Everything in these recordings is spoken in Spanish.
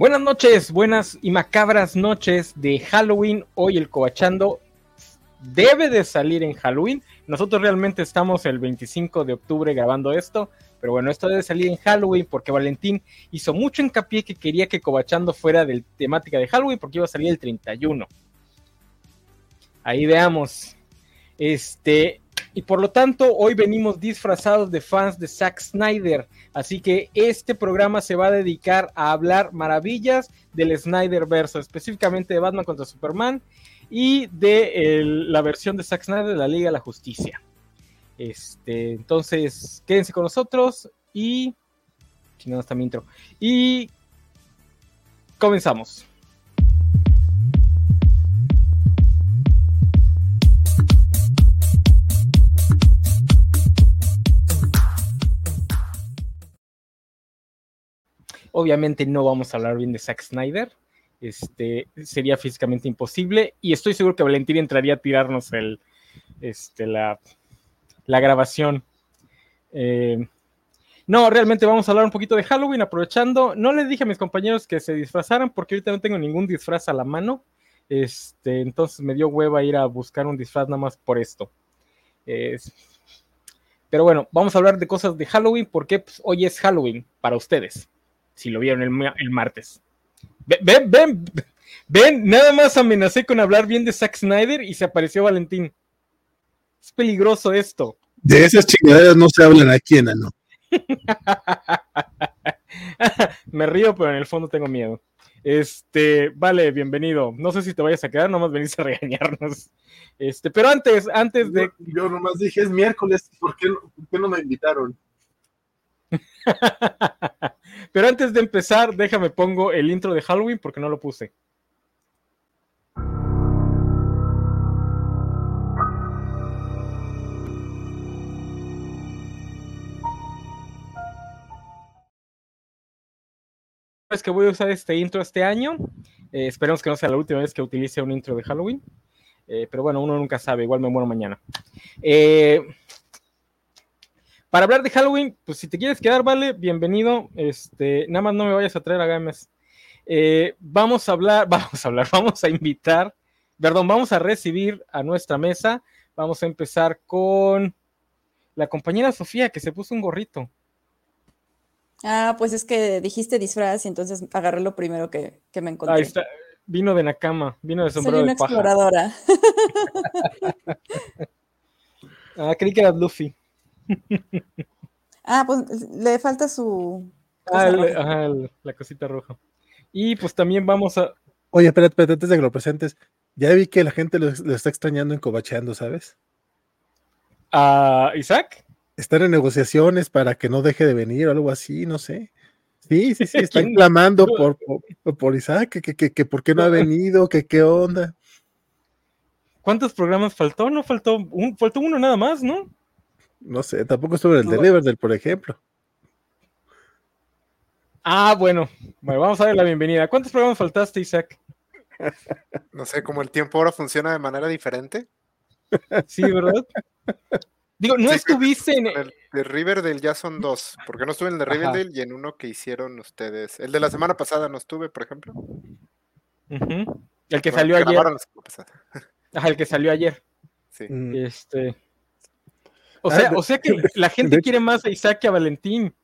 Buenas noches, buenas y macabras noches de Halloween. Hoy el Cobachando debe de salir en Halloween. Nosotros realmente estamos el 25 de octubre grabando esto, pero bueno, esto debe salir en Halloween porque Valentín hizo mucho hincapié que quería que Cobachando fuera de temática de Halloween porque iba a salir el 31. Ahí veamos. Este, y por lo tanto, hoy venimos disfrazados de fans de Zack Snyder. Así que este programa se va a dedicar a hablar maravillas del Snyder verso, específicamente de Batman contra Superman y de la versión de Zack Snyder de la Liga de la Justicia. Este, entonces, quédense con nosotros y. Mi intro. Y. Comenzamos. Obviamente no vamos a hablar bien de Zack Snyder. Este, sería físicamente imposible. Y estoy seguro que Valentín entraría a tirarnos el, este, la, la grabación. Eh, no, realmente vamos a hablar un poquito de Halloween, aprovechando. No les dije a mis compañeros que se disfrazaran, porque ahorita no tengo ningún disfraz a la mano. Este, entonces me dio hueva ir a buscar un disfraz nada más por esto. pero bueno, vamos a hablar de cosas de Halloween, porque pues, hoy es Halloween para ustedes si lo vieron el, martes. Ven, ven, ven, nada más amenacé con hablar bien de Zack Snyder y se apareció Valentín. Es peligroso esto. De esas chingaderas no se hablan aquí, enano. Me río, pero en el fondo tengo miedo. Este, vale, bienvenido. No sé si te vayas a quedar, nomás venís a regañarnos. Este, pero antes, antes de. Yo, nomás dije, es miércoles, ¿por qué, ¿por qué no me invitaron? Pero antes de empezar, déjame pongo el intro de Halloween porque no lo puse. Es que voy a usar este intro este año. Eh, esperemos que no sea la última vez que utilice un intro de Halloween. Eh, pero bueno, uno nunca sabe, igual me muero mañana. Eh, para hablar de Halloween, pues si te quieres quedar, vale, bienvenido. Este, nada más no me vayas a traer a Games. Eh, vamos a hablar, vamos a hablar, vamos a invitar, perdón, vamos a recibir a nuestra mesa. Vamos a empezar con la compañera Sofía que se puso un gorrito. Ah, pues es que dijiste disfraz y entonces agarré lo primero que, me encontré. Ahí está. Vino de Nakama, vino de sombrero Soy una exploradora. ah, creí que era Luffy ah, pues le falta su. Ah, la cosita roja. Y pues también vamos a. Oye, espérate, espérate, antes de que lo presentes. Ya vi que la gente lo, está extrañando en Cobacheando, ¿sabes? ¿A Isaac? Están en negociaciones para que no deje de venir o algo así, no sé. Sí, sí, sí, están clamando por, por, Isaac, que, que, que, por qué no ha venido, que qué onda. ¿Cuántos programas faltó? No faltó un, faltó uno nada más, ¿no? No sé, tampoco estuve en el de Riverdale, por ejemplo. Ah, bueno. Bueno, vamos a dar la bienvenida. ¿Cuántos programas faltaste, Isaac? No sé, como el tiempo ahora funciona de manera diferente. Sí, ¿verdad? Digo, no estuviste en el de Riverdale ya son dos, porque no estuve en el de Riverdale y en uno que hicieron ustedes. El de la semana pasada no estuve, por ejemplo. El que salió ayer. Ajá, el que salió ayer. Sí. Este. O sea, o sea que la gente quiere más a Isaac que a Valentín.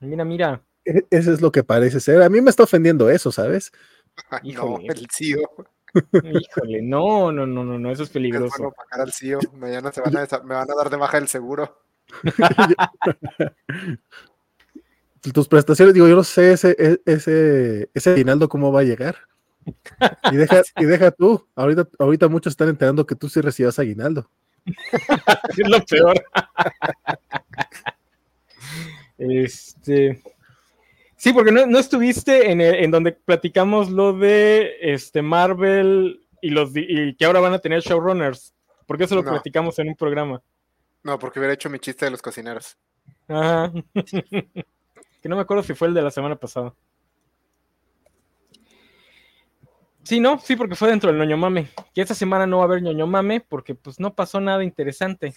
Mira, mira. E, eso es lo que parece ser. A mí me está ofendiendo eso, ¿sabes? Híjole. el CEO. Híjole, no, no, no, no, no, eso es peligroso. Es al CEO. Mañana se van a, me van a dar de baja el seguro. Tus prestaciones, digo, yo no sé ese, e, ese, ese aguinaldo cómo va a llegar. Y deja, y deja tú, ahorita, ahorita muchos están enterando que tú sí recibas aguinaldo. es lo peor. este. Sí, porque no, estuviste en, donde platicamos lo de este Marvel y los y que ahora van a tener showrunners. Porque eso lo platicamos en un programa. No, porque hubiera hecho mi chiste de los cocineros. Ajá. que no me acuerdo si fue el de la semana pasada. Sí, ¿no? Sí, porque fue dentro del ñoño mame. Que esta semana no va a haber ñoño mame porque pues no pasó nada interesante.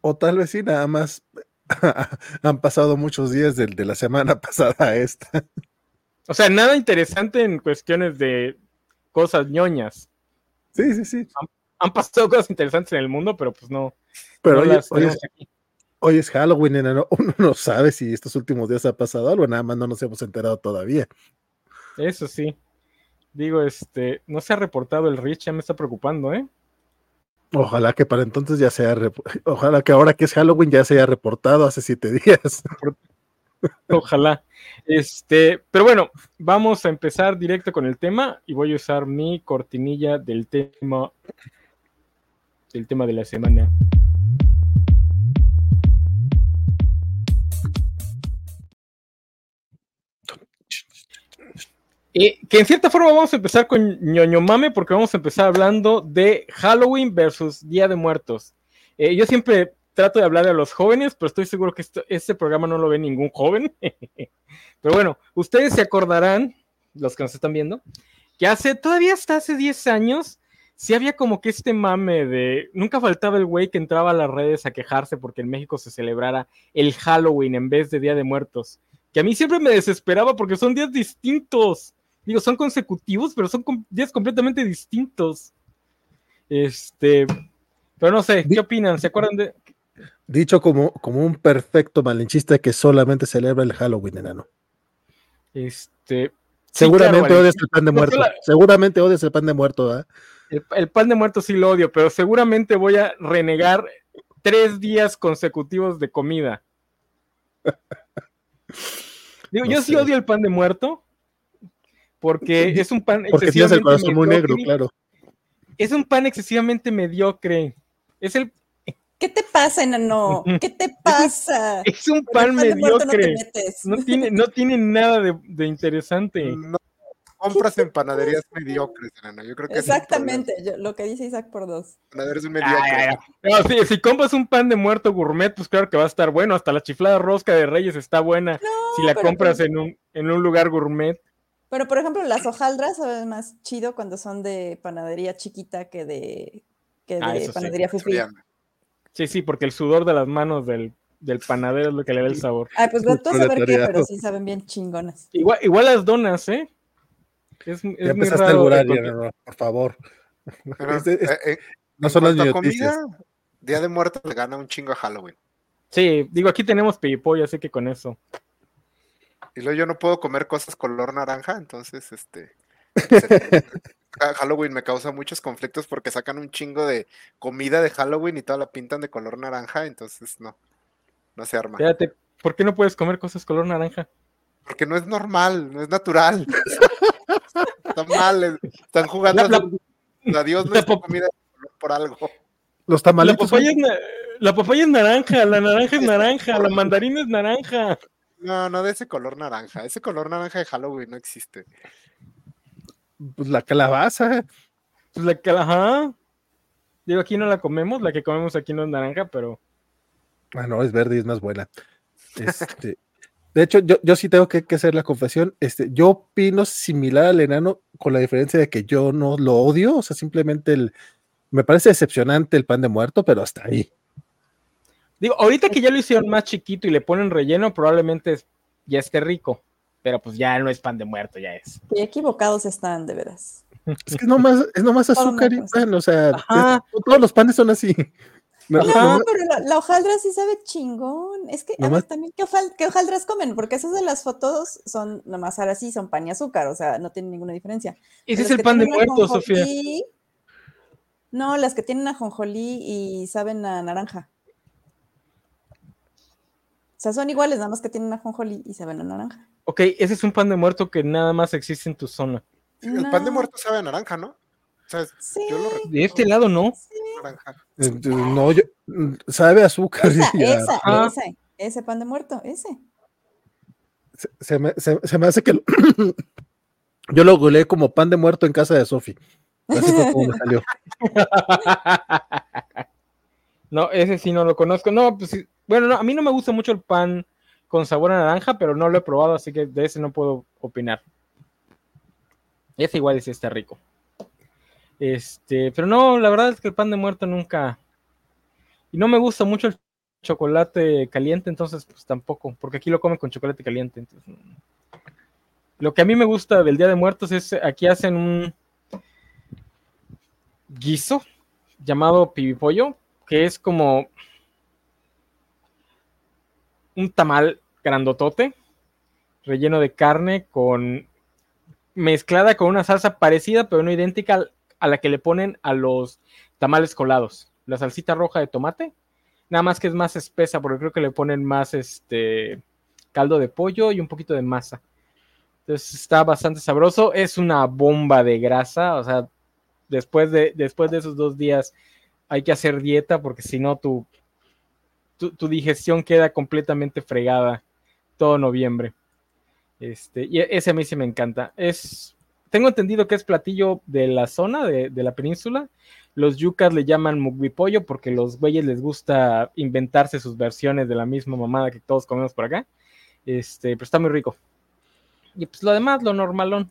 O tal vez sí, nada más han pasado muchos días de, de la semana pasada a esta. O sea, nada interesante en cuestiones de cosas ñoñas. Sí, sí, sí. Han pasado cosas interesantes en el mundo, pero pues no. Pero no hoy, las hoy es, hoy es Halloween, enano. Uno no sabe si estos últimos días ha pasado algo, nada más no nos hemos enterado todavía. Eso sí. Digo, este, no se ha reportado el Rich, ya me está preocupando, ¿eh? Ojalá que para entonces ya sea, ojalá que ahora que es Halloween ya se haya reportado hace siete días. Ojalá. Este, pero bueno, vamos a empezar directo con el tema y voy a usar mi cortinilla del tema del tema de la semana. Eh, que en cierta forma vamos a empezar con ñoño mame porque vamos a empezar hablando de Halloween versus Día de Muertos. Eh, yo siempre trato de hablar a los jóvenes, pero estoy seguro que este programa no lo ve ningún joven. pero bueno, ustedes se acordarán, los que nos están viendo, que hace, todavía hasta hace 10 años, sí había como que este mame de, nunca faltaba el güey que entraba a las redes a quejarse porque en México se celebrara el Halloween en vez de Día de Muertos. Que a mí siempre me desesperaba porque son días distintos. Digo, son consecutivos, pero son días completamente distintos. Este, pero no sé, ¿qué opinan? ¿Se acuerdan de, Dicho como, como un perfecto malinchista que solamente celebra el Halloween, enano. Este. sí, Seguramente claro, odias el pan de muerto. Seguramente odias el pan de muerto, ¿ah? el, el pan de muerto sí lo odio, pero seguramente voy a renegar tres días consecutivos de comida. Digo, No yo sí odio el pan de muerto porque es un pan Porque tienes el excesivamente corazón muy negro, mediocre. claro. Es un pan excesivamente mediocre. Es el ¿Qué te pasa, enano? ¿Qué te pasa? es un pan no mediocre. No tiene, no tiene nada de, de interesante. No, compras en panaderías mediocres, enano. Yo creo que Exactamente, yo- lo que dice Isaac por dos. Panaderías mediocres. No, sí, si compras un pan de muerto gourmet, pues claro que va a estar bueno. Hasta la chiflada rosca de Reyes está buena si la compras pues- en un, en un lugar gourmet. Pero, por ejemplo, las hojaldras saben más chido cuando son de panadería chiquita que de, que Ah, de sí, panadería fifí. Soriana. Sí, sí, porque el sudor de las manos del, del panadero es lo que le da el sabor. Ay, pues tú a saber qué, pero sí saben bien chingonas. Igual, igual las donas, ¿eh? Es, es Ya empezaste a ya, no, no, por favor. Pero, Es de- es- eh, eh, No son las comida, Día de Muertos le gana un chingo a Halloween. Sí, digo, aquí tenemos pillipollo, así que con eso. Y luego yo no puedo comer cosas color naranja, entonces este Ha- Halloween me causa muchos conflictos porque sacan un chingo de comida de Halloween y toda la pintan de color naranja, entonces no, no se arma. Fíjate, ¿por qué no puedes comer cosas color naranja? Porque no es normal, no es natural. Está mal, eh, están jugando La- a- a Dios la no es pop- comida de color por algo. Los La tamalitos. son- papaya, es na- la papaya es naranja, la naranja es naranja, la mandarina es naranja. No, no de ese color naranja. Ese color naranja de Halloween no existe. pues, la calabaza. Pues la ajá. Digo, aquí no la comemos, la que comemos aquí no es naranja, pero Ah, no, es verde y es más buena. Este, de hecho, yo, yo sí tengo que, que hacer la confesión. Este, yo opino similar al enano, con la diferencia de que yo no lo odio. O sea, simplemente el, me parece decepcionante el pan de muerto, pero hasta ahí. Digo, ahorita que ya lo hicieron más chiquito y le ponen relleno, probablemente es- ya esté rico. Pero pues ya no es pan de muerto, ya es. Qué equivocados están, de veras. Es que es nomás, es nomás azúcar y pan. O sea, Ajá. todos los panes son así. No, pero la, la hojaldra sí sabe chingón. Es que, a ver, también, ¿qué, hojal- qué hojaldras comen? Porque esas de las fotos son nomás ahora sí, son pan y azúcar, o sea, no tienen ninguna diferencia. Ese es el pan de muerto, Sofía. No, las que tienen ajonjolí y saben a naranja. O sea, son iguales, nada más que tienen ajonjolí y saben a naranja. Ok, ese es un pan de muerto que nada más existe en tu zona. Sí, El pan de muerto sabe a naranja, ¿no? O sea, Sí, yo lo recuerdo De este lado no. naranja. Eh, no, yo- sabe a azúcar. esa, esa, Ah. ese, ese pan de muerto, ese. Se, se me, se- se me hace que lo- yo lo goleé como pan de muerto en casa de Sofi. Así fue como me salió. No, ese sí no lo conozco. No, pues sí. Bueno, no, a mí no me gusta mucho el pan con sabor a naranja, pero no lo he probado, así que de ese no puedo opinar. Ese igual sí está rico. Este, pero no, la verdad es que el pan de muerto nunca. Y no me gusta mucho el chocolate caliente, entonces pues tampoco, porque aquí lo comen con chocolate caliente. Lo que a mí me gusta del Día de Muertos es aquí hacen un guiso llamado pibipollo, que es como un tamal grandotote, relleno de carne con mezclada con una salsa parecida, pero no idéntica a la que le ponen a los tamales colados. La salsita roja de tomate, nada más que es más espesa, porque creo que le ponen más este caldo de pollo y un poquito de masa. Entonces está bastante sabroso. Es una bomba de grasa. O sea, después de, después de esos dos días hay que hacer dieta porque si no tu, tu, digestión queda completamente fregada todo noviembre. Este, y ese a mí sí me encanta. Es, tengo entendido que es platillo de la zona, de, de la península. Los yucas le llaman pollo porque los güeyes les gusta inventarse sus versiones de la misma mamada que todos comemos por acá. Este, pero está muy rico. Y pues lo demás, lo normalón.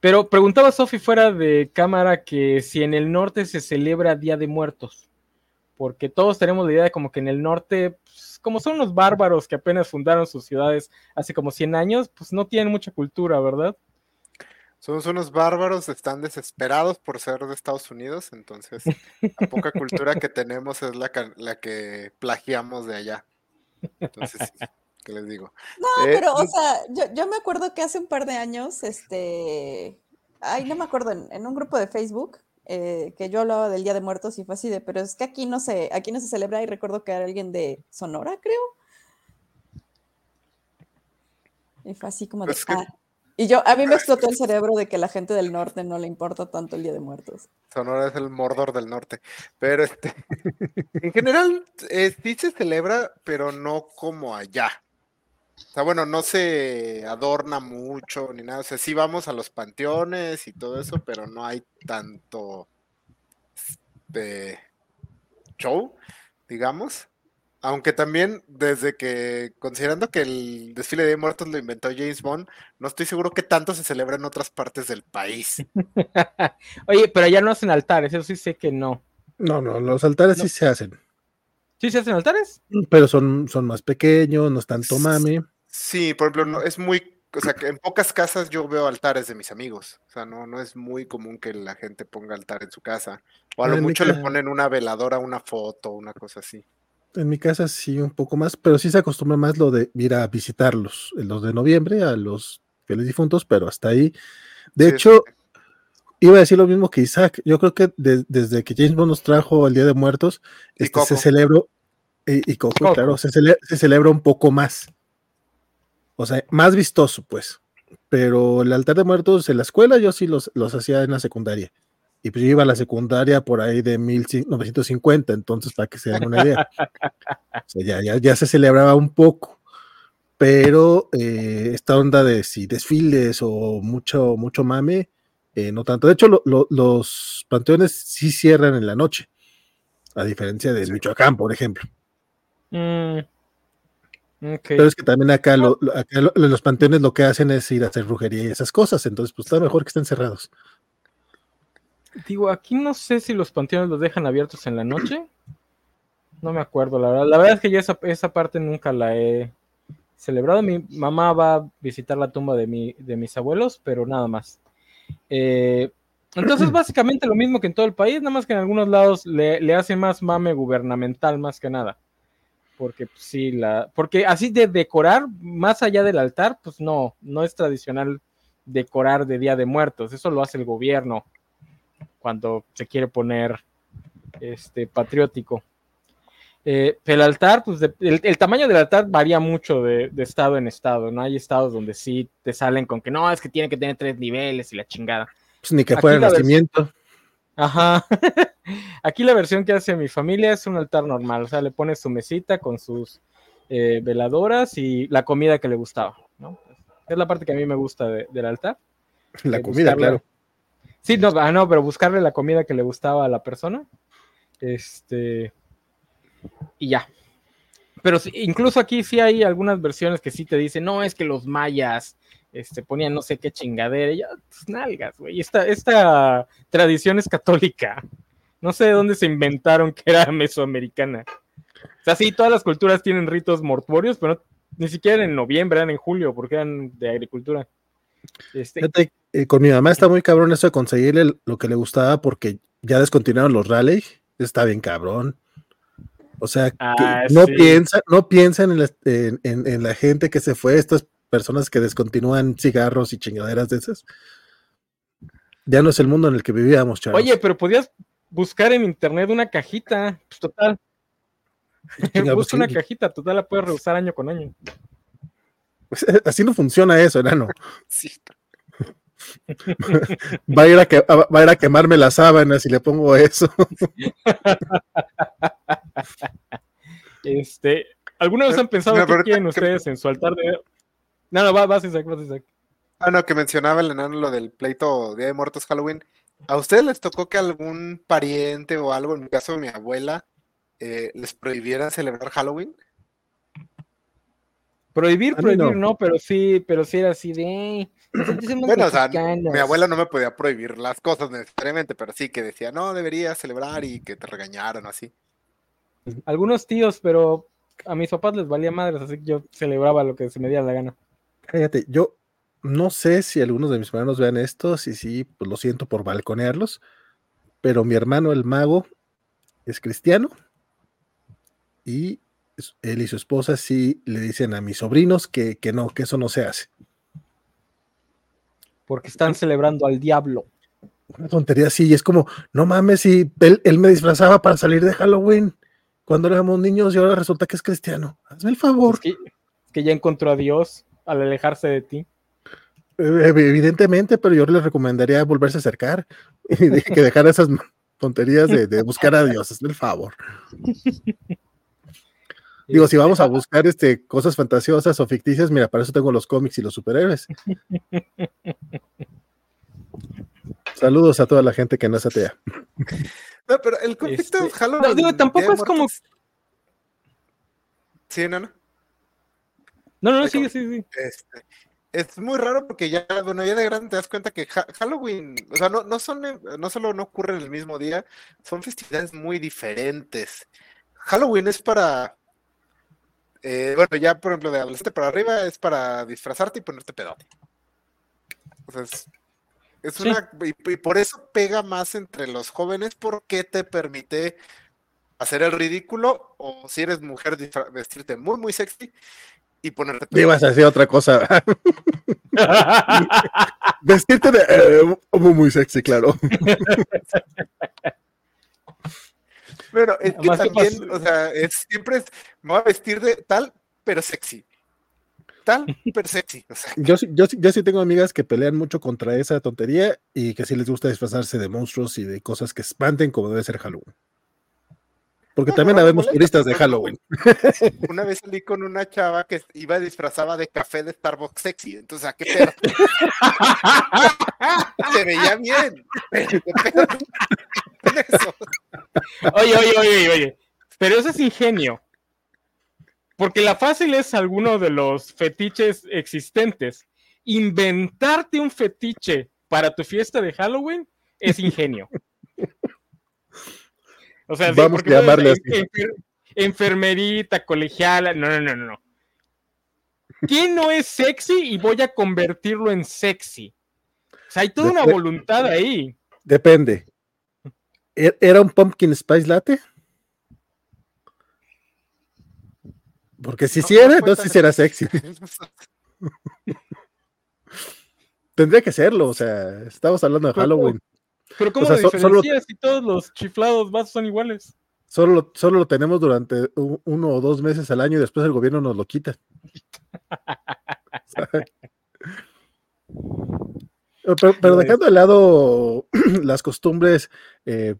Pero preguntaba Sofi fuera de cámara que si en el norte se celebra Día de Muertos. Porque todos tenemos la idea de como que en el norte, pues, como son los bárbaros que apenas fundaron sus ciudades hace como 100 años, pues no tienen mucha cultura, ¿verdad? Somos unos bárbaros, están desesperados por ser de Estados Unidos, entonces la poca cultura que tenemos es la, la que plagiamos de allá. Entonces, que les digo. No, eh, pero, o sea, yo, me acuerdo que hace un par de años, este, ay, no me acuerdo, en, un grupo de Facebook, eh, que yo hablaba del Día de Muertos y fue así de, pero es que aquí no se, aquí no se celebra y recuerdo que era alguien de Sonora, creo. Y fue así como de, ah". Y yo, a mí me explotó el cerebro de que la gente del norte no le importa tanto el Día de Muertos. Sonora es el Mordor del norte. Pero este, en general, eh, sí se celebra, pero no como allá. O sea, bueno, no se adorna mucho ni nada. O sea, sí vamos a los panteones y todo eso, pero no hay tanto de show, digamos. Aunque también, desde que, considerando que el desfile de muertos lo inventó James Bond, no estoy seguro que tanto se celebra en otras partes del país. Oye, pero ya no hacen altares, eso sí sé que no. No, no, los altares sí se hacen. ¿Sí se hacen altares? Pero son, son más pequeños, no es tanto mami. Sí, por ejemplo, no, es muy, o sea, que en pocas casas yo veo altares de mis amigos. O sea, no, no es muy común que la gente ponga altar en su casa. O a lo mucho le ponen una veladora, una foto, una cosa así. En mi casa sí, un poco más, pero sí se acostumbra más lo de ir a visitarlos, el 2 de noviembre, a los fieles difuntos, pero hasta ahí. De hecho, iba a decir lo mismo que Isaac. Yo creo que desde que James Bond nos trajo el Día de Muertos, este, se celebró y, claro, se, celebra un poco más. O sea, más vistoso, pues. Pero el altar de muertos en la escuela yo sí los, los hacía en la secundaria. Y pues yo iba a la secundaria por ahí de 1950, entonces para que se den una idea. o sea, ya, ya, se celebraba un poco. Pero eh, esta onda de si desfiles o mucho, mucho mame, eh, no tanto. De hecho, los panteones sí cierran en la noche, a diferencia de Michoacán, por ejemplo. Mm, Pero es que también acá, los panteones lo que hacen es ir a hacer brujería y esas cosas, entonces pues está mejor que estén cerrados. Digo, aquí no sé si los panteones los dejan abiertos en la noche. No me acuerdo, la verdad. La verdad es que yo esa, esa parte nunca la he celebrado. Mi mamá va a visitar la tumba de, mi, de mis abuelos, pero nada más. Eh, entonces, básicamente lo mismo que en todo el país, nada más que en algunos lados le, le hace más mame gubernamental, más que nada porque pues, sí, la, porque así de decorar, más allá del altar, pues no, no es tradicional decorar de Día de Muertos, eso lo hace el gobierno cuando se quiere poner este patriótico. Eh, el altar, pues el, tamaño del altar varía mucho de, estado en estado, ¿no? Hay estados donde sí te salen con que no, es que tiene que tener tres niveles y la chingada. Pues ni que fuera nacimiento. Ajá. Aquí la versión que hace mi familia es un altar normal, o sea, le pones su mesita con sus eh, veladoras y la comida que le gustaba, ¿no? Es la parte que a mí me gusta del altar. La comida, claro. Sí, no, ah, no, pero buscarle la comida que le gustaba a la persona. Este. Y ya. Pero incluso aquí sí hay algunas versiones que sí te dicen, no, es que los mayas este, ponían no sé qué chingadera, y ya, pues nalgas, güey. Esta, esta tradición es católica. No sé de dónde se inventaron que era mesoamericana. O sea, sí, todas las culturas tienen ritos mortuorios, pero ni siquiera en noviembre, eran en julio, porque eran de agricultura. Este, Fíjate, eh, con mi mamá está muy cabrón eso de conseguirle lo que le gustaba porque ya descontinuaron los rally. Está bien cabrón. O sea, Ah, no, sí. piensa, no piensan en la, en- en- en la gente que se fue, estas personas que descontinúan cigarros y chingaderas de esas. Ya no es el mundo en el que vivíamos, chavos. Oye, pero podías buscar en internet una cajita, pues total. Pues, Busca una cajita, total la puedes reusar año con año. Así no funciona eso, enano. Sí. Va a ir a, que- va a ir a quemarme las sábanas y le pongo eso. Este, ¿alguna vez han pensado no, qué quieren que- ustedes en su altar de No, no, va, vas, Isaac, vas, Isaac. Ah, no, que mencionaba el enano lo del pleito Día de Muertos Halloween. ¿A ustedes les tocó que algún pariente o algo, en mi caso mi abuela, eh, les prohibiera celebrar Halloween? Prohibir, prohibir, no. no. pero sí, pero sí era así de. "Nosotros somos Bueno, o sea, mexicanos". mi abuela no me podía prohibir las cosas necesariamente, pero sí que decía, no, deberías celebrar y que te regañaron así. Algunos tíos, pero a mis papás les valía madres, así que yo celebraba lo que se me diera la gana. Cállate, yo no sé si algunos de mis hermanos vean esto, si sí, pues lo siento por balconearlos, pero mi hermano el mago es cristiano y él y su esposa sí le dicen a mis sobrinos que, que no, que eso no se hace. Porque están celebrando al diablo. Una tontería así, y es como, no mames, si él, él me disfrazaba para salir de Halloween cuando éramos niños y ahora resulta que es cristiano. Hazme el favor. Es que, es que ya encontró a Dios al alejarse de ti. Eh, Evidentemente, pero yo les recomendaría volverse a acercar y de- que dejar esas tonterías de, de buscar a Dios, hazme el favor. Digo, si vamos a buscar este, cosas fantasiosas o ficticias, mira, para eso tengo los cómics y los superhéroes. Saludos a toda la gente que no es atea. No, pero el conflicto de Este, Halloween. no, digo, tampoco es como- Sí, no, no. No, no, Ay, sí, sí, sí. Este, es muy raro porque ya, bueno, ya de grande te das cuenta que Ha- Halloween, o sea, no, no son, no solo no ocurre en el mismo día, son festividades muy diferentes. Halloween es para, eh, bueno, ya por ejemplo de adolescente para arriba es para disfrazarte y ponerte pedote. O sea, es, Sí. una, y, y por eso pega más entre los jóvenes porque te permite hacer el ridículo o si eres mujer vestirte muy muy sexy y ponerte. Ibas a decir otra cosa. Vestirte de eh, muy, muy sexy, claro. Bueno, es que Además, ¿qué también, o sea, es, siempre es, me voy a vestir de tal, pero sexy. Tal. O sea, Yo, sí- yo, sí- yo sí tengo amigas que pelean mucho contra esa tontería y que sí les gusta disfrazarse de monstruos y de cosas que espanten como debe ser Halloween. Porque No, también no, habemos turistas de Halloween. una vez salí con una chava que iba disfrazada de café de Starbucks sexy. Entonces, ¿a qué pedo? Se veía bien. Oye, oye, oye, oye. Pero eso es ingenio. Porque la fácil es alguno de los fetiches existentes. Inventarte un fetiche para tu fiesta de Halloween es ingenio. O sea, Vamos a llamarle enfer- enfermerita, colegiala. No, no, no, no. ¿Quién no es sexy y voy a convertirlo en sexy? O sea, hay toda una voluntad ahí. Depende. ¿E- ¿Era un pumpkin spice latte? Porque si No, sí no sí era sexy. Tendría que serlo, o sea, estamos hablando de Halloween. Pero ¿cómo O sea, lo so- solo- diferencias si todos los chiflados vasos son iguales? Solo, lo- solo lo tenemos durante uno o dos meses al año y después el gobierno nos lo quita. Pero, pero dejando de lado las costumbres eh,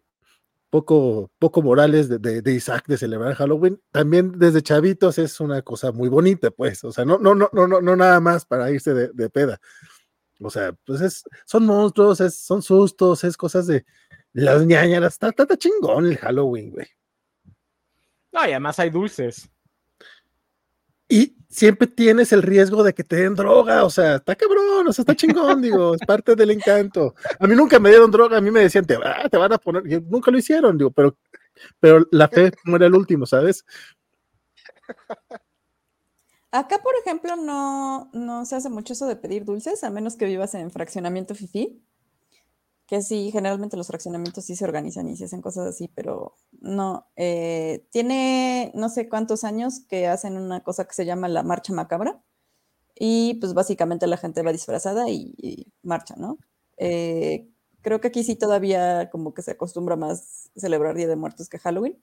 poco, poco morales de, de- de Isaac de celebrar Halloween, también desde chavitos es una cosa muy bonita, pues. O sea, no, no, no, no, no, nada más para irse de, de peda. O sea, pues es, son monstruos, es, son sustos, es cosas de las ñañaras. Está, está, está chingón el Halloween, güey. No, y además hay dulces. Y siempre tienes el riesgo de que te den droga, o sea, está cabrón, o sea, está chingón, digo, es parte del encanto. A mí nunca me dieron droga, a mí me decían, te, te van a poner, nunca lo hicieron, digo, pero, pero la fe muere al último, ¿sabes? Acá, por ejemplo, no, no se hace mucho eso de pedir dulces, a menos que vivas en fraccionamiento FIFI, que sí, generalmente los fraccionamientos sí se organizan y se hacen cosas así, pero no. eh, tiene no sé cuántos años que hacen una cosa que se llama la marcha macabra, y pues básicamente la gente va disfrazada y, y marcha, ¿no? Eh, creo que aquí sí todavía como que se acostumbra más celebrar Día de Muertos que Halloween,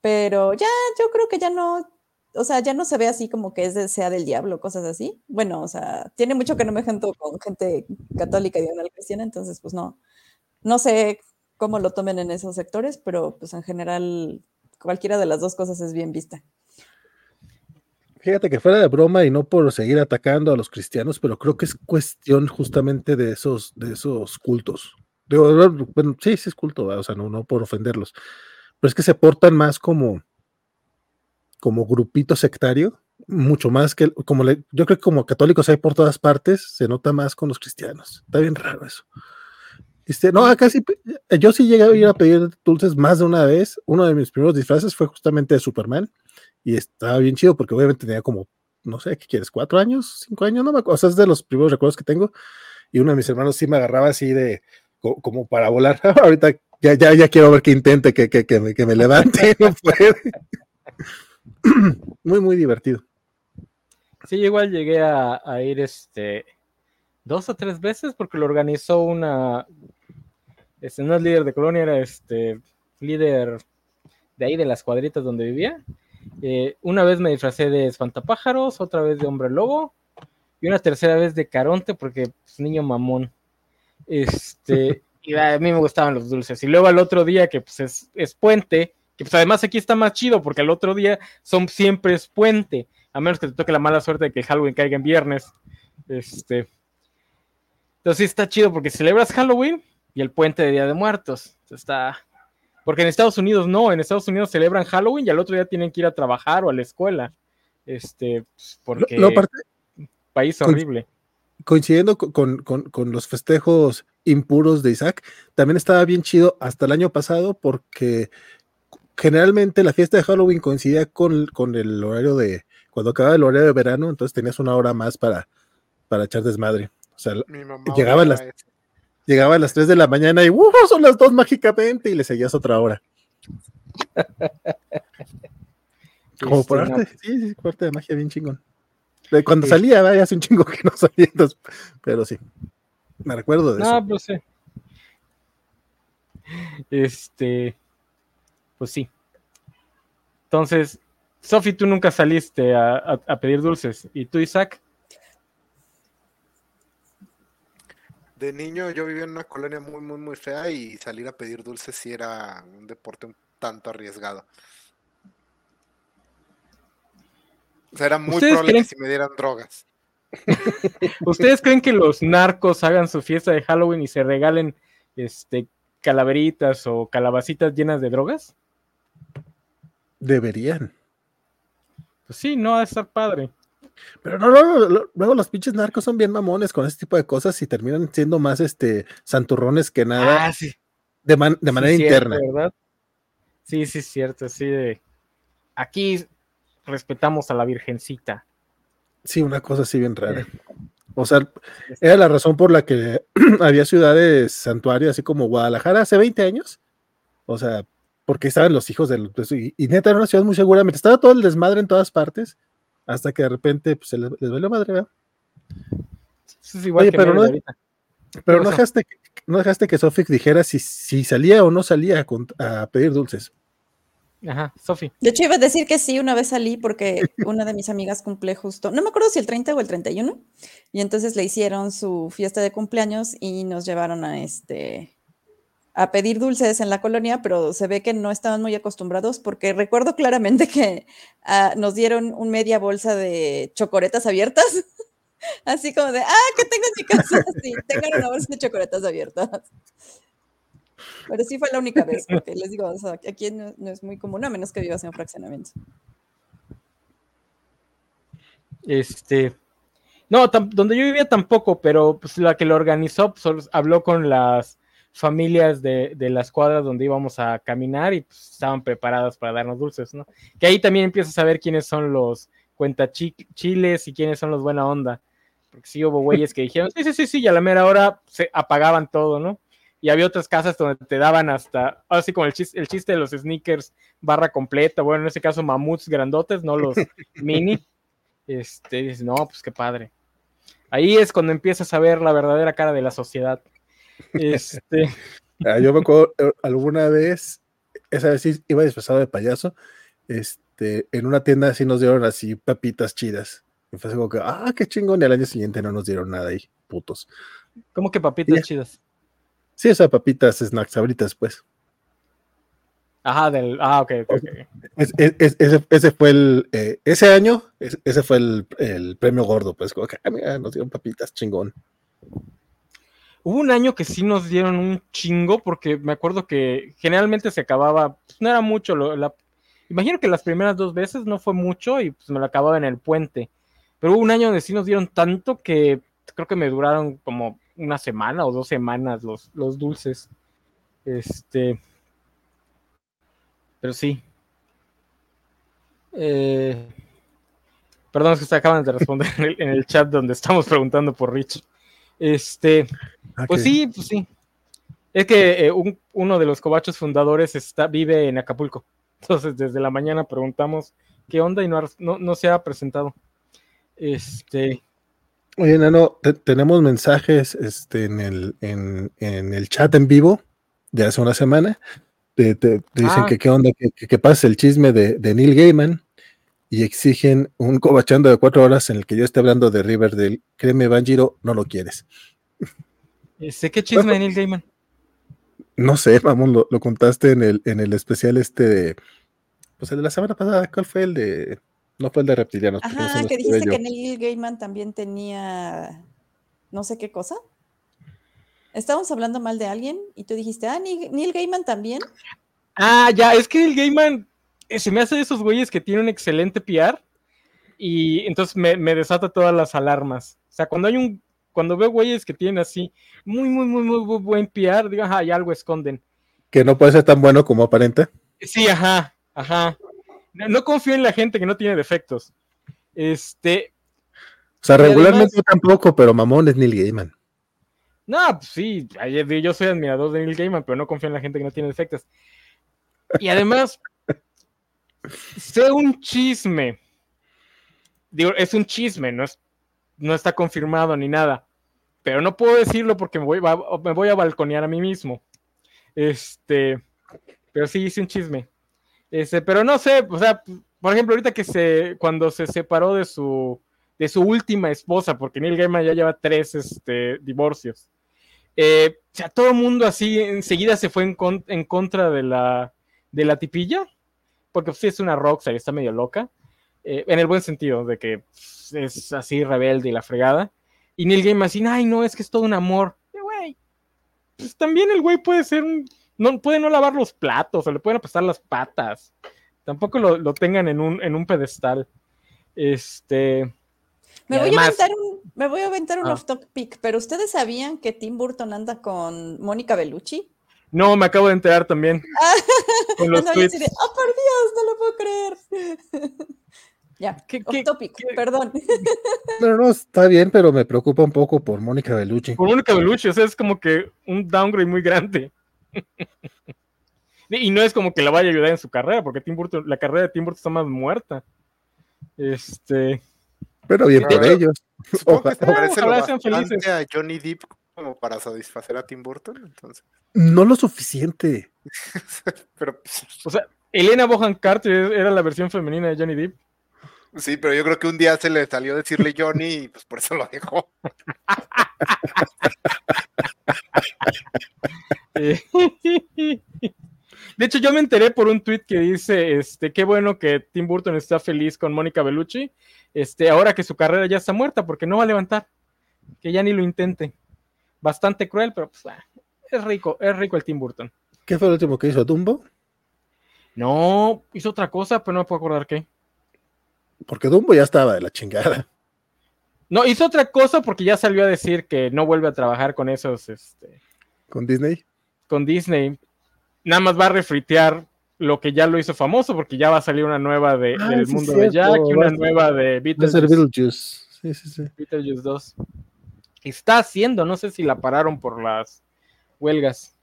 pero ya, yo creo que ya no, o sea, ya no se ve así como que es de, sea del diablo, cosas así. Bueno, o sea, tiene mucho que no me junto con gente católica y diagonal cristiana, entonces pues no, no sé cómo lo tomen en esos sectores, pero pues en general cualquiera de las dos cosas es bien vista. Fíjate que fuera de broma y no por seguir atacando a los cristianos, pero creo que es cuestión justamente de esos, de esos cultos. Digo, bueno, sí, sí es culto, ¿verdad? o sea, no, no por ofenderlos, pero es que se portan más como, como grupito sectario, mucho más que, como le- yo creo que como católicos hay por todas partes, se nota más con los cristianos. Está bien raro eso. Este, no, acá sí, yo sí llegué a ir a pedir dulces más de una vez. Uno de mis primeros disfraces fue justamente de Superman y estaba bien chido porque obviamente tenía como, no sé, ¿qué quieres? ¿Cuatro años? ¿Cinco años? No me acuerdo. O sea, es de los primeros recuerdos que tengo. Y uno de mis hermanos sí me agarraba así de, co- como para volar. Ahorita ya, ya, ya quiero ver que intente que, que, que me, que me levante. No puede. muy, muy divertido. Sí, igual llegué a, a ir este dos o tres veces porque lo organizó una. Este, no es líder de colonia, era este líder de ahí de las cuadritas donde vivía. Eh, una vez me disfracé de espantapájaros, otra vez de hombre lobo y una tercera vez de caronte porque pues, niño mamón. Este, y a mí me gustaban los dulces. Y luego al otro día que pues es, es puente, que pues además aquí está más chido porque al otro día son siempre es puente a menos que te toque la mala suerte de que Halloween caiga en viernes. Este. Entonces sí está chido porque celebras Halloween y el puente de Día de Muertos. Está. Porque en Estados Unidos no, en Estados Unidos celebran Halloween y al otro día tienen que ir a trabajar o a la escuela. Este, pues, porque No, aparte, país horrible. coincidiendo co- con, con- con los festejos impuros de Isaac, también estaba bien chido hasta el año pasado porque generalmente la fiesta de Halloween coincidía con, con el horario de, cuando acababa el horario de verano, entonces tenías una hora más para, para echar desmadre. O sea, Llegaban odiaba las- llegaba a las 3 de la mañana y ¡uh! son las 2 mágicamente y le seguías otra hora. Como por arte, sí, sí, por arte de magia bien chingón. Cuando Sí. salía, vaya, hace un chingo que no salía, entonces, pero sí, me recuerdo de eso. No, pues sí. Este. Pues sí. Entonces, Sofi, tú nunca saliste a, a- a pedir dulces. ¿Y tú, Isaac? De niño yo vivía en una colonia muy, muy, muy fea y salir a pedir dulces sí era un deporte un tanto arriesgado. O sea, era muy ¿Ustedes probable creen- que si me dieran drogas. ¿Ustedes creen que los narcos hagan su fiesta de Halloween y se regalen este calaveritas o calabacitas llenas de drogas? Deberían. Pues sí, no, va a estar padre. Pero no, no, luego los pinches narcos son bien mamones con ese tipo de cosas y terminan siendo más este santurrones que nada Ah, sí. de, man- de sí, manera cierto, interna. ¿verdad? Sí, sí, cierto, sí de aquí respetamos a la virgencita. Sí, una cosa así bien rara. O sea, era la razón por la que había ciudades santuarios así como Guadalajara hace 20 años. O sea, porque estaban los hijos del... pues, y, y neta era una ciudad muy segura. Mientras estaba todo el desmadre en todas partes, hasta que de repente pues, se les, les valió madre, ¿verdad? Eso es igual Oye, que pero no-. Pero dejaste, que- no dejaste que Sofik dijera si, si salía o no salía a pedir dulces. Ajá, Sofi. De hecho, iba a decir que sí, una vez salí porque una de mis amigas cumple justo, no me acuerdo si el 30 o el 31, y entonces le hicieron su fiesta de cumpleaños y nos llevaron a este a pedir dulces en la colonia, pero se ve que no estaban muy acostumbrados porque recuerdo claramente que ah, nos dieron un media bolsa de chocoretas abiertas, así como de, ah, ¿qué tengo en mi casa? Sí, tengan una bolsa de chocoretas abiertas. Pero sí fue la única vez, porque les digo, aquí no, es muy común, a menos que vivas en fraccionamiento. Este. No, donde yo vivía tampoco, pero pues la que lo organizó pues, habló con las familias de, de las cuadras donde íbamos a caminar y pues, estaban preparadas para darnos dulces, ¿no? Que ahí también empiezas a ver quiénes son los cuenta chiles y quiénes son los buena onda. Porque sí hubo güeyes que dijeron, sí, sí, sí, sí, y a la mera hora se apagaban todo, ¿no? Y había otras casas donde te daban hasta, así como el chiste, el chiste de los sneakers, barra completa, bueno, en ese caso mamuts grandotes, no los mini. Este, dices, no, pues qué padre. Ahí es cuando empiezas a ver la verdadera cara de la sociedad. Este. Ah, yo me acuerdo eh, alguna vez, esa vez sí iba disfrazado de payaso, este, en una tienda así nos dieron así papitas chidas. Y fue como que, ah, qué chingón, y al año siguiente no nos dieron nada ahí, putos. ¿Cómo que papitas chidas? Sí, esas papitas snacks ahorita pues. Ajá, del. Ah, ok, ok. ese, fue el. Eh, ese año, ese fue el, premio gordo, pues. Como que, ah, mira, nos dieron papitas, chingón. Hubo un año que sí nos dieron un chingo, porque me acuerdo que generalmente se acababa. Pues, no era mucho. la, imagino que las primeras dos veces no fue mucho y pues me lo acababa en el puente. Pero hubo un año donde sí nos dieron tanto que creo que me duraron como una semana o dos semanas los, dulces. Este. Pero sí. Eh, perdón, es que se acaban de responder en el, chat donde estamos preguntando por Rich. Este, ah, pues sí, pues sí. Es que eh, uno de los cobachos fundadores está, vive en Acapulco. Entonces, desde la mañana preguntamos qué onda y no, no, se ha presentado. Este. Oye, Nano, tenemos mensajes este, en, el, en, en el chat en vivo de hace una semana te, dicen ah. que qué onda, que, que, pase el chisme de, Neil Gaiman y exigen un cobachando de cuatro horas en el que yo esté hablando de Riverdale. Créeme, Banjiro, no lo quieres. ¿Sé qué chisme de Neil Gaiman? No sé, vamos, lo, lo, contaste en el, en el especial este de. Pues el de la semana pasada, ¿cuál fue el de.? No fue el de reptilianos. Ajá, que dijiste que Neil Gaiman también tenía. No sé qué cosa estábamos hablando mal de alguien y tú dijiste, ah, Neil, Gaiman también. Ah, ya, es que Neil Gaiman se me hace de esos güeyes que tienen un excelente PR y entonces me, desata todas las alarmas. O sea, cuando hay un, cuando veo güeyes que tienen así muy, muy, muy, muy, buen PR, digo, ajá, hay algo esconden. Que no puede ser tan bueno como aparente. Sí, ajá, ajá. No, confío en la gente que no tiene defectos. Este. O sea, regularmente tampoco, pero mamón es Neil Gaiman. No, pues sí, yo soy admirador de Neil Gaiman, pero no confío en la gente que no tiene defectos. Y además, sé un chisme. Digo, es un chisme, no, es, no está confirmado ni nada. Pero no puedo decirlo porque me voy, me voy a balconear a mí mismo. Este, pero sí hice un chisme. Este, pero no sé, o sea, por ejemplo, ahorita que se, cuando se separó de su, de su última esposa, porque Neil Gaiman ya lleva tres este, divorcios. Eh, o sea, todo el mundo así enseguida se fue en, contra de la, de la tipilla, porque sí es una rockstar y está medio loca, eh, en el buen sentido, de que es así rebelde y la fregada. Y Neil Gaiman así, ay, no, es que es todo un amor. güey, pues también el güey puede ser un, no, puede no lavar los platos, o le pueden apestar las patas. Tampoco lo, lo tengan en un, en un pedestal. Este, me, voy a aventar un, me voy a aventar un ah. off topic, pero ¿ustedes sabían que Tim Burton anda con Mónica Bellucci? No, me acabo de enterar también. con los tweets. oh, por Dios, no lo puedo creer. ya, off topic, perdón. no, no, está bien, pero me preocupa un poco por Mónica Bellucci. Por Mónica Bellucci, o sea, es como que un downgrade muy grande. y no es como que la vaya a ayudar en su carrera, porque Tim Burton, la carrera de Tim Burton está más muerta. Este. Pero bien por ellos. Ojalá, parece lo a Johnny Depp como para satisfacer a Tim Burton, entonces. No lo suficiente. pero, pues, o sea, Elena Bohan Carter era la versión femenina de Johnny Depp. Sí, pero yo creo que un día se le salió decirle Johnny y pues por eso lo dejó. De hecho, yo me enteré por un tweet que dice, este, qué bueno que Tim Burton está feliz con Mónica Bellucci, este, ahora que su carrera ya está muerta, porque no va a levantar, que ya ni lo intente. Bastante cruel, pero pues, ah, es rico, es rico el Tim Burton. ¿Qué fue el último que hizo Dumbo? No, hizo otra cosa, pero no me puedo acordar qué. Porque Dumbo ya estaba de la chingada. No, hizo otra cosa porque ya salió a decir que no vuelve a trabajar con esos, este... ¿Con Disney? Con Disney, nada más va a refritear lo que ya lo hizo famoso, porque ya va a salir una nueva de, Ah, del sí, mundo de Jack y una nueva de Va a ser Beetlejuice, Beetlejuice. Sí, sí, sí. Beetlejuice 2. Está haciendo, no sé si la pararon por las huelgas.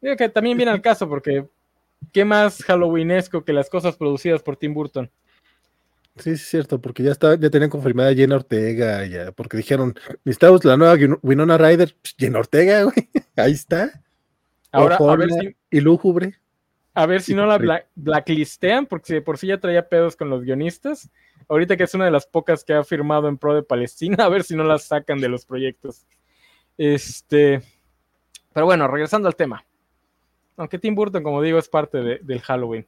Digo que también viene al caso, porque ¿qué más Halloweenesco que las cosas producidas por Tim Burton? Sí, es cierto, porque ya está, ya tenían confirmada Jenna Ortega, ya, porque dijeron, necesitamos la nueva Win- Winona Ryder, Pues, Jenna Ortega, güey, ahí está, Ahora, a ver si, y lúgubre. a ver si no la blacklistean, porque si de por sí ya traía pedos con los guionistas. Ahorita que es una de las pocas que ha firmado en pro de Palestina, a ver si no la sacan de los proyectos. Este, pero bueno, regresando al tema. Aunque Tim Burton, como digo, es parte de- del Halloween.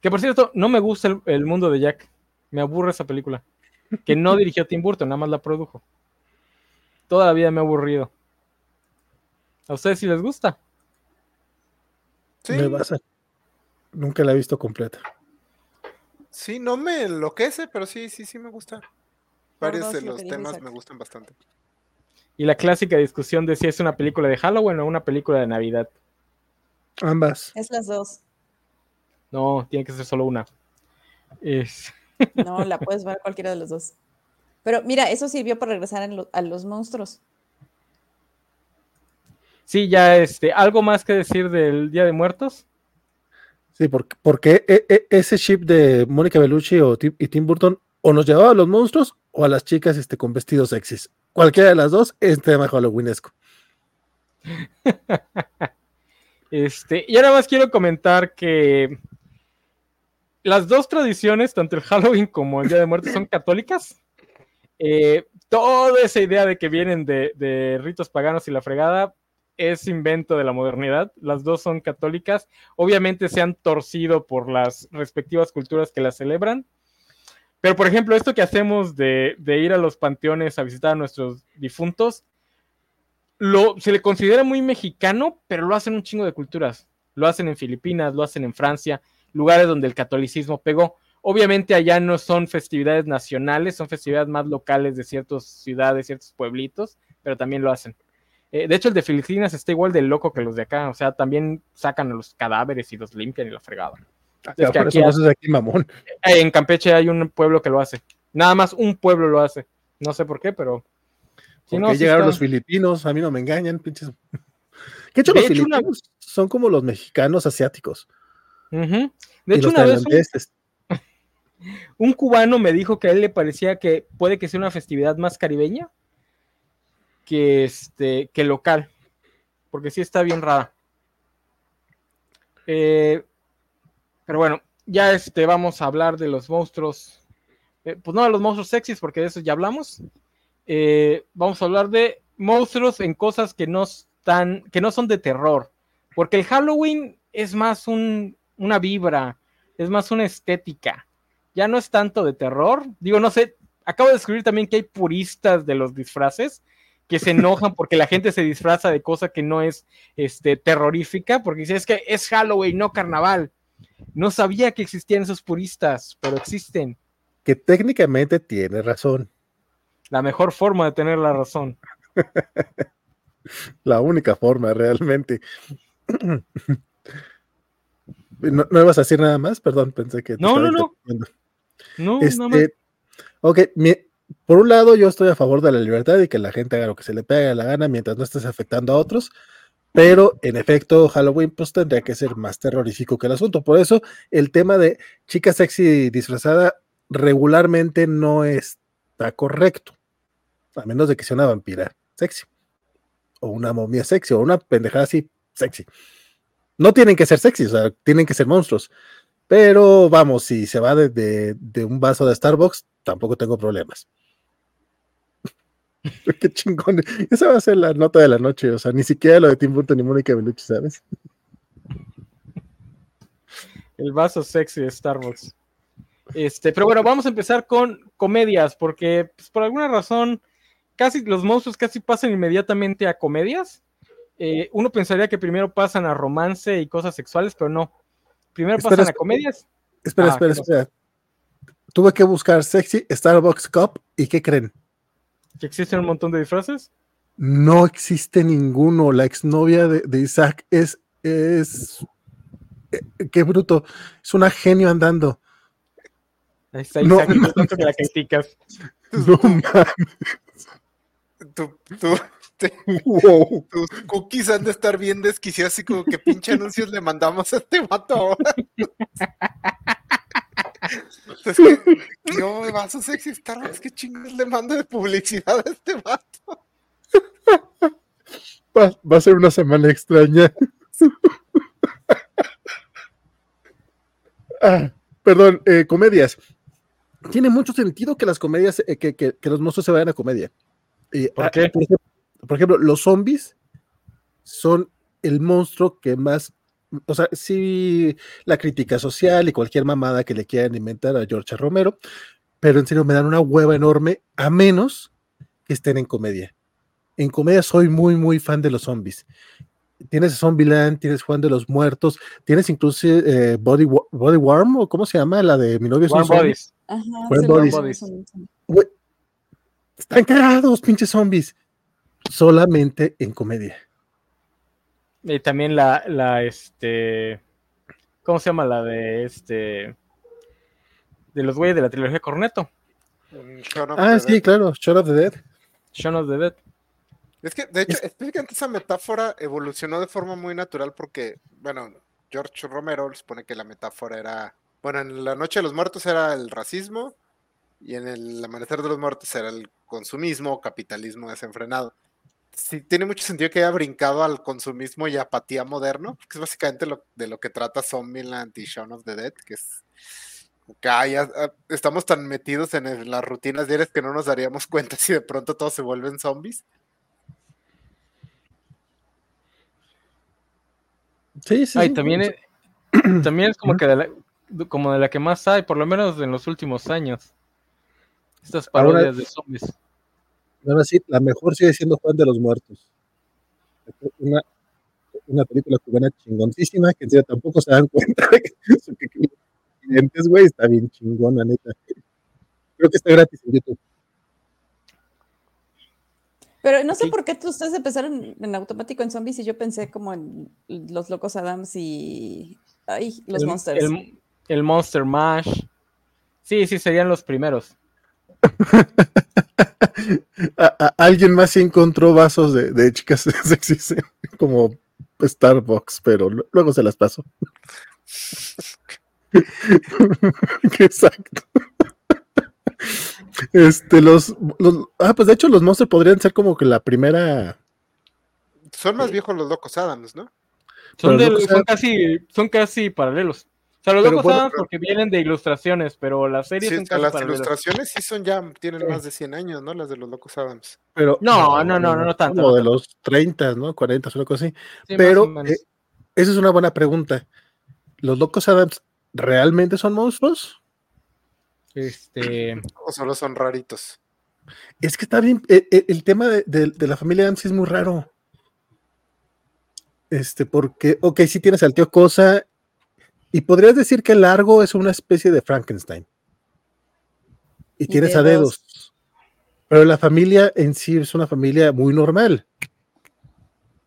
Que por cierto, no me gusta el, el mundo de Jack. Me aburre esa película. Que no dirigió Tim Burton, nada más la produjo. Toda la vida me ha aburrido. ¿A ustedes sí les gusta? Sí, Me basa. Nunca la he visto completa. Sí, no me enloquece, pero sí, sí, sí me gusta. Varios de lo los temas me gustan bastante. Y la clásica discusión de si es una película de Halloween o una película de Navidad. Ambas. Es las dos. No, tiene que ser solo una. Es- No, la puedes ver cualquiera de los dos. Pero mira, eso sirvió para regresar lo- a los monstruos. Sí, ya este, algo más que decir del Día de Muertos. Sí, porque, e- ese chip de Mónica Bellucci o Tim- y Tim Burton o nos llevaba a los monstruos o a las chicas este, con vestidos sexys. Cualquiera de las dos es tema halloweenesco. Este, y ahora más quiero comentar que las dos tradiciones, tanto el Halloween como el Día de Muertos, son católicas. Eh, toda esa idea de que vienen de ritos paganos y la fregada es invento de la modernidad. Las dos son católicas. Obviamente se han torcido por las respectivas culturas que las celebran. Pero, por ejemplo, esto que hacemos de, ir a los panteones a visitar a nuestros difuntos, lo, se le considera muy mexicano, pero lo hacen un chingo de culturas. Lo hacen en Filipinas, lo hacen en Francia, lugares donde el catolicismo pegó. Obviamente allá no son festividades nacionales, son festividades más locales de ciertas ciudades, ciertos pueblitos, pero también lo hacen. Eh, de hecho, el de Filipinas está igual de loco que los de acá, o sea, también sacan a los cadáveres y los limpian y la fregada. Ya, que por aquí eso no haces aquí mamón. Eh, en Campeche hay un pueblo que lo hace. Nada más un pueblo lo hace. No sé por qué, pero. No, sí llegaron está- los filipinos, a mí no me engañan, pinches. Que hecho, De los hecho, una- filipinos son como los mexicanos asiáticos. De y hecho, los una vez un, un cubano me dijo que a él le parecía que puede que sea una festividad más caribeña que, este, que local, porque sí está bien rara. Eh, pero bueno, ya este, vamos a hablar de los monstruos, eh, pues no de los monstruos sexys, porque de eso ya hablamos. Eh, vamos a hablar de monstruos en cosas que no están, que no son de terror, porque el Halloween es más un, una vibra, es más una estética ya no es tanto de terror. Digo, no sé, acabo de descubrir también que hay puristas de los disfraces que se enojan porque la gente se disfraza de cosa que no es este, terrorífica, porque dice, es que es Halloween, no carnaval. No sabía que existían esos puristas, pero existen. Que técnicamente tiene razón. La mejor forma de tener la razón. La única forma, realmente. ¿No, no ibas a decir nada más? Perdón, pensé que. No, no, no. No, nada más. Este, ok, mi- por un lado yo estoy a favor de la libertad y que la gente haga lo que se le pegue la gana mientras no estés afectando a otros, pero en efecto Halloween pues tendría que ser más terrorífico que el asunto. Por eso el tema de chica sexy disfrazada regularmente no está correcto, a menos de que sea una vampira sexy, o una momia sexy, o una pendejada así sexy. No tienen que ser sexy, o sea, tienen que ser monstruos. Pero vamos, si se va de un vaso de Starbucks, tampoco tengo problemas. Qué chingón. Esa va a ser la nota de la noche. O sea, ni siquiera lo de Tim Burton ni Mónica Bellucci, ¿sabes? El vaso sexy de Starbucks. Este, pero bueno, vamos a empezar con comedias, porque pues, por alguna razón casi los monstruos casi pasan inmediatamente a comedias. Eh, uno pensaría que primero pasan a romance y cosas sexuales, pero no. Primero Espera, pasan a comedias. Espera, Ah, espera, espera. Tuve que buscar sexy Starbucks Cup y ¿qué creen? Que existen un montón de disfraces. No existe ninguno. La exnovia de, de Isaac es, es eh, qué bruto. Es una genio andando. Ahí está No, Isaac, y no. tanto que la criticas. No mames. Te- Wow. tus cookies han de estar bien desquiciados, así como que pinche anuncios le mandamos a este vato ahora. Es que, ¿qué oh, vaso sexy Starbucks? ¿Qué chingados le mando de publicidad a este vato? Va, va a ser una semana extraña. Ah, perdón, eh, comedias. Tiene mucho sentido que las comedias, eh, que, que- que los monstruos se vayan a comedia. Eh, ¿Por ah, qué? Por ejemplo, por ejemplo, los zombies son el monstruo que más, o sea, sí, la crítica social y cualquier mamada que le quieran inventar a George Romero, pero en serio me dan una hueva enorme, a menos que estén en comedia. En comedia soy muy, muy fan de los zombies. Tienes Zombieland, tienes Juan de los Muertos, tienes incluso eh, Body, Wa- Body Worm, o cómo se llama, la de Mi novio Warm. Bodies. Ajá, Warm sí, Bodies. Warm Bodies. Güey, Están cagados, pinches zombies. Solamente en comedia. Y también la, la, este, ¿cómo se llama? La de, este, de los güeyes de la trilogía Corneto, Shaun of Ah, sí, Dead. claro, Shot of the Dead. Shaun of the Dead. Es que, de hecho, Es- específicamente esa metáfora evolucionó de forma muy natural porque, bueno, George Romero supone que la metáfora era, bueno, en la Noche de los Muertos era el racismo y en el Amanecer de los Muertos era el consumismo, capitalismo desenfrenado. Sí, tiene mucho sentido que haya brincado al consumismo y apatía moderno, porque es básicamente lo, de lo que trata Zombieland y Shaun of the Dead, que es que ah, ya, ah, estamos tan metidos en el- las rutinas diarias que no nos daríamos cuenta si de pronto todos se vuelven zombies. Sí, sí. Ay, sí. también es, también es como que de la, como de la que más hay, por lo menos en los últimos años. Estas Ahora- parodias de zombies. Ahora sí, la mejor sigue siendo Juan de los Muertos. Una, una película cubana chingoncísima que en serio tampoco se dan cuenta de que clientes, güey, está bien chingona, neta. Creo que está gratis en YouTube. Pero no sé Sí. por qué ustedes empezaron en automático en zombies y yo pensé como en los locos Adams y ay, los el, monsters. El, el Monster Mash. Sí, sí, serían los primeros. A- a- alguien más sí encontró vasos de, de chicas sexys eh, como Starbucks, pero lu- luego se las paso. Exacto. Este, los, los- ah, pues de hecho los monsters podrían ser como que la primera. Son más viejos los locos Adams, ¿no? Son, casi, son casi paralelos. O sea, los Pero locos bueno, Adams pero- porque vienen de ilustraciones, pero las series Sí, son casi las ilustraciones sí son ya, tienen Sí. más de 100 años, ¿no? Las de los locos Adams. Pero, No, no, no, no, no tanto, Como no de los 30, ¿no? 40, una cosa así. Sí, Pero eh, esa es una buena pregunta. ¿Los locos Adams realmente son monstruos? Este, O solo son raritos. Es que está bien. eh, eh, el tema de, de- de la familia Adams sí es muy raro. Este, porque, ok, sí tienes al tío Cosa. Y podrías decir que Largo es una especie de Frankenstein. Y, Y tienes a dedos. dedos. Pero la familia en sí es una familia muy normal.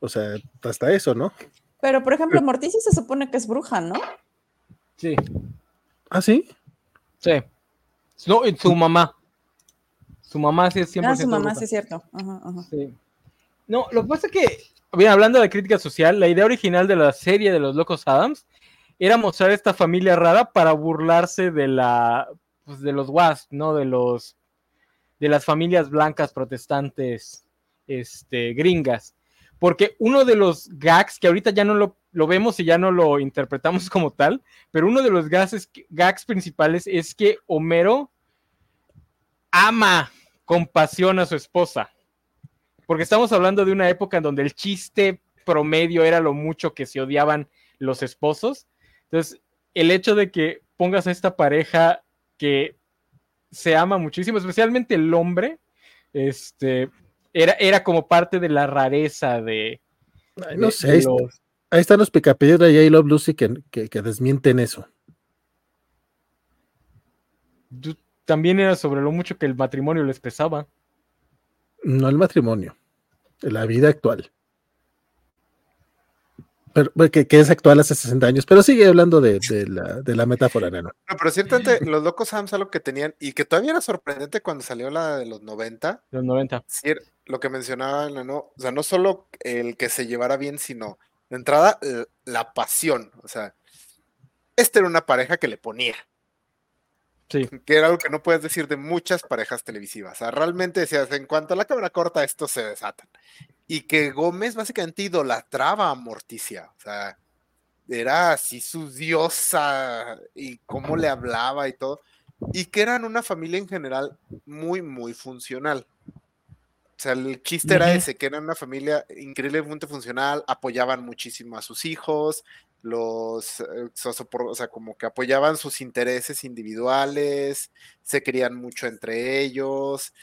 O sea, hasta eso, ¿no? Pero por ejemplo, Morticia se supone que es bruja, ¿no? sí, Ah, sí. sí. No, y su mamá. Su mamá sí es 100% Ah, su mamá, bruja. sí es cierto. Ajá, ajá. Sí. No, lo que pasa es que, bien, hablando de la crítica social, la idea original de la serie de los Locos Adams era mostrar esta familia rara para burlarse de la, pues, de los WASP, ¿no? De los, de las familias blancas protestantes, este, gringas. Porque uno de los gags, que ahorita ya no lo, vemos y ya no lo interpretamos como tal, pero uno de los gags principales es que Homero ama con pasión a su esposa. Porque estamos hablando de una época en donde el chiste promedio era lo mucho que se odiaban los esposos. Entonces, el hecho de que pongas a esta pareja que se ama muchísimo, especialmente el hombre, este, era, era como parte de la rareza de... Ay, de- no sé. de ahí, está- los- ahí están los picapiedra y ahí Love Lucy que, que, que desmienten eso. también era sobre lo mucho que el matrimonio les pesaba. No el matrimonio, la vida actual. Pero, que, que, es actual hace 60 años, pero sigue hablando de, de, la, de la, metáfora, ¿no? No, pero ciertamente los locos Adams algo que tenían, y que todavía era sorprendente cuando salió la de los 90. Los 90. Sí, lo que mencionaba, ¿no? O sea, no solo el que se llevara bien, sino de entrada la pasión. O sea, esta era una pareja que le ponía. Sí. Que era algo que no puedes decir de muchas parejas televisivas. O sea, realmente decías, en cuanto a la cámara corta, estos se desatan y que Gómez básicamente idolatraba a Morticia, o sea, era así su diosa y cómo le hablaba y todo, y que eran una familia en general muy, muy funcional. O sea, el chiste era ese, que eran una familia increíblemente funcional, apoyaban muchísimo a sus hijos, los, eh, o sea, como que apoyaban sus intereses individuales, se querían mucho entre ellos,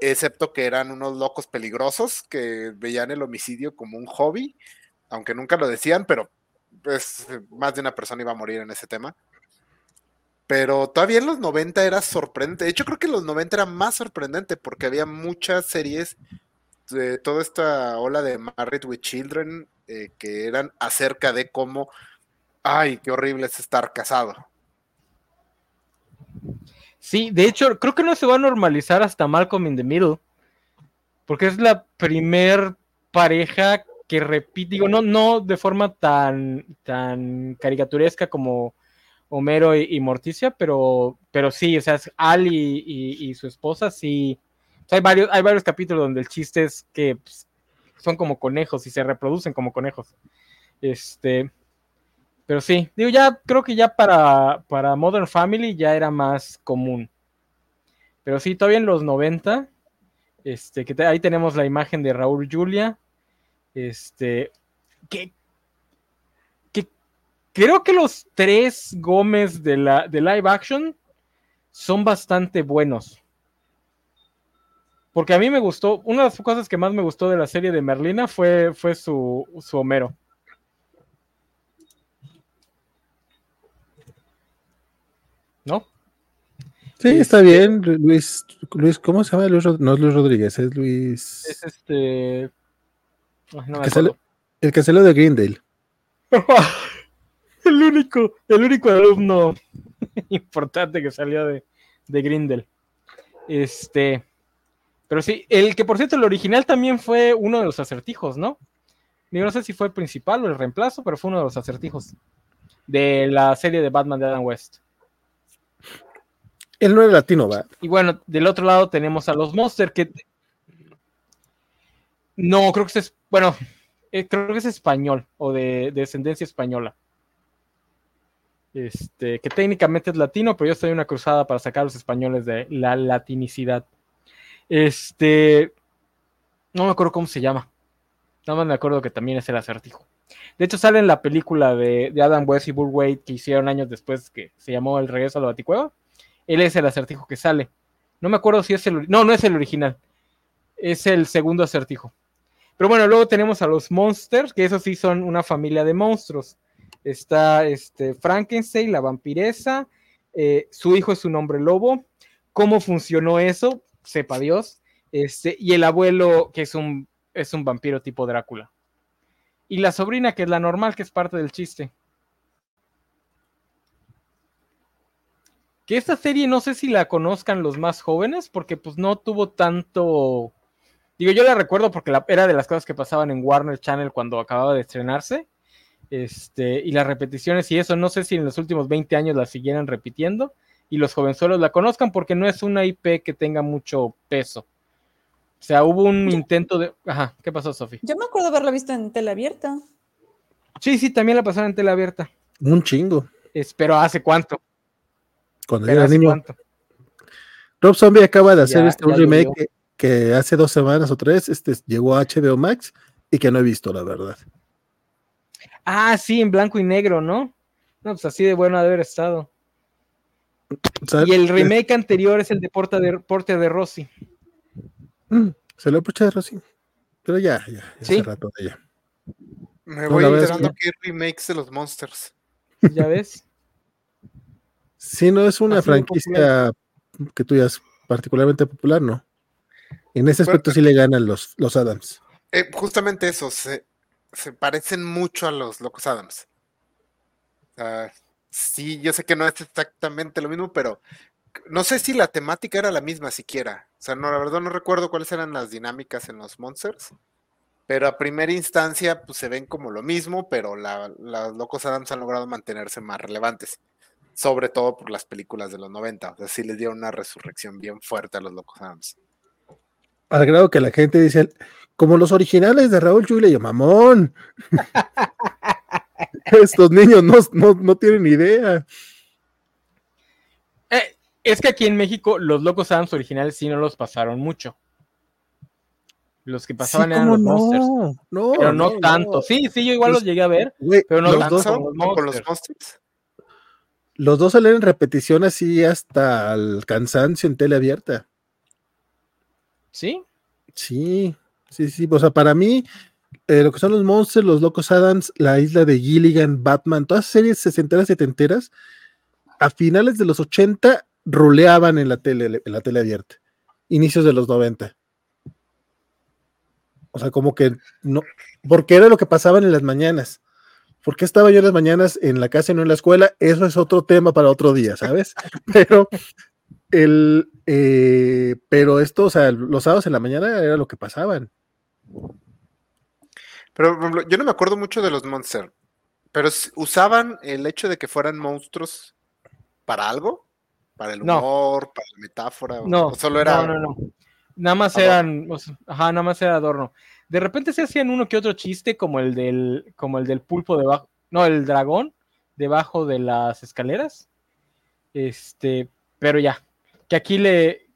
excepto que eran unos locos peligrosos que veían el homicidio como un hobby, aunque nunca lo decían, pero pues más de una persona iba a morir en ese tema. Pero todavía en los 90 era sorprendente. De hecho, creo que en los 90 era más sorprendente porque había muchas series de toda esta ola de Married with Children eh, que eran acerca de cómo, ay, qué horrible es estar casado. Sí, de hecho, creo que no se va a normalizar hasta Malcolm in the Middle. Porque es la primer pareja que repite, digo, no, no de forma tan, tan caricaturesca como Homero y, Morticia, pero, pero sí, o sea, es Al y, su esposa, sí. hay, varios, hay varios capítulos donde el chiste es que pues, son como conejos y se reproducen como conejos. Este, pero sí, digo, ya creo que ya para, para Modern Family ya era más común. Pero sí, todavía en los 90, este, que ahí tenemos la imagen de Raúl Julia. Este, que, que creo que los tres Gómez de, la, de live action son bastante buenos. Porque a mí me gustó, una de las cosas que más me gustó de la serie de Merlina fue, fue su, su Homero. ¿No? Sí, está bien, Luis, Luis, ¿cómo se llama? Luis, no es Luis Rodríguez, es Luis. Es este. el, que salió, el, que de Grindale. el único, el único alumno importante que salió de, de Grindel. Este. Pero sí, el que por cierto, el original también fue uno de los acertijos, ¿no? Yo no sé si fue el principal o el reemplazo, pero fue uno de los acertijos de la serie de Batman de Adam West. No es latino, ¿va? Y bueno, del otro lado tenemos a los Monster que. No, creo que es. Bueno, eh, creo que es español o de, descendencia española. Este, que técnicamente es latino, pero yo estoy en una cruzada para sacar a los españoles de la latinicidad. Este. No me acuerdo cómo se llama. Nada más me acuerdo que también es el acertijo. De hecho, sale en la película de, Adam West y Bull Wade que hicieron años después que se llamó El regreso a la Baticueva él es el acertijo que sale. No me acuerdo si es el. No, no es el original. Es el segundo acertijo. Pero bueno, luego tenemos a los Monsters, que esos sí son una familia de monstruos. Está este, Frankenstein, la vampiresa. Eh, su hijo es un hombre lobo. ¿Cómo funcionó eso? Sepa Dios. Este, y el abuelo, que es un, es un vampiro tipo Drácula. Y la sobrina, que es la normal, que es parte del chiste. Que esta serie no sé si la conozcan los más jóvenes, porque pues no tuvo tanto. Digo, yo la recuerdo porque era de las cosas que pasaban en Warner Channel cuando acababa de estrenarse. Este, y las repeticiones y eso, no sé si en los últimos 20 años la siguieran repitiendo y los jovenzuelos la conozcan porque no es una IP que tenga mucho peso. O sea, hubo un intento de. Ajá, ¿qué pasó, Sofi? Yo me acuerdo haberla visto en tele abierta. Sí, sí, también la pasaron en tele abierta. Un chingo. Pero ¿hace cuánto? Cuando era niño. Rob Zombie acaba de hacer este un remake que, hace dos semanas o tres este, llegó a HBO Max y que no he visto, la verdad. Ah, sí, en blanco y negro, ¿no? No, pues así de bueno haber estado. Y el remake anterior es el de Porta de, Porta de Rossi. Mm, se lo pucha de Rossi. Pero ya, ya, ya ¿Sí? hace rato de ella. Me voy enterando que hay remakes de los Monsters. ¿Ya ves? Sí, no es una franquicia que tú es particularmente popular, ¿no? En ese aspecto sí le ganan los, los Adams. Eh, justamente eso, se, se parecen mucho a los Locos Adams. Sea, sí, yo sé que no es exactamente lo mismo, pero no sé si la temática era la misma siquiera. O sea, no, la verdad no recuerdo cuáles eran las dinámicas en los Monsters. Pero a primera instancia, pues se ven como lo mismo, pero la, los Locos Adams han logrado mantenerse más relevantes. Sobre todo por las películas de los 90. O sea, sí les dieron una resurrección bien fuerte a los Locos Adams. Al grado que la gente dice, como los originales de Raúl Julia, yo, mamón. Estos niños no, no, no tienen idea. Eh, es que aquí en México los Locos Adams originales sí no los pasaron mucho. Los que pasaban Sí, eran ¿cómo los no? Monsters. No, Pero no, tanto. Sí, sí, yo igual Los- los llegué a ver, pero no los, tanto dos, como los ¿Con los Monsters. Los dos salen en repetición así hasta el cansancio en tele abierta. ¿Sí? Sí, sí, sí. O sea, para mí, eh, lo que son los Monsters, los Locos Adams, la isla de Gilligan, Batman, todas series sesenteras, setenteras, a finales de los 80 roleaban en la tele, en la tele abierta. Inicios de los 90. O sea, como que no, porque era lo que pasaban en las mañanas. ¿Por qué estaba yo en las mañanas en la casa y no en la escuela? Eso es otro tema para otro día, ¿sabes? Pero el, eh, pero esto, o sea, los sábados en la mañana era lo que pasaban. Pero yo no me acuerdo mucho de los Monsters. Pero usaban el hecho de que fueran monstruos para algo, para el No. humor, para la metáfora, o- No, o solo era. no, no, no. Nada más Adorno. eran, o sea, ajá, nada más era adorno. De repente se hacían uno que otro chiste, como el del, como el del pulpo debajo, no, el dragón debajo de las escaleras. Este, pero ya, que aquí le,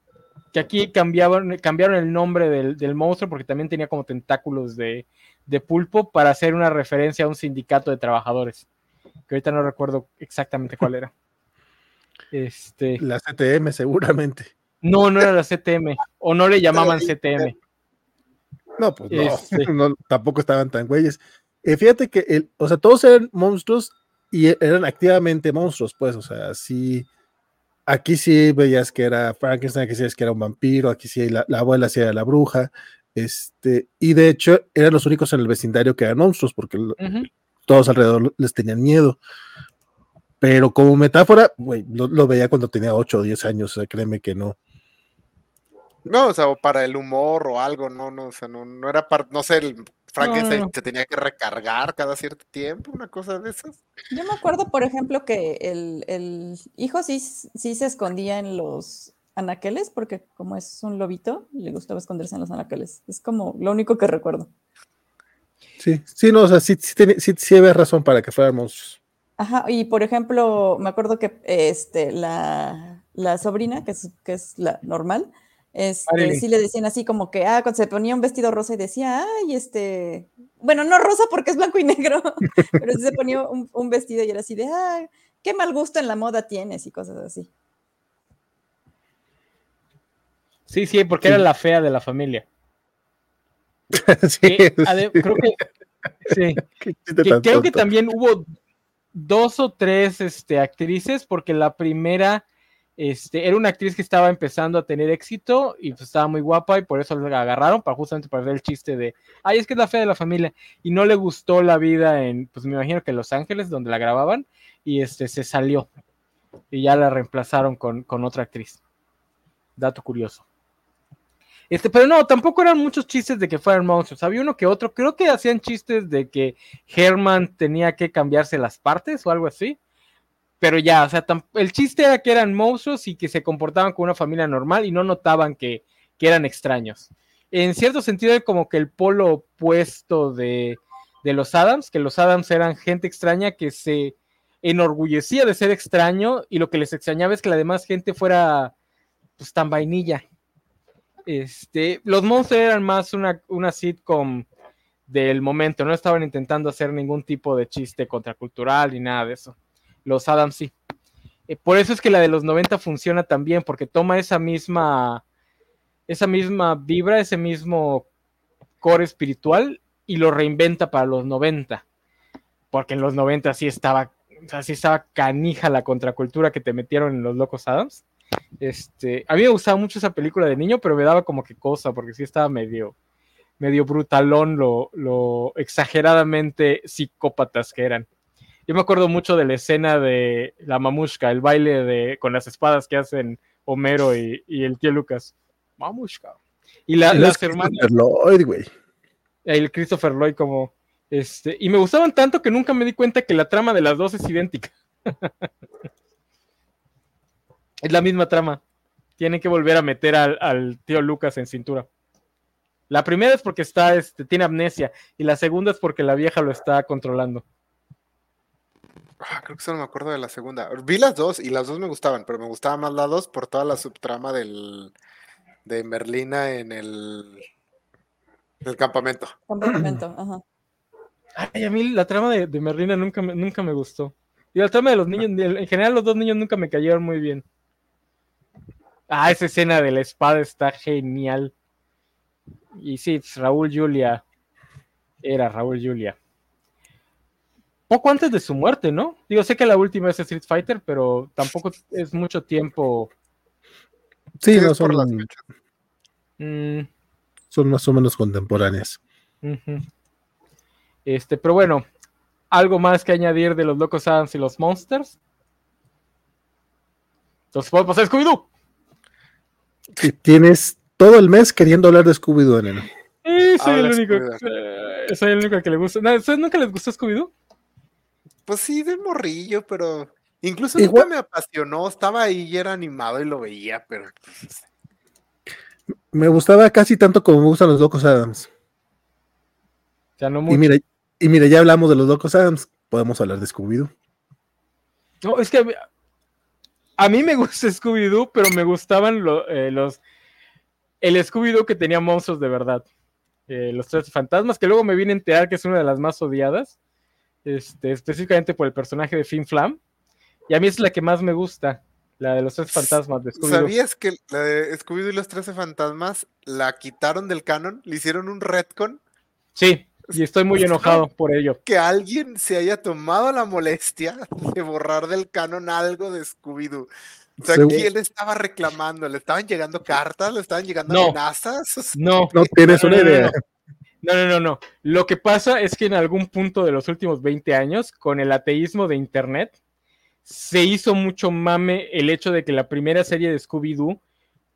que aquí cambiaban, cambiaron el nombre del, del monstruo porque también tenía como tentáculos de, de pulpo para hacer una referencia a un sindicato de trabajadores. Que ahorita no recuerdo exactamente cuál era. Este. La CTM, seguramente. No, no era la CTM. O no le llamaban CTM. No, pues no, Este. no, tampoco estaban tan güeyes. Eh, fíjate que, el, o sea, todos eran monstruos y e- eran activamente monstruos, pues, o sea, sí. Aquí sí veías que era Frankenstein, aquí sí veías que era un vampiro, aquí sí la, la abuela sí era la bruja, este, y de hecho eran los únicos en el vecindario que eran monstruos, porque todos alrededor les tenían miedo. Pero como metáfora, güey, lo, lo veía cuando tenía 8 o 10 años, o sea, créeme que no. No, o sea, o para el humor o algo, no, no, o sea, no, no era para, no sé, el Frankenstein no. se tenía que recargar cada cierto tiempo, una cosa de esas. Yo me acuerdo, por ejemplo, que el, el hijo sí, sí se escondía en los anaqueles, porque como es un lobito, le gustaba esconderse en los anaqueles. Es como lo único que recuerdo. Sí, sí, no, o sea, sí, sí, tiene- sí, sí había razón para que monstruos. Ajá, y por ejemplo, me acuerdo que este, la, la sobrina, que es, que es la normal, este, sí le decían así como que, ah, cuando se ponía un vestido rosa y decía, ay, este, bueno, no rosa porque es blanco y negro, pero sí se ponía un, un vestido y era así de, ah, qué mal gusto en la moda tienes y cosas así. Sí, sí, porque Sí. era la fea de la familia. sí, Que, creo que, sí, que creo que también hubo dos o tres este, actrices, porque la primera este, era una actriz que estaba empezando a tener éxito y pues, estaba muy guapa y por eso la agarraron para justamente para hacer el chiste de, ay, es que es la fea de la familia y no le gustó la vida en, pues me imagino que en Los Ángeles, donde la grababan, y este se salió y ya la reemplazaron con, con otra actriz. Dato curioso. Este, pero no, tampoco eran muchos chistes de que fueran monstruos. Había uno que otro. Creo que hacían chistes de que Herman tenía que cambiarse las partes o algo así. Pero ya, o sea, el chiste era que eran monstruos y que se comportaban como una familia normal y no notaban que, que eran extraños. En cierto sentido, era como que el polo opuesto de, de los Adams, que los Adams eran gente extraña que se enorgullecía de ser extraño y lo que les extrañaba es que la demás gente fuera pues tan vainilla. Este, los Monsters eran más una, una sitcom del momento, no estaban intentando hacer ningún tipo de chiste contracultural ni nada de eso. Los Adams sí. Eh, por eso es que la de los 90 funciona tan bien, porque toma esa misma, esa misma vibra, ese mismo core espiritual y lo reinventa para los 90. Porque en los 90 sí estaba, o sea, sí estaba canija la contracultura que te metieron en los Locos Adams. Este, a mí me gustaba mucho esa película de niño, pero me daba como que cosa, porque sí estaba medio, medio brutalón, lo, lo exageradamente psicópatas que eran. Yo me acuerdo mucho de la escena de la mamushka, el baile de con las espadas que hacen Homero y, y el tío Lucas. Mamushka. Y la, Y las hermanas, Christopher Lloyd, güey. el Christopher Lloyd como este, y me gustaban tanto que nunca me di cuenta que la trama de las dos es idéntica. es la misma trama. Tienen que volver a meter al, al tío Lucas en cintura. La primera es porque está, este, tiene amnesia y la segunda es porque la vieja lo está controlando. Ah, creo que solo me acuerdo de la segunda. Vi las dos y las dos me gustaban, pero me gustaba más la dos por toda la subtrama del de Merlina en el, el campamento. Campamento, ajá. Ay, a mí la trama de, de Merlina nunca me, nunca me gustó. Y la trama de los niños, en general los dos niños nunca me cayeron muy bien. Ah, esa escena de la espada está genial. Y sí, Raúl Julia era Raúl Julia. Poco antes de su muerte, ¿no? Digo, sé que la última es Street Fighter, pero tampoco es mucho tiempo. Sí, Sí, no, las son, fechas. Mm, son más o menos contemporáneas. Este, pero bueno, algo más que añadir de los Locos Adams y los Monsters. Entonces podemos pasar a Scooby-Doo. Y tienes todo el mes queriendo hablar de Scooby-Doo, neno. Eh, soy, el único, eh, soy el único que le gusta. ¿Ustedes nunca les gustó Scooby-Doo? Pues sí, de morrillo, pero incluso Igual- nunca me apasionó. Estaba ahí y era animado y lo veía, pero Me gustaba casi tanto como me gustan los Locos Adams. Sea, no Y mira, y mira, ya hablamos de los Locos Adams. Podemos hablar de Scooby-Doo. No, es que a mí, a mí me gusta Scooby-Doo, pero me gustaban lo- eh, los. El Scooby-Doo que tenía monstruos de verdad. Eh, los tres fantasmas, que luego me vine a enterar que es una de las más odiadas. Este, específicamente por el personaje de Fin Flam. Y a mí es la que más me gusta. La de los tres fantasmas de Scooby-Doo. ¿sabías que la de Scooby-Doo y los 13 fantasmas la quitaron del canon? Le hicieron un retcon Sí, y estoy muy enojado por ello. que alguien se haya tomado la molestia de borrar del canon algo de Scooby-Doo. O sea, ¿quién estaba reclamando? ¿Le estaban llegando cartas? ¿Le estaban llegando No. amenazas? No, No tienes una no, no, idea. No, no, no, no. Lo que pasa es que en algún punto de los últimos 20 años, con el ateísmo de Internet, se hizo mucho mame el hecho de que la primera serie de Scooby-Doo,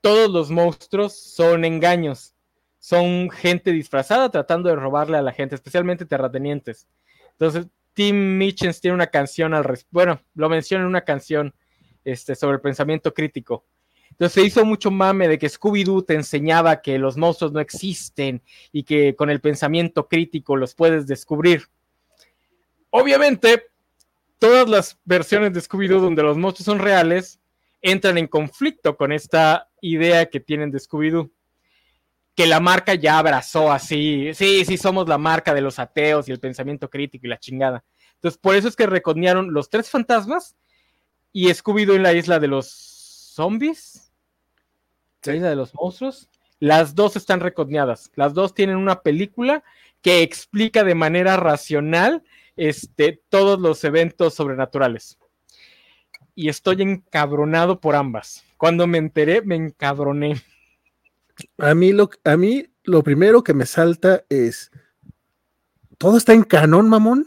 todos los monstruos son engaños. Son gente disfrazada tratando de robarle a la gente, especialmente terratenientes. Entonces, Tim Mitchens tiene una canción al respecto. Bueno, lo menciona en una canción este, sobre el pensamiento crítico. Entonces se hizo mucho mame de que Scooby-Doo te enseñaba que los monstruos no existen y que con el pensamiento crítico los puedes descubrir. Obviamente, todas las versiones de Scooby-Doo donde los monstruos son reales entran en conflicto con esta idea que tienen de Scooby-Doo. Que la marca ya abrazó así. Sí, sí, somos la marca de los ateos y el pensamiento crítico y la chingada. Entonces, por eso es que reconearon los tres fantasmas y Scooby-Doo en la isla de los zombies. La isla de los monstruos. Las dos están reconeadas. Las dos tienen una película que explica de manera racional este, todos los eventos sobrenaturales. Y estoy encabronado por ambas. Cuando me enteré, me encabroné. A mí, lo, a mí lo primero que me salta es. ¿Todo está en canon, mamón?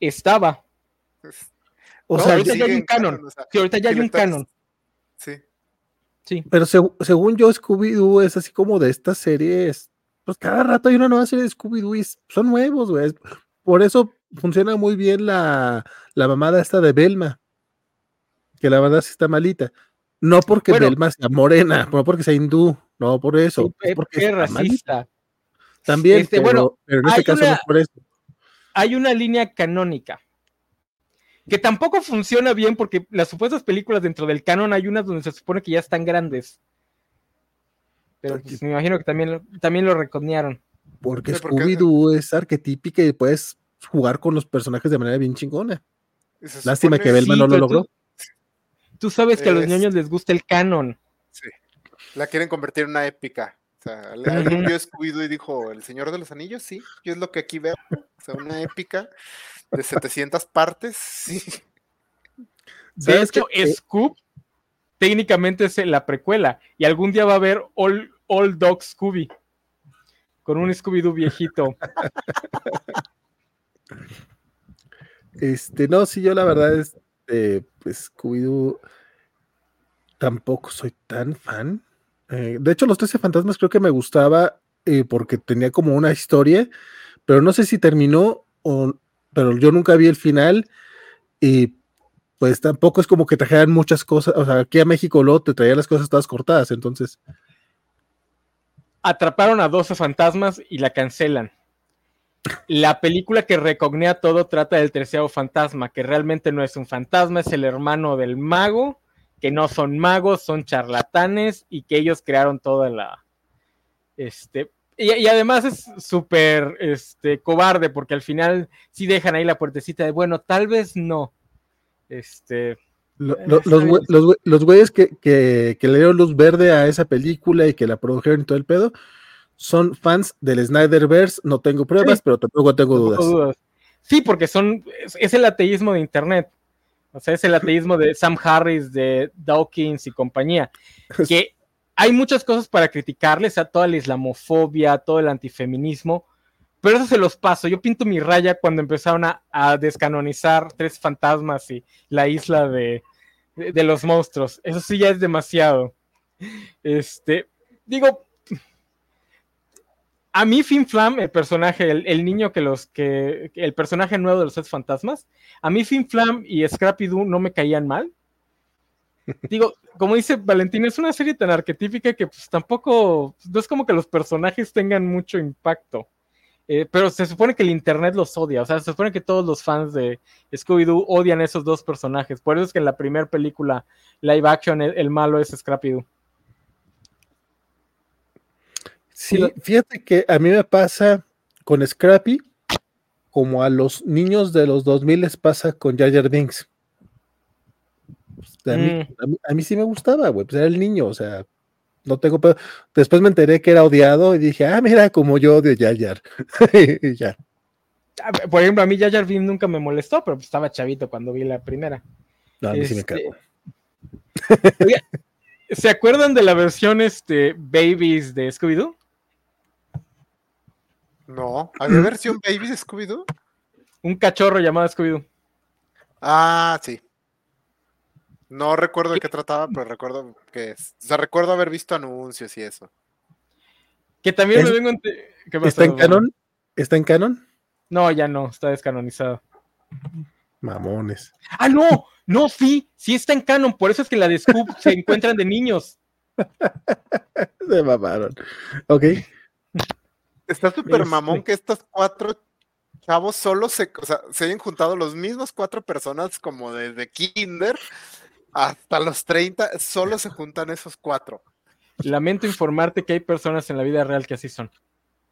Estaba. O No, sea, ahorita ya hay un canon. o sea, Sí, ahorita ya hay un estás- canon. Sí. Sí. pero seg- según yo, Scooby-Doo es así como de estas series. Pues cada rato hay una nueva serie de Scooby-Doo y es- son nuevos, güey. Por eso funciona muy bien la, la mamada esta de Belma. Que la verdad sí está malita. No porque Bueno. Belma sea morena, no porque sea hindú, no por eso. Es porque malita. racista. También, Este, pero, bueno, pero en este caso no una- es por eso. hay una línea canónica que tampoco funciona bien porque las supuestas películas dentro del canon hay unas donde se supone que ya están grandes. Pero pues, me imagino que también, lo- también lo reconearon. Porque Scooby-Doo es arquetípica y puedes jugar con los personajes de manera bien chingona. Lástima que Belma Sí, no lo pero tú- logró. Tú sabes que a los niños les gusta el canon. Sí. La quieren convertir en una épica. O sea, alguien vio Scooby-Doo y dijo, ¿El Señor de los Anillos? Sí, yo es lo que aquí veo. O sea, una épica de 700 partes. Sí. De ¿Sabes hecho, qué? Eh, Scoop técnicamente es la precuela y algún día va a haber All, All Dog Scooby. con un Scooby-Doo viejito. Este, no, sí, yo la verdad es, eh, pues Scooby-Doo tampoco soy tan fan. Eh, de hecho, los 13 fantasmas creo que me gustaba eh, porque tenía como una historia, pero no sé si terminó o, pero yo nunca vi el final y pues tampoco es como que trajeran muchas cosas, o sea, aquí a México lo te traían las cosas todas cortadas, entonces. Atraparon a 12 fantasmas y la cancelan. La película que recognea todo trata del tercero fantasma, que realmente no es un fantasma, es el hermano del mago, que no son magos, son charlatanes y que ellos crearon toda la... Este, y, además es súper este, cobarde porque al final sí dejan ahí la puertecita de, bueno, tal vez no. Este, los, los, güeyes que, que, le dieron luz verde a esa película y que la produjeron y todo el pedo, son fans del Snyderverse, no tengo pruebas, pero tampoco tengo dudas. Sí, porque son, es, el ateísmo de Internet. O sea, es el ateísmo de Sam Harris, de Dawkins y compañía. Que hay muchas cosas para criticarles, a toda la islamofobia, todo el antifeminismo, pero eso se los paso. Yo pinto mi raya cuando empezaron a, descanonizar Tres Fantasmas y la isla de, los monstruos. Eso sí ya es demasiado. Este, digo, a mí Fin Flam, el personaje, el, niño que los que, el personaje nuevo de los Tres Fantasmas, a mí Fin Flam y Scrappy Doo no me caían mal. Digo, como dice Valentín, es una serie tan arquetípica que pues tampoco, no es como que los personajes tengan mucho impacto. Eh, pero se supone que el internet los odia, o sea, se supone que todos los fans de Scooby-Doo odian esos dos personajes. Por eso es que en la primera película live action el, malo es Scrappy-Doo. Sí, fíjate que a mí me pasa con Scrappy como a los niños de los 2000 les pasa con Jar Jar Binks. Mm. a, mí, sí me gustaba, güey, pues era el niño, o sea, no tengo pedo. Después me enteré que era odiado y dije, ah, mira, como yo odio Yayar. y ya. Ah, por ejemplo, a mí Yayar Beam nunca me molestó, pero pues estaba chavito cuando vi la primera. No, a mí sí me este, ¿Se acuerdan de la versión este, Babies de Scooby-Doo? No, ¿había versión Babies de Scooby-Doo? Un cachorro llamado Scooby-Doo. Ah, sí. No recuerdo de qué trataba, pero recuerdo que. O sea, recuerdo haber visto anuncios y eso. Que también me vengo. ¿Está en canon? ¿Está en canon? No, ya no, está descanonizado. Mamones. ¡Ah, no! No, sí, sí está en canon, por eso es que la de Scoop se encuentran de niños. se mamaron. Ok. Está súper este mamón que estos cuatro chavos solo se, o sea, se hayan juntado los mismos cuatro personas como desde Kinder hasta los 30 solo se juntan esos cuatro. Lamento informarte que hay personas en la vida real que así son.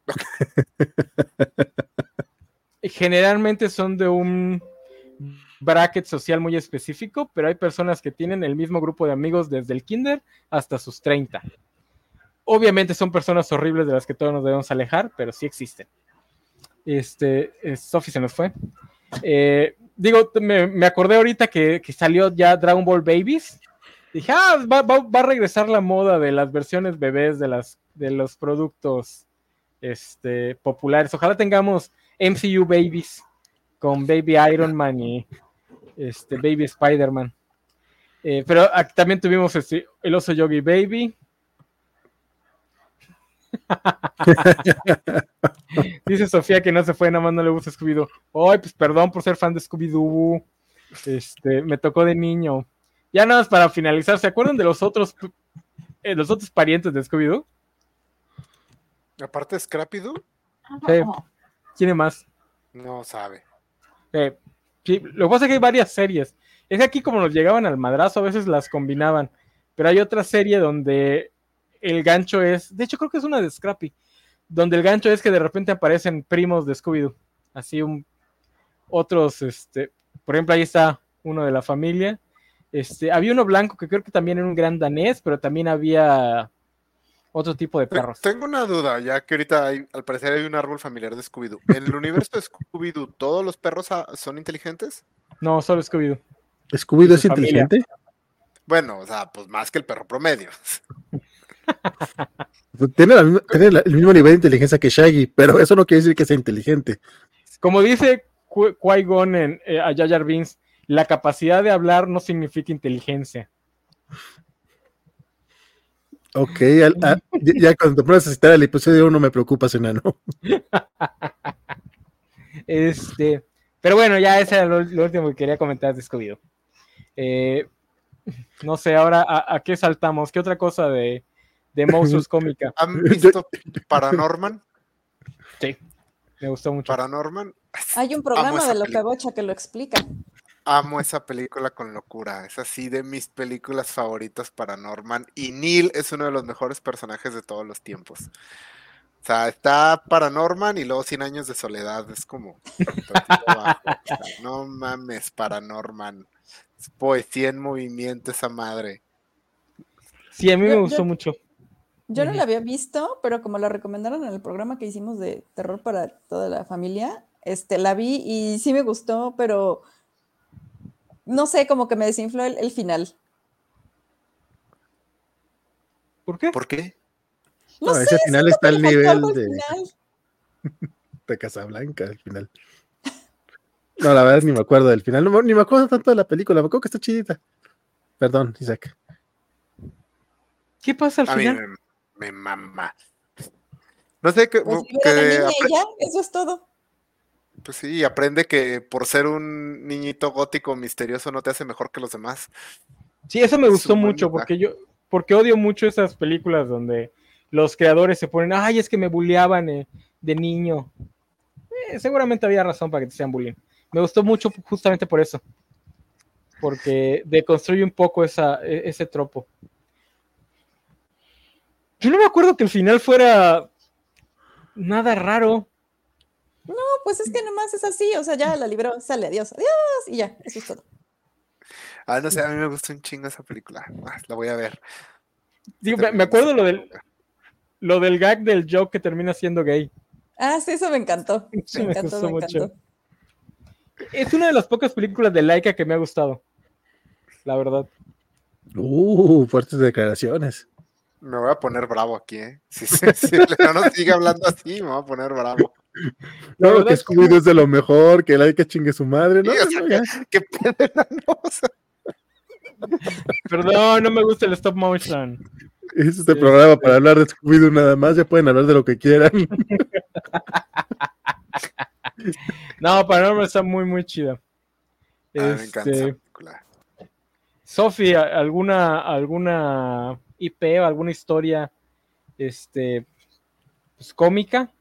Generalmente son de un bracket social muy específico, pero hay personas que tienen el mismo grupo de amigos desde el kinder hasta sus 30. Obviamente son personas horribles de las que todos nos debemos alejar, pero sí existen. Este, eh, Sophie se nos fue. Eh, digo, me, acordé ahorita que, salió ya Dragon Ball Babies. Dije, ah, va, a regresar la moda de las versiones bebés de, las, de los productos este, populares. Ojalá tengamos MCU Babies con Baby Iron Man y este, Baby Spider-Man. Eh, pero también tuvimos este, el oso Yogi Baby. Dice Sofía que no se fue, nada más no le gusta Scooby-Doo. Ay, pues perdón por ser fan de Scooby-Doo. Este, me tocó de niño. Ya nada más para finalizar, ¿se acuerdan de los otros eh, los otros parientes de Scooby-Doo? Aparte de Scrappy-Doo. Sí. ¿Quién más? No sabe. sí, lo que pasa es que hay varias series. Es que aquí como nos llegaban al madrazo, a veces las combinaban. Pero hay otra serie donde el gancho es, de hecho creo que es una de Scrappy, donde el gancho es que de repente aparecen primos de Scooby-Doo, así un, otros, este, por ejemplo ahí está uno de la familia, este, había uno blanco que creo que también era un gran danés, pero también había otro tipo de perros. Tengo una duda, ya que ahorita hay, al parecer hay un árbol familiar de Scooby-Doo. ¿En el universo de Scooby-Doo todos los perros son inteligentes? No, solo Scooby-Doo. ¿Scooby-Doo es inteligente? Bueno, o sea, pues más que el perro promedio. Tiene, la misma- tiene la- el mismo nivel de inteligencia que Shaggy, pero eso no quiere decir que sea inteligente. Como dice Qui- Qui-Gon en, eh, a Jar Binks, la capacidad de hablar no significa inteligencia. Ok, al- a- ya, cuando te pones a citar el episodio uno me preocupas, enano. Este, pero bueno, ya ese era lo, lo último que quería comentar de Scooby-Doo. Eh, no sé, ahora ¿a, a qué saltamos? ¿Qué otra cosa de, de monstruos cómica? ¿Han visto Paranorman? Sí, me gustó mucho. Paranorman. Hay un programa de Loca película. Bocha que lo explica. Amo esa película con locura. Es así de mis películas favoritas Paranorman. Y Neil es uno de los mejores personajes de todos los tiempos. O sea, está Paranorman y luego 100 años de soledad. Es como. no mames, Paranorman. Es poesía en movimiento esa madre. Sí, a mí me Yo- gustó yo- mucho. Yo no la había visto, pero como la recomendaron en el programa que hicimos de terror para toda la familia, este, la vi y sí me gustó, pero no sé, como que me desinfló el, el final. ¿Por qué? ¿Por qué? No, No, sé, ese final está al nivel de- final. De Casablanca al final. No, la verdad ni me acuerdo del final. No ni me acuerdo tanto de la película. Me acuerdo que está chidita. Perdón, Isaac. ¿Qué pasa al A final? Me mama. No sé qué. Pues que niña y ya, eso es todo. Pues sí, aprende que por ser un niñito gótico misterioso no te hace mejor que los demás. Sí, eso me Es gustó mucho porque yo, porque odio mucho esas películas donde los creadores se ponen, ay, es que me bulleaban eh, de niño. Eh, seguramente había razón para que te sean bullying. Me gustó mucho justamente por eso. Porque deconstruye un poco esa, e- ese tropo. Yo no me acuerdo que el final fuera nada raro. No, pues es que nomás es así, o sea, ya la libró, sale, adiós, adiós, y ya, eso es todo. Ah, no sé, a mí me gusta un chingo esa película. Ah, la voy a ver. Digo, me, me acuerdo lo del, lo del gag del Joe que termina siendo gay. Ah, sí, eso me encantó. Sí, Me me encantó, gustó me mucho. encantó. Es una de las pocas películas de Laika que me ha gustado. La verdad. Uh, fuertes declaraciones. Me voy a poner bravo aquí, ¿eh? Si, si, si el enano sigue hablando así, me voy a poner bravo. No, que es que- Scooby-Doo es de lo mejor, que el hay que chingue su madre. No, Sí, o no, sea, no, ya. ¿Qué pedo, enano? O sea, Perdón, no me gusta el stop motion. Es este Sí, programa sí. para hablar de Scooby-Doo nada más. Ya pueden hablar de lo que quieran. No, Paranormal está muy, muy chida. ah, me encanta Este, película. Sofi, ¿a- ¿alguna, alguna IP o alguna historia este, pues, cómica?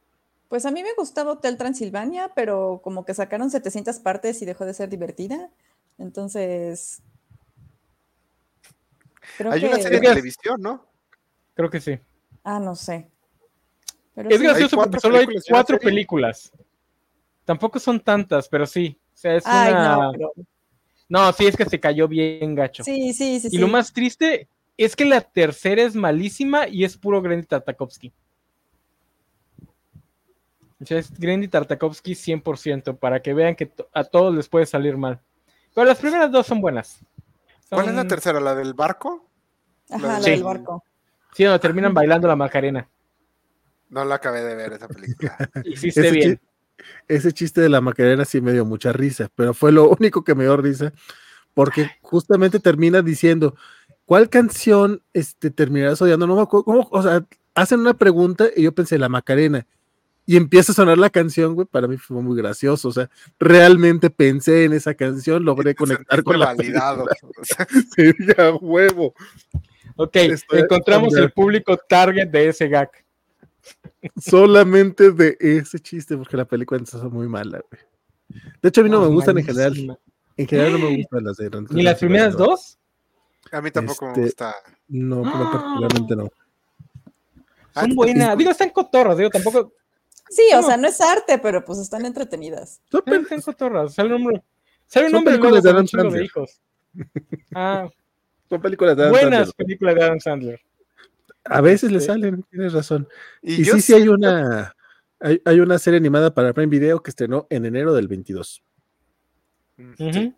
Pues a mí me gustaba Hotel Transilvania, pero como que sacaron 700 partes y dejó de ser divertida. Entonces. Creo Hay una serie de televisión, ¿no? Creo que sí. Ah, no sé. Pero Es sí. gracioso porque solo hay cuatro películas. Tampoco son tantas, pero sí. O sea, es Ay, una... no, pero- No, sí, es que se cayó bien gacho. Sí, sí, sí. Y lo más triste es que la tercera es malísima y es puro Grandy Tartakovsky. O sea, es Grandy Tartakovsky 100%, para que vean que a todos les puede salir mal. Pero las primeras dos son buenas. ¿Cuál es la tercera? ¿La del barco? Ajá, la Sí. del barco. Sí, donde terminan bailando la Macarena. No la acabé de ver esa película. Hiciste Ese, bien. chi- ese chiste de la Macarena sí me dio mucha risa, pero fue lo único que me dio risa, porque justamente termina diciendo, ¿cuál canción este, terminarás odiando? No me acuerdo, ¿cómo? o sea, hacen una pregunta y yo pensé, la Macarena, y empieza a sonar la canción, güey, para mí fue muy gracioso, o sea, realmente pensé en esa canción, logré conectar con la validado. O sea, Sí, a huevo. Ok, Estoy encontramos el público target de ese gag. Solamente de ese chiste, porque la película es muy mala, güey. De hecho, a mí no Oh, me gustan en general. En general no me gustan las de ¿Ni las primeras dos? A mí tampoco Este, me gusta. No, no, particularmente no. Ah, Son buenas. Digo, están cotorras, digo, tampoco. Sí, o No. sea, no es arte, pero pues están entretenidas. Están cotorras. Sale un hombre. Sale un Son hombre de Adam chingo de Sandler. hijos. Ah, son películas de Adam buenas Sandler. películas de Adam Sandler. A veces le salen, tienes razón. Y, sí, sí hay una, hay, hay una serie animada para Prime Video que estrenó en enero del 22. Mm, Ujú. sí.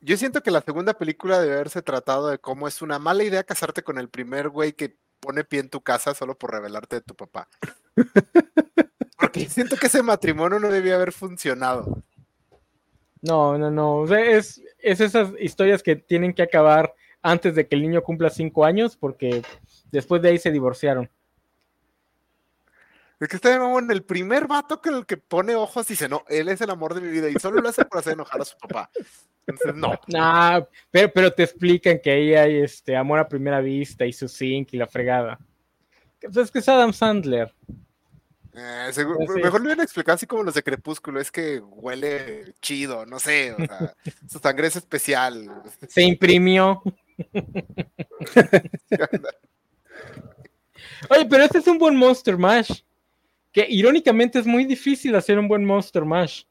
Yo siento que la segunda película debe haberse tratado de cómo es una mala idea casarte con el primer güey que pone pie en tu casa solo por revelarte de tu papá. Porque siento que ese matrimonio no debía haber funcionado. No, no, no. O sea, es, es esas historias que tienen que acabar antes de que el niño cumpla cinco años, porque después de ahí se divorciaron. Es que está de mamón, el primer vato que el que pone ojos dice, no, él es el amor de mi vida y solo lo hace por hacer enojar a su papá. Entonces, no. Nah, pero, pero te explican que ahí hay este amor a primera vista y su zinc y la fregada. Entonces es que es Adam Sandler. Eh, Pues sí. Mejor lo hubieran explicado así como los de Crepúsculo, es que huele chido, no sé, o sea, su sangre es especial. Se imprimió. Oye, pero este es un buen Monster Mash. Que irónicamente es muy difícil hacer un buen Monster Mash.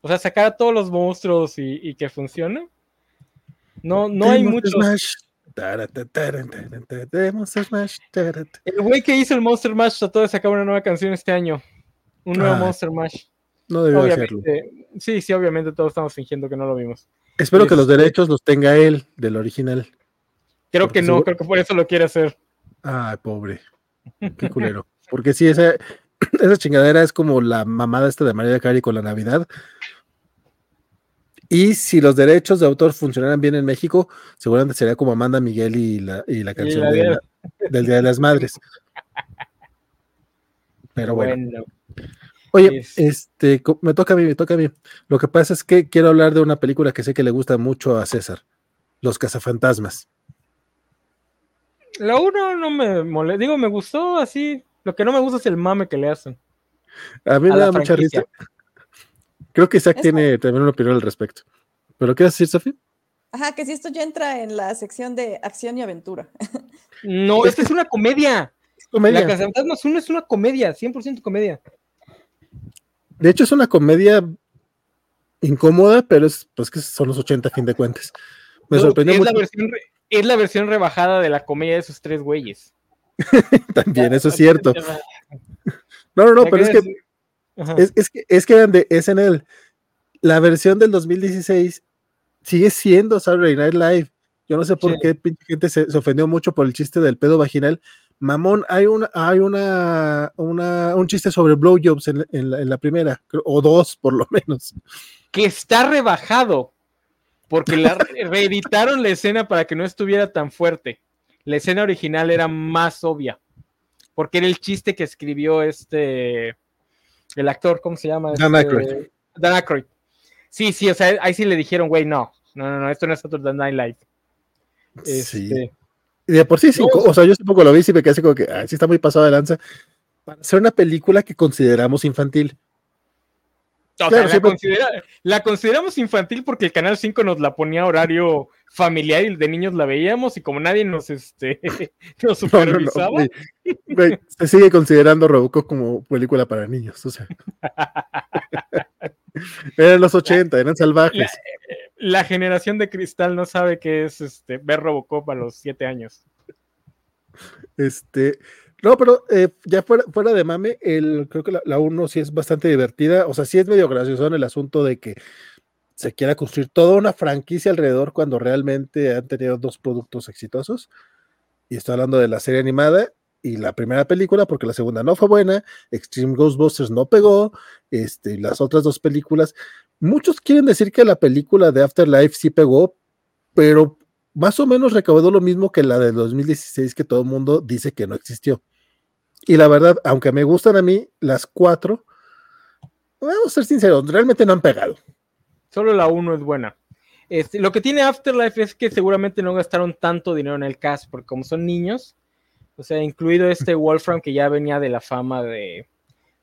O sea, sacar a todos los monstruos y, y que funcione. No, no hay muchos. Smash. El güey que hizo el Monster Mash trató de sacar una nueva canción este año. Un nuevo Ah, Monster Mash. No debió hacerlo. Obviamente. Sí, sí, obviamente todos estamos fingiendo que no lo vimos. Espero que los derechos los tenga él del original. Creo Porque que no, seguro- creo que por eso lo quiere hacer. Ay, pobre. Qué culero. Porque sí, esa, esa chingadera es como la mamada esta de María Cari con la Navidad. Y si los derechos de autor funcionaran bien en México, seguramente sería como Amanda Miguel y la, y la canción la de la- del Día de las Madres. Pero bueno. Bueno, Oye, es- este, me toca a mí, me toca a mí. Lo que pasa es que quiero hablar de una película que sé que le gusta mucho a César, Los Cazafantasmas. la uno no me molesta. Digo, me gustó así. Lo que no me gusta es el mame que le hacen. A mí A me da mucha risa. Creo que Isaac Es tiene también una opinión al respecto. ¿Pero qué vas a decir, Sofía? Ajá, que si esto ya entra en la sección de acción y aventura. No, esta es una comedia. Comedia. La Cazafantasmas 1 es una comedia, 100% comedia. De hecho, es una comedia incómoda, pero es pues que son los 80 a fin de cuentas. Me No, sorprendió es, mucho la versión re- es la versión rebajada de la comedia de esos tres güeyes. también, eso es cierto. No, no, no, pero es que es, es que es que eran de SNL. La versión del 2016 sigue siendo Saturday Night Live. Yo no sé por Sí. qué pinche gente se, se ofendió mucho por el chiste del pedo vaginal. Mamón, hay una, hay una, una, un chiste sobre blowjobs en, en, la, en la primera, o dos por lo menos. que está rebajado. Porque la re- reeditaron la escena para que no estuviera tan fuerte. La escena original era más obvia. Porque era el chiste que escribió este. El actor, ¿cómo se llama? Dan Este, Aykroyd. Dan Aykroyd. Sí, sí, o sea, ahí sí le dijeron, güey, no. No, no, no, esto no es Saturday Night Live. Sí. Este, Y de por sí, No. o sea, yo tampoco lo vi y me quedé así como que, ah, sí está muy pasado de lanza. Para hacer una película que consideramos infantil. O sea, Claro, la, consideramos infantil porque el Canal 5 nos la ponía a horario familiar y de niños la veíamos y como nadie nos, este, nos No, no, no, supervisaba, güey. Güey, se sigue considerando Robocop como película para niños, o sea. eran los 80, eran salvajes. la generación de cristal no sabe qué es este, ver Robocop a los 7 años. Este, no, pero eh, ya fuera, fuera de mame, el, creo que la, la uno sí es bastante divertida, o sea, sí es medio gracioso en el asunto de que se quiera construir toda una franquicia alrededor cuando realmente han tenido dos productos exitosos. Y estoy hablando de la serie animada y la primera película, porque la segunda no fue buena, Extreme Ghostbusters no pegó, este, las otras dos películas. Muchos quieren decir que la película de Afterlife sí pegó, pero más o menos recaudó lo mismo que la del 2016 que todo el mundo dice que no existió. Y la verdad, aunque me gustan a mí las cuatro, vamos a ser sinceros, realmente no han pegado. Solo la 1 es buena. Este, lo que tiene Afterlife es que seguramente no gastaron tanto dinero en el cast, porque como son niños, o sea, incluido este Wolfram que ya venía de la fama de,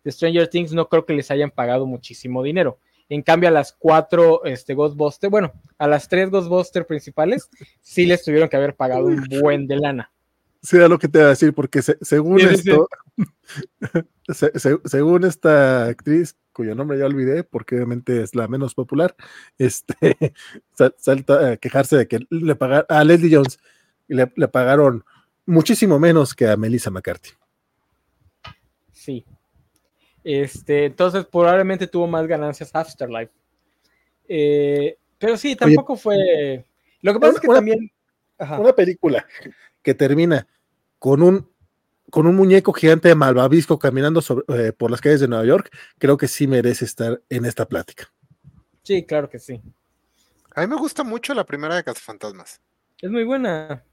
de Stranger Things, no creo que les hayan pagado muchísimo dinero. En cambio, a las cuatro este, Ghostbusters, bueno, a las tres Ghostbusters principales, sí les tuvieron que haber pagado un buen de lana. Sea lo que te voy a decir, porque se- según Sí, sí, sí. esto, se- se- según esta actriz, cuyo nombre ya olvidé, porque obviamente es la menos popular, este, sal- salta a quejarse de que le pagaron a Leslie Jones le, le pagaron muchísimo menos que a Melissa McCarthy. Sí. Este, entonces probablemente tuvo más ganancias Afterlife. Eh, pero sí, tampoco fue. Lo que pasa Una- es que una- también. Ajá. Una película que termina con un con un muñeco gigante de malvavisco caminando sobre, eh, por las calles de Nueva York, creo que sí merece estar en esta plática. Sí, claro que sí. A mí me gusta mucho la primera de Cazafantasmas. Es muy buena.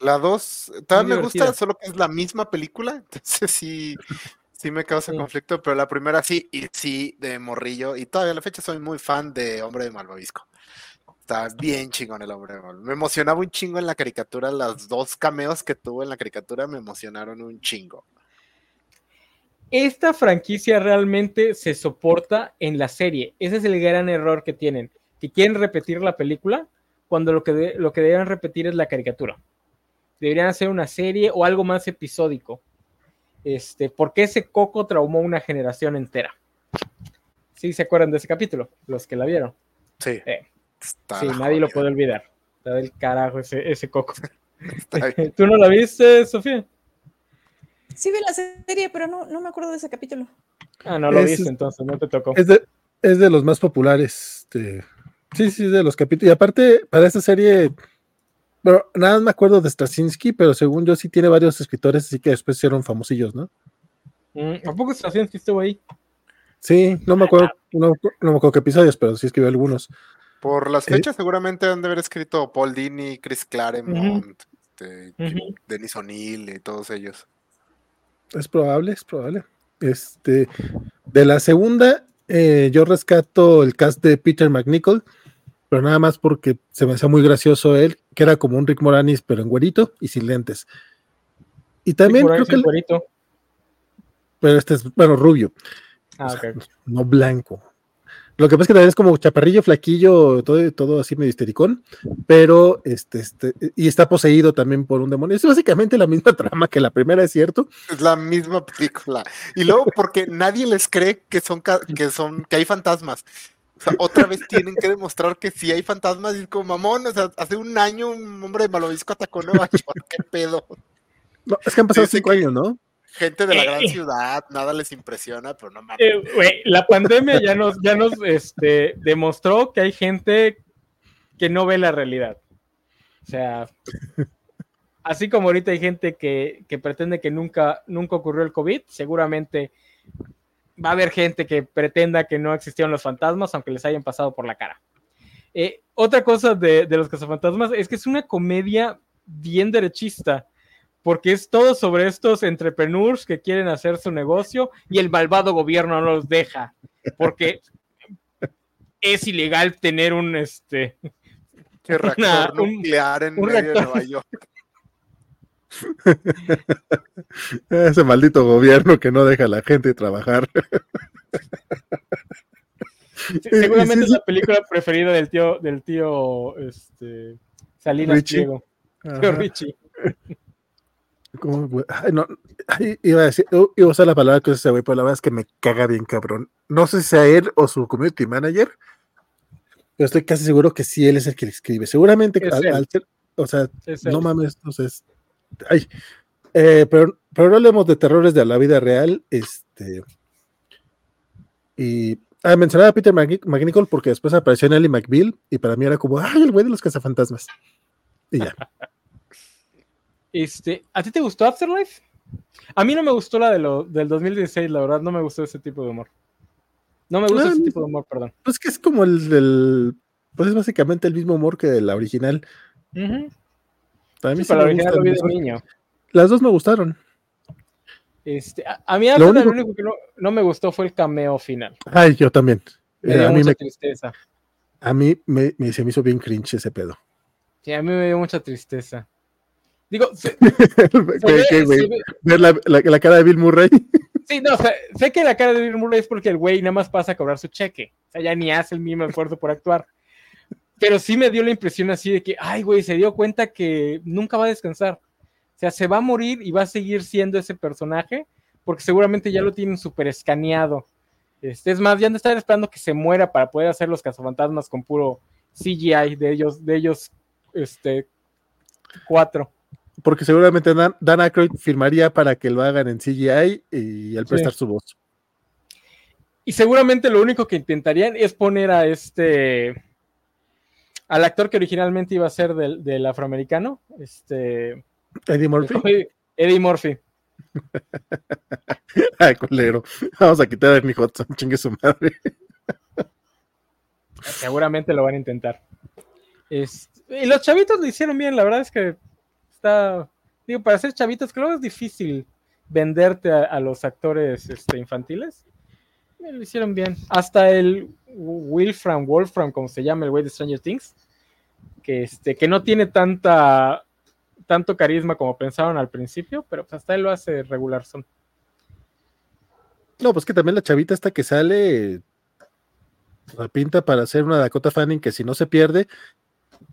La dos, todavía me gusta, solo que es la misma película, entonces sí, sí me causa Sí. conflicto, pero la primera sí, y sí, de morrillo, y todavía a la fecha soy muy fan de Hombre de Malvavisco. Está bien chingón el Hombre Malvavisco. Me emocionaba un chingo en la caricatura, las dos cameos que tuvo en la caricatura me emocionaron un chingo. Esta franquicia realmente se soporta en la serie. Ese es el gran error que tienen. Que quieren repetir la película cuando lo que, de- lo que deberían repetir es la caricatura. Deberían hacer una serie o algo más episódico. Este, porque ese coco traumó una generación entera. Sí, se acuerdan de ese capítulo, los que la vieron. Sí. Eh, está sí, nadie lo puede olvidar. Está del carajo ese, ese coco. ¿Tú no la viste, Sofía? Sí vi la serie, pero no, no me acuerdo de ese capítulo. Ah, no lo Es- viste, entonces no te tocó. Es de, es de los más populares. este, sí, sí, de los capítulos. Y aparte, para esta serie, bueno, nada más me acuerdo de Straczynski, pero según yo sí tiene varios escritores, así que después hicieron famosillos, ¿no? Mm, ¿A poco Straczynski estuvo ahí? Sí, no me acuerdo, no, no me acuerdo qué episodios, pero sí escribió algunos. Por las Eh. fechas seguramente han de haber escrito Paul Dini, Chris Claremont, este, Ujú. Denis O'Neill y todos ellos. Es probable, es probable. Este, de la segunda, eh, yo rescato el cast de Peter McNichol, pero nada más porque se me hacía muy gracioso él, que era como un Rick Moranis, pero en güerito y sin lentes. Y también creo que, el- güerito. pero este es, bueno, rubio, Ah, o sea, ok. no blanco. Lo que pasa es que también es como chaparrillo, flaquillo, todo, todo así medio histericón, pero este, este, y está poseído también por un demonio. Es básicamente la misma trama que la primera, es cierto. Es la misma película. Y luego porque nadie les cree que son que son que hay fantasmas. O sea, otra vez tienen que demostrar que sí hay fantasmas y es como mamón, o sea, hace un año un hombre de Malvavisco atacó Nueva York, qué pedo. No, es que han pasado cinco que- años, ¿no? Gente de la gran Eh. ciudad, nada les impresiona, pero no mames. Eh, la pandemia ya nos, ya nos este, demostró que hay gente que no ve la realidad. O sea, así como ahorita hay gente que, que pretende que nunca, nunca ocurrió el COVID, seguramente va a haber gente que pretenda que no existieron los fantasmas, aunque les hayan pasado por la cara. Eh, otra cosa de, de los cazafantasmas es que es una comedia bien derechista, porque es todo sobre estos entrepreneurs que quieren hacer su negocio y el malvado gobierno no los deja, porque es ilegal tener un este Qué reactor una- un- nuclear en un medio reactor. de Nueva York. Ese maldito gobierno que no deja a la gente trabajar. Seguramente sí, es la película preferida del tío del tío este Salinas Richie. Pliego, tío. Richie. ¿Cómo, güey? Ay, no, ay, iba a decir, iba a usar la palabra que ese güey, pero la verdad es que me caga bien cabrón. No sé si sea él o su community manager, pero estoy casi seguro que sí él es el que le escribe. Seguramente Es al, él. al ser, o sea, Es no él. mames, entonces, ay, eh, pero, pero no hablemos de terrores de la vida real, este, y ah, mencionaba a Peter McNichol porque después apareció en Ellie McBeal y para mí era como, ay, el güey de los cazafantasmas. Y ya. Este, ¿a ti te gustó Afterlife? A mí no me gustó la de lo, del 2016, la verdad, no me gustó ese tipo de humor. No me gusta ese tipo de humor, perdón. Pues que es como el del, pues es básicamente el mismo humor que la original. Ujú. A mí Sí, sí para la me original lo vi de niño. Las dos me gustaron. Este, a, a mí único- lo único que no, no me gustó fue el cameo final. Ay, yo también. Me Eh, dio a mí, mucha me, tristeza. a mí me, me- se me hizo bien cringe ese pedo. Sí, a mí me dio mucha tristeza. Digo, se- ¿Qué- se ve- qué, güey? Ver la, la- la cara de Bill Murray. Sí, no, o sea, sé que la cara de Bill Murray es porque el güey nada más pasa a cobrar su cheque. O sea, ya ni hace el mismo esfuerzo por actuar. Pero sí me dio la impresión así de que, ay, güey, se dio cuenta que nunca va a descansar. O sea, se va a morir y va a seguir siendo ese personaje porque seguramente ya lo tienen súper escaneado. Este, es más, ya de estar esperando que se muera para poder hacer los cazafantasmas con puro CGI de ellos, de ellos, este, cuatro. Porque seguramente Dan, Dan Aykroyd firmaría para que lo hagan en CGI y al prestar su voz. Y seguramente lo único que intentarían es poner a este. al actor que originalmente iba a ser del, del afroamericano, este. Eddie Murphy. Eddie Murphy. Ay, culero. Vamos a quitar a Ernie Hudson, chingue su madre. Seguramente lo van a intentar. Es- y los chavitos lo hicieron bien, la verdad es que está. Digo, para ser chavitos, creo que es difícil venderte a, a los actores este, infantiles. Eh, Lo hicieron bien. Hasta el Wilfram, Wolfram, como se llama el güey de Stranger Things, que, este, que no tiene tanta tanto carisma como pensaron al principio, pero pues hasta él lo hace regular son. No, pues que también la chavita esta que sale la pinta para hacer una Dakota Fanning que si no se pierde,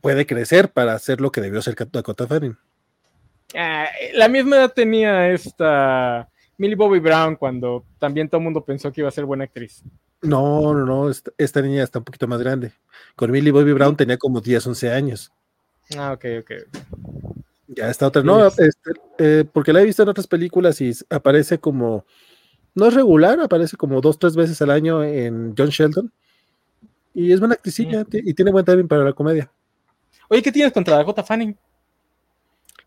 puede crecer para hacer lo que debió ser Dakota Fanning. Ah, la misma edad tenía esta Millie Bobby Brown cuando también todo el mundo pensó que iba a ser buena actriz. No, no, no, esta, esta niña está un poquito más grande. Con Millie Bobby Brown tenía como 10, 11 años. Ah, ok, ok. Ya esta otra, no, Sí. este, eh, porque la he visto en otras películas y aparece como, no es regular, aparece como dos, tres veces al año en John Sheldon. Y es buena actricilla y tiene buen timing para la comedia. Oye, ¿qué tienes contra Dakota Fanning?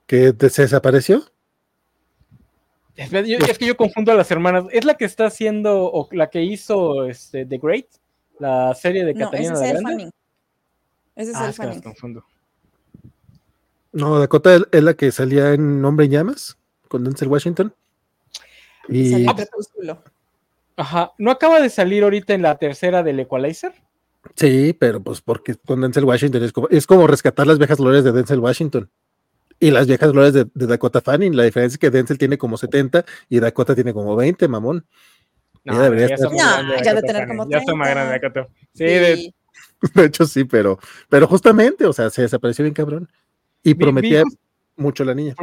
Que se desapareció. Es, yo- es que yo confundo a las hermanas. ¿Es la que está haciendo o la que hizo este, The Great? La serie de No, ese Catalina es la Grande. Ese es Ah, el es que las Fanning. confundo. No, Dakota es- es la que salía en Hombre en Llamas con Denzel Washington. Y Salió en Crepúsculo. Ajá. ¿No acaba de salir ahorita en la tercera del Equalizer? sí, pero pues porque con Denzel Washington es como, es como rescatar las viejas glorias de Denzel Washington. Y las viejas glorias de, de Dakota Fanning. La diferencia es que Denzel tiene como 70 y Dakota tiene como 20, mamón. Debería ya estar- No, grande ya Dakota de tener Ya está más 30. grande Dakota. Sí, de- Sí. De hecho, sí, pero, pero justamente, o sea, se desapareció bien cabrón. Y prometía mucho la niña.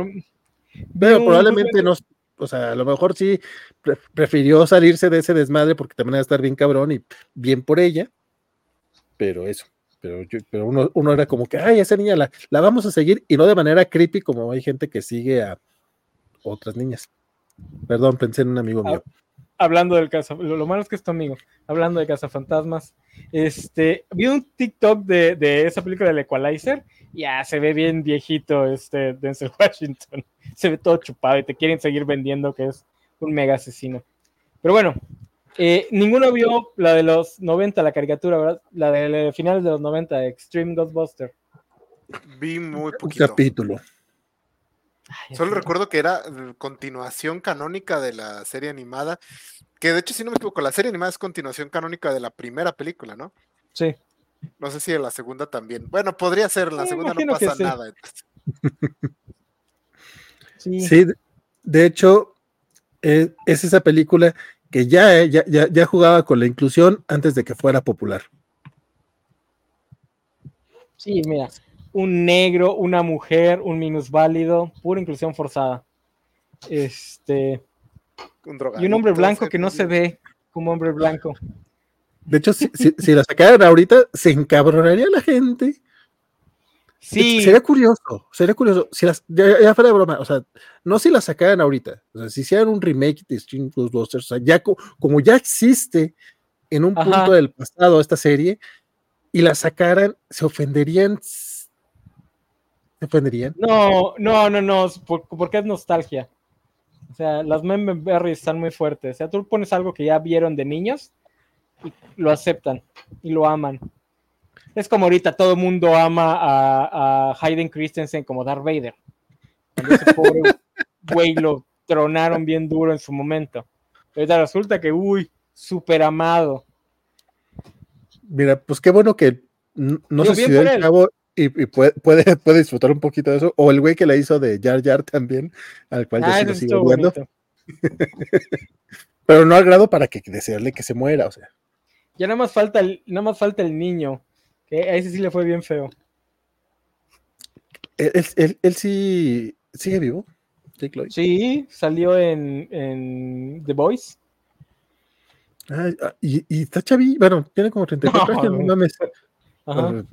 Pero probablemente no, o sea, a lo mejor sí pre- prefirió salirse de ese desmadre porque también va a estar bien cabrón y bien por ella. Pero eso, pero, yo- pero uno, uno era como que, ay, esa niña la, la vamos a seguir y no de manera creepy como hay gente que sigue a otras niñas. Perdón, pensé en un amigo mío. hablando del caso, lo, lo malo es que es tu amigo, hablando de cazafantasmas, este, vi un TikTok de, de esa película del Equalizer, ya se ve bien viejito este Denzel Washington, se ve todo chupado y te quieren seguir vendiendo que es un mega asesino. Pero bueno, eh, ninguno vio la de los 90, la caricatura, ¿verdad? La de, eh, finales de los 90, Extreme Ghostbuster. Vi muy Un poquito. capítulo. Ay, Solo recuerdo que era eh, continuación canónica de la serie animada. Que de hecho, si no me equivoco, la serie animada es continuación canónica de la primera película, ¿no? Sí. No sé si de la segunda también. Bueno, podría ser, en la Sí, segunda no pasa sí. nada. Sí. Sí, de- de hecho, eh, es esa película que ya, eh, ya, ya, ya jugaba con la inclusión antes de que fuera popular. Sí, mira, un negro, una mujer, un minusválido, pura inclusión forzada. Este, Un y un hombre blanco que no se ve como hombre blanco. De hecho, si, si- si la sacaran ahorita, se encabronaría la gente. Sí, Sería curioso, sería curioso. Si las, ya, ya fuera de broma, o sea, no si la sacaran ahorita, o sea, si hicieran un remake de Stream Ghostbusters, o sea, ya co- como ya existe en un Ajá. punto del pasado esta serie, y la sacaran, se ofenderían. ¿Se ofenderían? no, no, no, no, porque es nostalgia. O sea, las meme berries están muy fuertes. O sea, tú pones algo que ya vieron de niños y lo aceptan y lo aman. Es como ahorita todo el mundo ama a, a Hayden Christensen como Darth Vader. Cuando ese pobre güey lo tronaron bien duro en su momento. Ahorita resulta que, uy, súper amado. Mira, pues qué bueno que no Digo, suicidó por el chavo y, y puede, puede, puede disfrutar un poquito de eso, o el güey que la hizo de Jar Jar también, al cual yo Ah, sí eso lo sigo viendo, pero no al grado para que desearle que se muera, o sea. Ya nada más falta el, nada más falta el niño. Que a ese sí le fue bien feo. Él, él- él- sí sigue vivo, Jake Lloyd. Sí, salió en, en The Voice. Ah, y, y está chaví, bueno, tiene como 34 No, años, no mames. Ajá.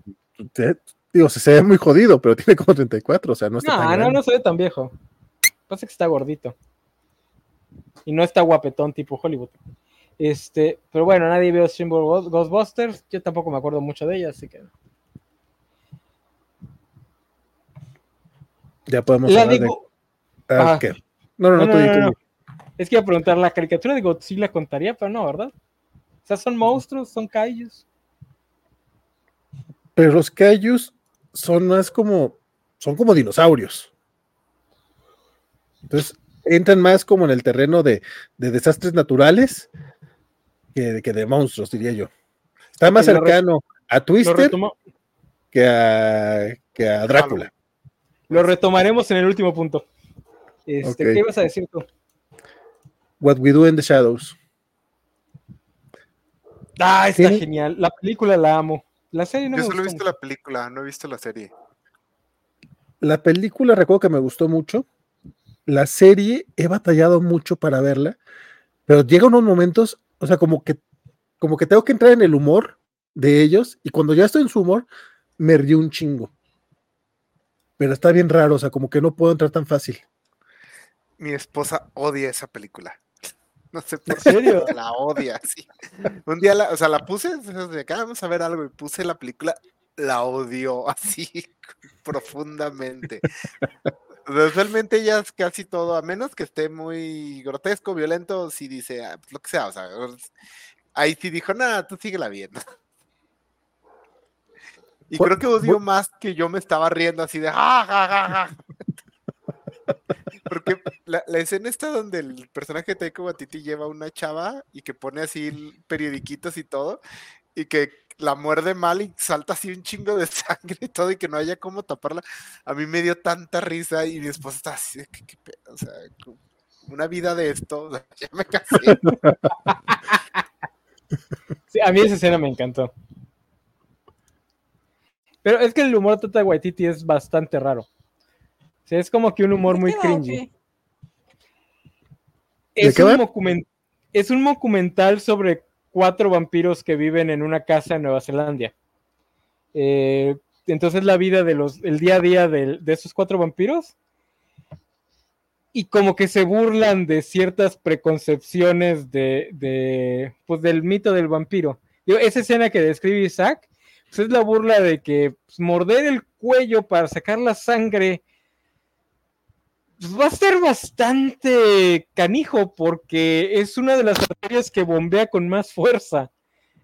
Eh, digo, se, se ve muy jodido, pero tiene como 34, o sea, no está No, tan no, grande. no se ve tan viejo. Pasa que está gordito. Y no está guapetón tipo Hollywood. Este, pero bueno, nadie vio Stream Ghostbusters. Yo tampoco me acuerdo mucho de ella, así que. Ya podemos La hablar de... digo. ah, Ajá. ¿qué? No, no, no, No, tú no, tú. Es que iba a preguntar, la caricatura de Godzilla contaría, pero no, ¿verdad? O sea, son monstruos, son kaijus. Pero los kaijus son más como, son como dinosaurios. Entonces, entran más como en el terreno de, de desastres naturales que, que de monstruos, diría yo. Está más cercano a Twister que a, que a Drácula. lo retomaremos en el último punto. Este. ¿Qué ibas a decir tú? What We Do in the Shadows. Ah, está genial. La película la amo. La serie no Yo me solo he visto mucho. la película, no he visto la serie. La película recuerdo que me gustó mucho. La serie he batallado mucho para verla, pero llega unos momentos, o sea, como que, como que tengo que entrar en el humor de ellos y cuando ya estoy en su humor, me río un chingo. Pero está bien raro, o sea, como que no puedo entrar tan fácil. Mi esposa odia esa película. No sé por ¿En serio? qué la odia, sí. Un día, la, o sea, la puse, de acá vamos a ver algo y puse la película, la odió así profundamente. Usualmente ella es casi todo, a menos que esté muy grotesco, violento, sí dice, "Ah, pues, lo que sea, o sea, ahí sí dijo, nada, tú síguela viendo. Y creo que bu- más que yo me estaba riendo así de ja, ja, ja, ja. Porque la, la escena está donde el personaje de Taika Waititi lleva una chava y que pone así periodiquitos y todo, y que la muerde mal y salta así un chingo de sangre y todo, y que no haya cómo taparla. A mí me dio tanta risa y mi esposa está así de que, qué pedo, o sea, co- una vida de esto, o sea, ya me casé. Sí, a mí esa escena me encantó. Pero es que el humor de Tata Waititi es bastante raro. O sea, es como que un humor ¿De muy cringy. qué? ¿De Es qué un, va? documen- es un documental sobre cuatro vampiros que viven en una casa en Nueva Zelanda. Eh, entonces la vida de los, el día a día de, esos cuatro vampiros. Y como que se burlan de ciertas preconcepciones de, pues, del mito del vampiro. Digo, esa escena que describe Isaac, pues, es la burla de que pues, morder el cuello para sacar la sangre va a ser bastante canijo porque es una de las arterias que bombea con más fuerza.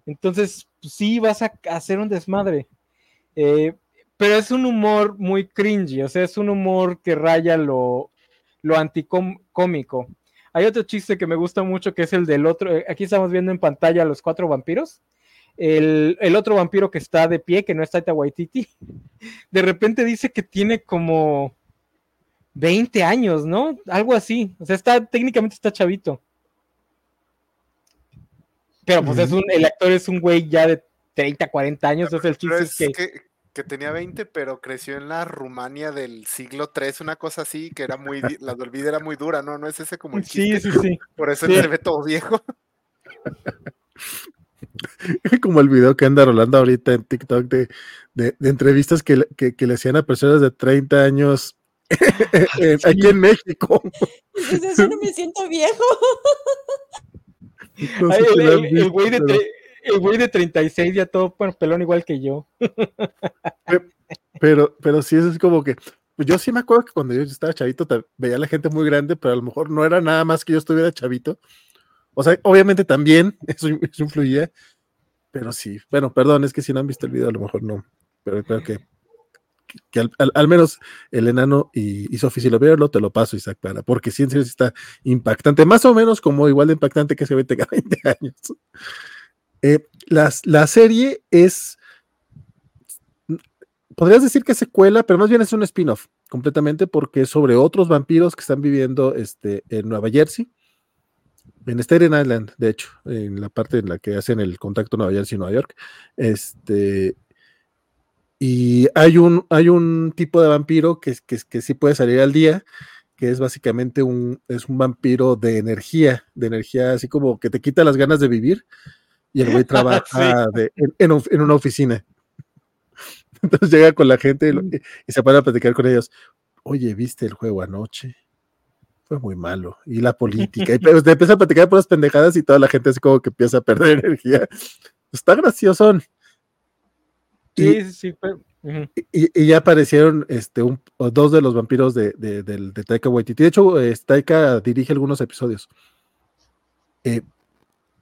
Entonces, sí, vas a hacer un desmadre. Eh, pero es un humor muy cringy, o sea, es un humor que raya lo, lo anticómico. Hay otro chiste que me gusta mucho que es el del otro. eh, Aquí estamos viendo en pantalla a los cuatro vampiros. El, el otro vampiro que está de pie, que no es Taita Waititi, de repente dice que tiene como 20 años, ¿no? Algo así. O sea, está, técnicamente está chavito. Pero pues es un, el actor es un güey ya de 30, 40 años, entonces el chiste es es que... que, que tenía 20, pero creció en la Rumania del siglo III, una cosa así, que era muy, la Olvida era muy dura, ¿no? No es ese como el Sí, chiste, sí, sí. por eso sí. se ve todo viejo. Como el video que anda rolando ahorita en TikTok de, de- de entrevistas que, le- que- que le hacían a personas de 30 años aquí en México. Dices, yo no me siento viejo. Ay, el, güey de, pero- tre- el güey de 36 ya todo bueno, pelón igual que yo. Pero, pero sí, eso es como que. pues yo sí me acuerdo que cuando yo estaba chavito veía a la gente muy grande, pero a lo mejor no era nada más que yo estuviera chavito. O sea, obviamente también eso, eso influía, pero sí. Bueno, perdón, es que si no han visto el video, a lo mejor no. Pero creo que, que- al, al- menos el enano y, y si lo vieron, te lo paso, Isaac, para, porque sí, en serio está impactante, más o menos como igual de impactante que ese güey tenga 20 años. Eh, las- la serie es podrías decir que es secuela, pero más bien es un spin-off completamente porque es sobre otros vampiros que están viviendo este, en Nueva Jersey, en Staten Island, de hecho, en la parte en la que hacen el contacto Nueva Jersey y Nueva York. Este, y hay un, hay un tipo de vampiro que, que, que sí puede salir al día, que es básicamente un, es un vampiro de energía, de energía así como que te quita las ganas de vivir, y el güey trabaja de- en- en of- en una oficina. Entonces llega con la gente y, lo- y se pone a platicar con ellos. Oye, ¿viste el juego anoche? Fue muy malo. Y la política. Y te empieza a platicar por las pendejadas y toda la gente así como que empieza a perder energía. Está graciosón. Y- Sí. Y, y ya aparecieron este, un, dos de los vampiros de, de, de Taika Waititi. De hecho, eh, Taika dirige algunos episodios. Eh,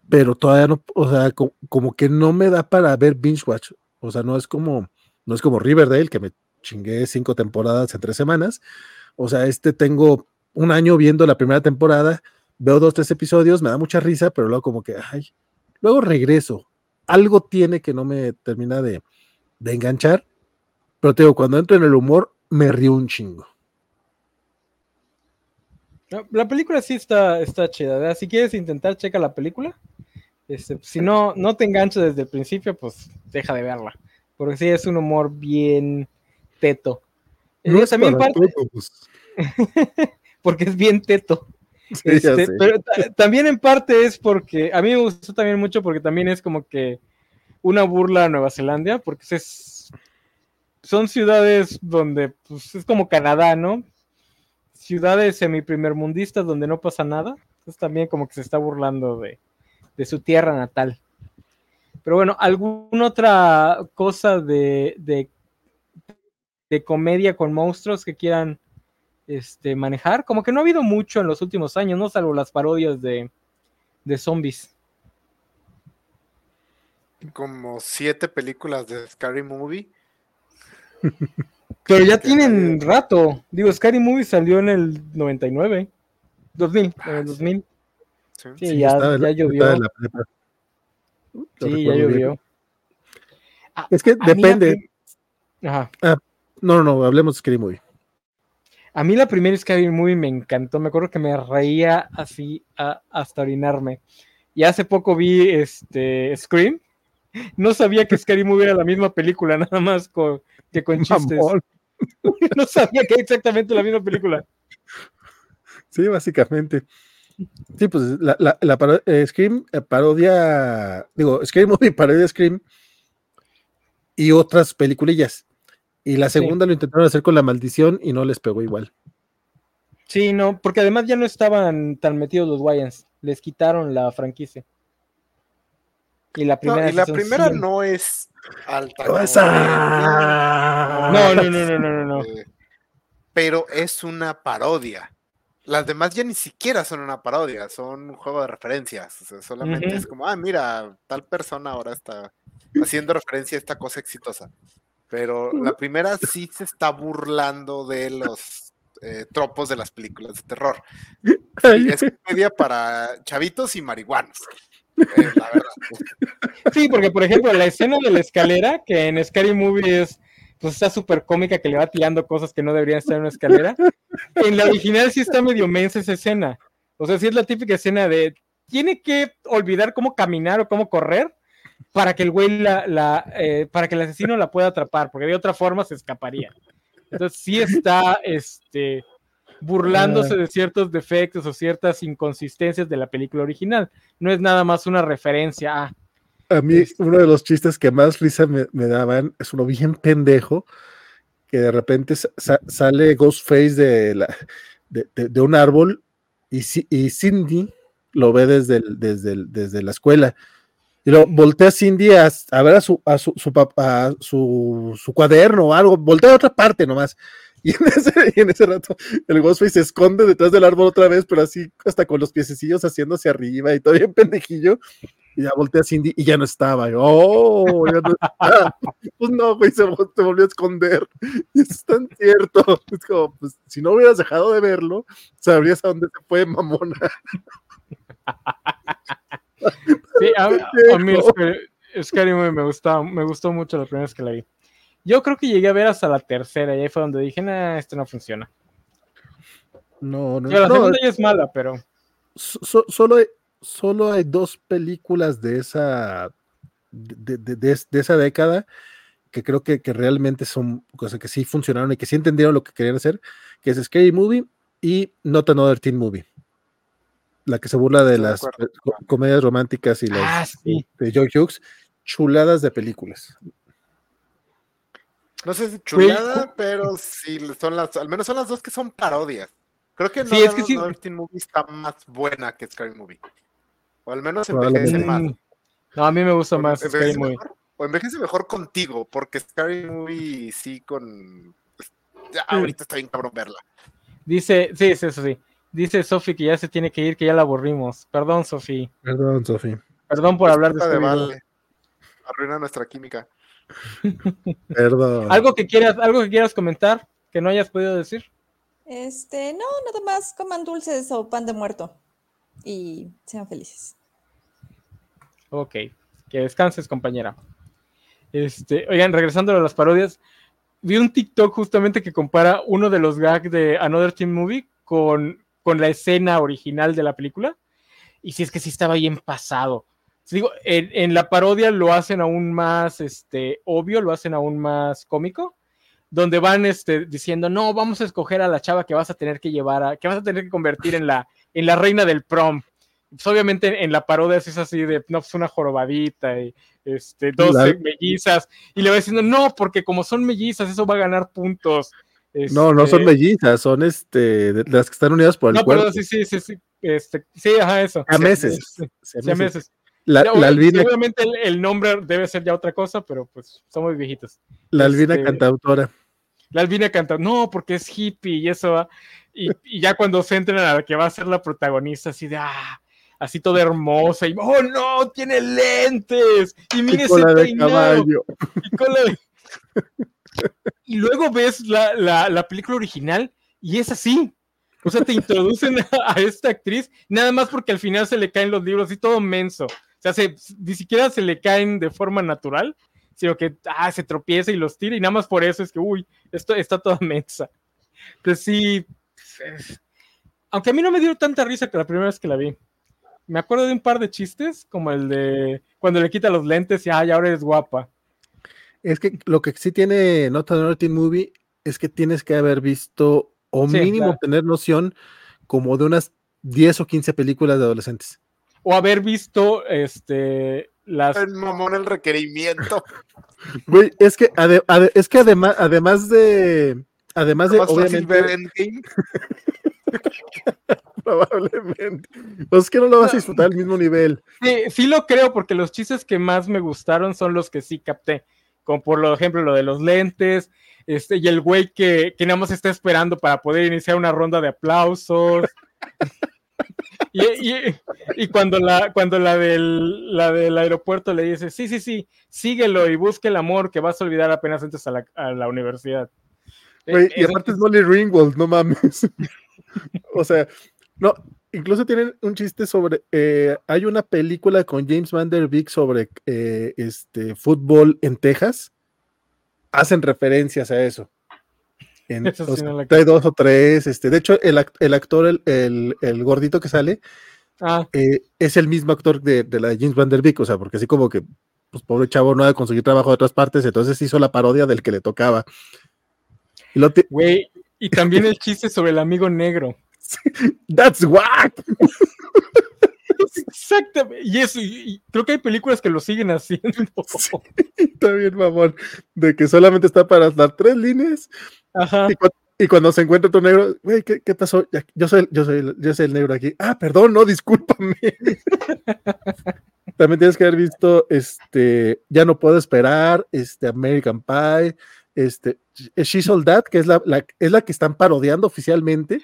pero todavía no, o sea, co- como, que no me da para ver binge watch. O sea, no es como, no es como Riverdale, que me chingué cinco temporadas en tres semanas. O sea, este tengo un año viendo la primera temporada, veo dos, tres episodios, me da mucha risa, pero luego como que, ay, luego regreso. Algo tiene que no me termina de, de enganchar. Pero te digo, cuando entro en el humor, me río un chingo. La película sí está, está chida. ¿verdad? Si quieres intentar, checa la película. Este, si no, no te enganchas desde el principio, pues deja de verla. Porque sí es un humor bien teto. Eh, No es también para parte, todos. porque es bien teto. Sí, Este, pero ta- también en parte es porque a mí me gustó también mucho porque también es como que una burla a Nueva Zelanda, porque es, son ciudades donde pues, es como Canadá, ¿no? Ciudades semi-primermundistas donde no pasa nada. Entonces también como que se está burlando de, de su tierra natal. Pero bueno, ¿alguna otra cosa de, de, de comedia con monstruos que quieran este, manejar. Como que no ha habido mucho en los últimos años, ¿no? Salvo las parodias de, de zombies. Como siete películas de Scary Movie. Pero ya tienen rato. Digo, Scary Movie salió en el 99. 2000, en el 2000. Sí. Sí, Sí, ya, la- ya llovió. la Sí, ya llovió. A- Es que depende. Ajá. No, no, no, hablemos de Scary Movie. A mí la primera Scary Movie me encantó. Me acuerdo que me reía así a- hasta orinarme. Y hace poco vi este Scream. No sabía que Scary Movie era la misma película, nada más con, que con chistes. Mamón. No sabía que era exactamente la misma película. Sí, básicamente. Sí, pues la, la, la paro- eh, Scream eh, parodia, digo, Scary Movie parodia Scream y otras peliculillas. Y la Sí. segunda lo intentaron hacer con La Maldición y no les pegó igual. Sí, no, porque además ya no estaban tan metidos los Wayans. Les quitaron la franquicia. Y la No, primera. y la no es alta. No, no, no, no, no, no, no. Pero es una parodia. Las demás ya ni siquiera son una parodia, son un juego de referencias. O sea, solamente es como, ah, mira, tal persona ahora está haciendo referencia a esta cosa exitosa. Pero la primera sí se está burlando de los eh, tropos de las películas de terror. Y es comedia para chavitos y marihuanos. Eh, verdad. Sí, porque por ejemplo, la escena de la escalera, que en Scary Movie es, pues está súper cómica que le va tirando cosas que no deberían estar en una escalera. En la original sí está medio mensa esa escena. O sea, sí es la típica escena de tiene que olvidar cómo caminar o cómo correr para que el güey la, la eh, para que el asesino la pueda atrapar, porque de otra forma se escaparía. Entonces sí está este burlándose de ciertos defectos o ciertas inconsistencias de la película original. No es nada más una referencia a A mí, Este. uno de los chistes que más risa me, me daban es uno bien pendejo, que de repente sa- sa- sale Ghostface de, la, de, de- de un árbol y, y Cindy lo ve desde, el- desde, el- desde la escuela. Y lo voltea Cindy a, a ver a su, a su, su, a su, su cuaderno o algo, voltea a otra parte nomás. Y en, ese, y en ese rato el Ghostface se esconde detrás del árbol otra vez, pero así hasta con los piececillos haciendo hacia arriba y todavía en pendejillo. Y ya voltea a Cindy y ya no estaba. Oh, ya no está. Pues no, güey, se, vol- se volvió a esconder. Y eso es tan cierto. Es como, pues, si no hubieras dejado de verlo, sabrías a dónde se fue, mamona. Sí, a, a mí. Scary, Scary me gustó, me gustó mucho la primera vez que la vi. Yo creo que llegué a ver hasta la tercera y ahí fue donde dije, nah, esto no funciona. No, no, la no, segunda ya es mala, pero so- solo, hay, solo hay dos películas de esa, de, de- de- de esa década que creo que, que realmente son cosas que sí funcionaron y que sí entendieron lo que querían hacer, que es Scary Movie y Not Another Teen Movie. La que se burla de las eh, co- comedias románticas y las Ah, sí. de Joe Hughes, chuladas de películas. No sé si chulada, pero sí son las, al menos son las dos que son parodias. Creo que Sí, no, es que sí. Teen Movie está más buena que Scary Movie. O al menos envejece más. No, a mí me gusta más ¿Envejece Scary Movie. mejor? o envejece mejor contigo, porque Scary Movie sí con... pues, ya, ahorita está bien cabrón verla. Dice, sí, es eso sí. Dice Sofi que ya se tiene que ir, que ya la aburrimos. Perdón, Sofi. Perdón, Sofi. Perdón por hablar de Scooby-Doo. Vale. Arruina nuestra química. Perdón. ¿Algo que quieras, algo que quieras comentar que no hayas podido decir? Este, no, nada más coman dulces o pan de muerto y sean felices. Ok, que descanses, compañera. Este, oigan, regresando a las parodias, vi un TikTok justamente que compara uno de los gags de Another Teen Movie con, con la escena original de la película. Y si es que sí estaba bien pasado. Digo, en, en la parodia lo hacen aún más este, obvio, lo hacen aún más cómico, donde van este, diciendo, no, vamos a escoger a la chava que vas a tener que llevar, a, que vas a tener que convertir en la, en la reina del prom. Pues obviamente en la parodia es así de, no, pues una jorobadita y este, dos La- mellizas, y le va diciendo, no, porque como son mellizas, eso va a ganar puntos. No, no son Este, mellizas, son este, las que están unidas por el No, cuerpo. sí, sí, sí, sí, este, sí, ajá, eso. A meses. Este, Se sí, a me- meses. La, Ya, la albina, Seguramente el, el nombre debe ser ya otra cosa, pero pues somos viejitos. la albina este- cantautora. La Albina canta, no, porque es hippie y eso va. Y, y ya cuando se entran a la que va a ser la protagonista, así de, ah, así toda hermosa, y, oh no, tiene lentes, y mire Y ese cola de peinado, caballo. y cola de- Y luego ves la, la- la película original y es así. O sea, te introducen a, a esta actriz, nada más porque al final se le caen los libros y todo menso. O sea, se- ni siquiera se le caen de forma natural, sino que ah, se tropieza y los tira, y nada más por eso es que, uy, esto está toda mensa. Entonces sí, es- aunque a mí no me dio tanta risa que la primera vez que la vi. Me acuerdo de un par de chistes, como el de cuando le quita los lentes y ay, ahora eres guapa. Es que lo que sí tiene Not Another Teen Movie es que tienes que haber visto o Sí, mínimo claro. tener noción como de unas 10 o 15 películas de adolescentes. O haber visto este las El mamón el requerimiento. Güey, es que, ade- ade- es que además, además de, además de, ver obviamente, Endgame. probablemente, pues es que no lo vas a disfrutar al mismo nivel. sí, sí lo creo porque los chistes que más me gustaron son los que sí capté como por lo- ejemplo lo de los lentes este y el güey que, que nada más está esperando para poder iniciar una ronda de aplausos y, y- y cuando la cuando la del la del aeropuerto le dice sí sí sí síguelo y busque el amor que vas a olvidar apenas entres a la, a la universidad Eh, y aparte es Molly Ringwald, no mames. o sea, no, incluso tienen un chiste sobre, eh, hay una película con James Van Der Beek sobre eh, este fútbol en Texas. Hacen referencias a eso. En, sí no dos o tres. Este, de hecho, el, el actor, el, el- el gordito que sale, ah, eh, es el mismo actor de, de la de James Van Der Beek. O sea, porque así como que, pues pobre chavo, no ha de conseguir trabajo de otras partes, entonces hizo la parodia del que le tocaba. Lo y también el chiste sobre el amigo negro That's whack. Exactamente. Y eso, y, y creo que hay películas que lo siguen haciendo. Sí. Está bien, mamón. De que solamente está para dar tres líneas. Ajá. Y, cu- y cuando se encuentra otro negro, güey, ¿qué, qué pasó? Yo soy, yo, soy, el- yo soy el negro aquí. Ah, perdón, no, discúlpame. También tienes que haber visto este Ya no puedo esperar, este American Pie, este She's All That, que es la, la- es la que están parodiando oficialmente,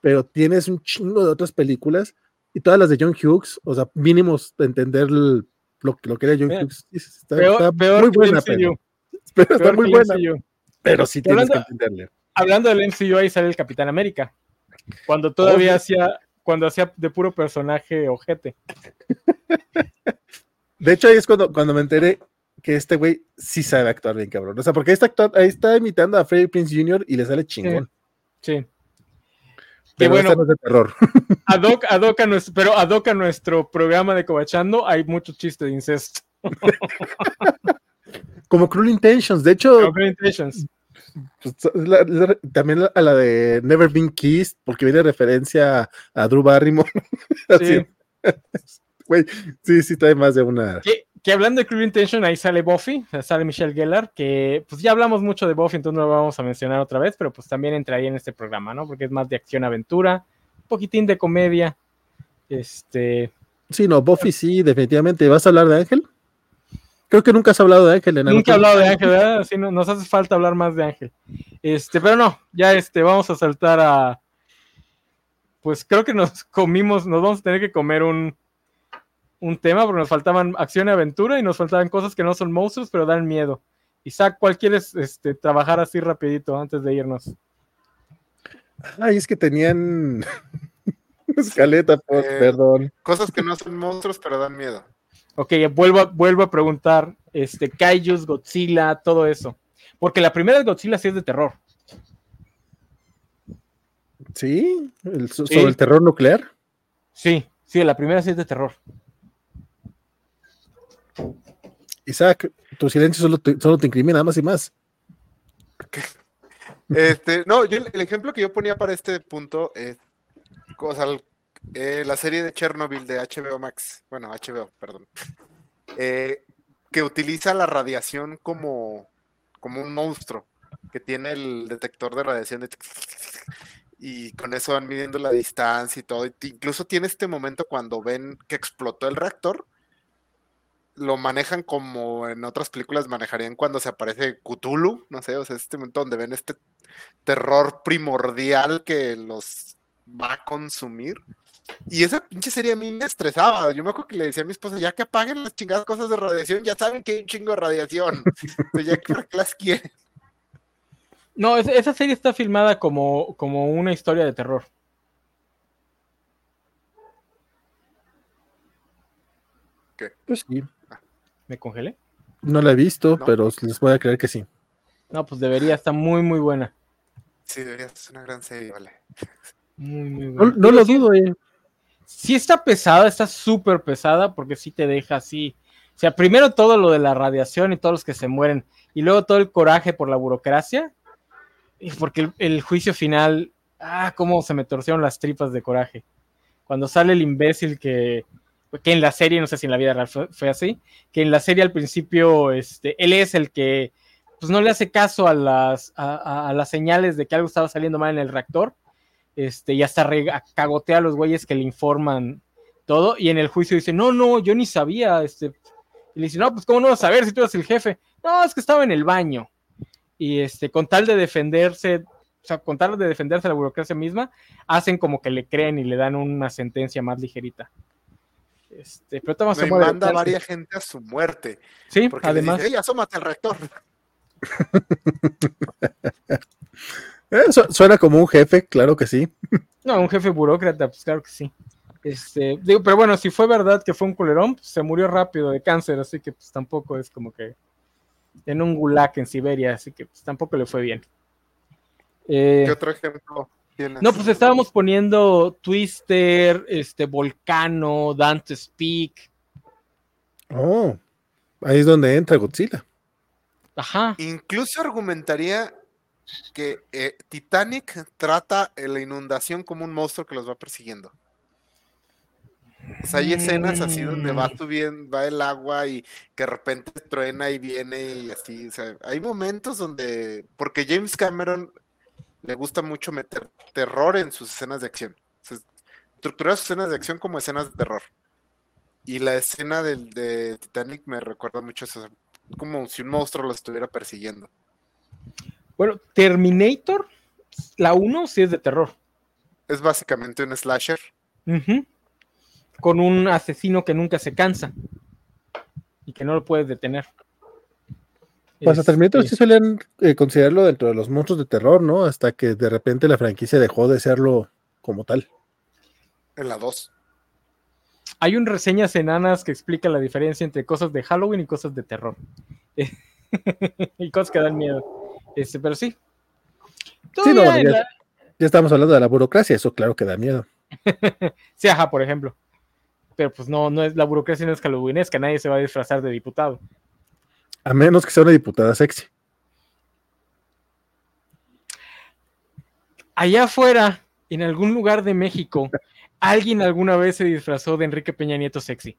pero tienes un chingo de otras películas y todas las de John Hughes, o sea, mínimos de entender el- lo, lo que era John Eh, Hughes. Está, Peor, está peor muy que buena, pero, está muy buena, MCU. pero sí tienes que entenderle. Hablando del MCU, ahí sale el Capitán América. Cuando todavía hacía, cuando hacía de puro personaje ojete. De hecho, ahí es cuando, cuando me enteré que este güey sí sabe actuar bien, cabrón. O sea, porque ahí está, ahí está imitando a Freddie Prince Jr. y le sale chingón. Sí. Pero bueno. esta no es de terror. Ad hoc- ad hoc a nuestro, pero ad hoc a nuestro programa de Cobachando hay mucho chiste de incesto. Como Cruel Intentions. De hecho, Open Intentions. pues, la- la- también a la de Never Been Kissed, porque viene referencia a Drew Barrymore. Sí. Güey, sí, sí, trae más de una. Que hablando de Cruel Intention, ahí sale Buffy, sale Michelle Gellar, que pues ya hablamos mucho de Buffy, entonces no lo vamos a mencionar otra vez, pero pues también entraría en este programa, ¿no? Porque es más de acción-aventura, un poquitín de comedia. Este, Sí, no, Buffy sí, definitivamente. ¿Vas a hablar de Ángel? creo que nunca has hablado de Ángel. Enano. Nunca he hablado de Ángel, ¿verdad? Sí, no- nos hace falta hablar más de Ángel. Este, pero no, ya este, vamos a saltar a. Pues creo que nos comimos, nos vamos a tener que comer un, un tema porque nos faltaban acción y aventura y nos faltaban cosas que no son monstruos, pero dan miedo. Isaac, ¿cuál quieres este, trabajar así rapidito antes de irnos? Ay, es que tenían escaleta, por, Eh, perdón. Cosas que no son monstruos, pero dan miedo. Ok, vuelvo a, vuelvo a preguntar, este, Kaijus, Godzilla, todo eso. Porque la primera de Godzilla sí es de terror. Sí, el- so- Sí. sobre el terror nuclear. Sí, sí, la primera sí es de terror. Isaac, tu silencio solo te, solo incrimina más y más. Este, no, yo, el ejemplo que yo ponía para este punto es o eh, la serie de Chernobyl de HBO Max, bueno, HBO, perdón, eh, que utiliza la radiación como, como un monstruo, que tiene el detector de radiación y con eso van midiendo la distancia y todo. incluso tiene este momento cuando ven que explotó el reactor, lo manejan como en otras películas manejarían cuando se aparece Cthulhu, no sé, o sea, este momento donde ven este terror primordial que los va a consumir. Y esa pinche serie a mí me estresaba. Yo me acuerdo que le decía a mi esposa, ya que apaguen las chingadas cosas de radiación, ya saben que hay un chingo de radiación. Pues ya que qué las quieren. No, es- esa serie está filmada como, como una historia de terror. Pues sí, ¿Me congelé? no la he visto, No. pero les voy a creer que sí. No, pues debería, está muy, muy buena. Sí, debería ser una gran serie, vale. Muy, muy No, buena. no lo dudo, eh. Sí está pesada, está súper pesada porque sí te deja así. O sea, primero todo lo de la radiación y todos los que se mueren. Y luego todo el coraje por la burocracia. Y porque el, el juicio final, ah, cómo se me torcieron las tripas de coraje. Cuando sale el imbécil que, que en la serie, no sé si en la vida real fue, así, que en la serie al principio, este, él es el que pues no le hace caso a las, a, a- las señales de que algo estaba saliendo mal en el reactor este, y hasta cagotea a los güeyes que le informan todo, y en el juicio dice, no, no, yo ni sabía, este, y le dice, no, pues cómo no vas a saber si tú eres el jefe, no, es que estaba en el baño, y este, con tal de defenderse, o sea, con tal de defenderse la burocracia misma, hacen como que le creen y le dan una sentencia más ligerita. Este, pero manda a varias gente a su muerte. Sí, Porque además. dice, ¡Ey, asómate al rector! Eh, su- suena como un jefe, claro que sí. No, un jefe burócrata, pues claro que sí. Este, digo, pero bueno, si fue verdad que fue un culerón, pues, se murió rápido de cáncer, así que pues tampoco es como que en un gulag en Siberia, así que pues tampoco le fue bien. Eh, ¿Qué otro ejemplo? No, pues estábamos poniendo Twister, este, Volcano, Dante's Peak, Oh, ahí es donde entra Godzilla. ajá, Incluso argumentaría que eh, Titanic trata eh, la inundación como un monstruo que los va persiguiendo. O sea, hay escenas así donde va Mm. subiendo, va el agua y que de repente truena y viene y así. O sea, hay momentos donde. Porque James Cameron le gusta mucho meter terror en sus escenas de acción. O sea, estructurar sus escenas de acción como escenas de terror. Y la escena del, de Titanic me recuerda mucho eso. como si un monstruo lo estuviera persiguiendo. Bueno, Terminator, la 1 sí es de terror. Es básicamente un slasher. Con un asesino que nunca se cansa y que no lo puedes detener. Pues a Terminator Este, sí suelen eh, considerarlo dentro de los monstruos de terror, ¿no? Hasta que de repente la franquicia dejó de serlo como tal. En la 2. Hay un reseñas enanas que explica la diferencia entre cosas de Halloween y cosas de terror. y cosas que dan miedo. Este, pero sí. Sí, no, ya- la- Ya estamos hablando de la burocracia, eso claro que da miedo. Sí, ajá, por ejemplo. Pero pues no, no es la burocracia no es halloweenesca, nadie se va a disfrazar de diputado. A menos que sea una diputada sexy. Allá afuera, en algún lugar de México, alguien alguna vez se disfrazó de Enrique Peña Nieto sexy.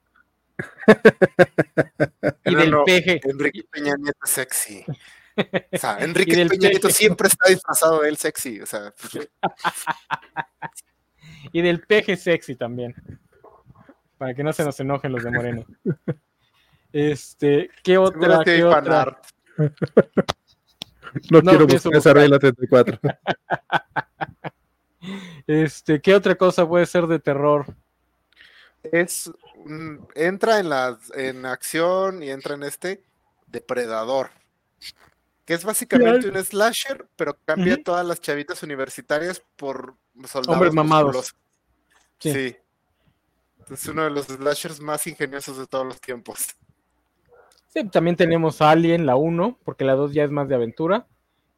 y No, del no, peje. Enrique Peña Nieto sexy. O sea, Enrique Peña Nieto siempre está disfrazado de él sexy. O sea, Y del peje sexy también. Para que no se nos enojen los de Moreno. Este, ¿qué otra? que hay ¿Qué otra? No, No quiero buscar esa regla 34. Este, ¿qué otra cosa puede ser de terror? Es mm, entra en las en acción y entra en este depredador. Que es básicamente un slasher, pero cambia todas las chavitas universitarias por soldados Hombres mamados. Sí. Sí. Es uno de los slashers más ingeniosos de todos los tiempos. Sí, también tenemos Alien, la 1, porque la 2 ya es más de aventura.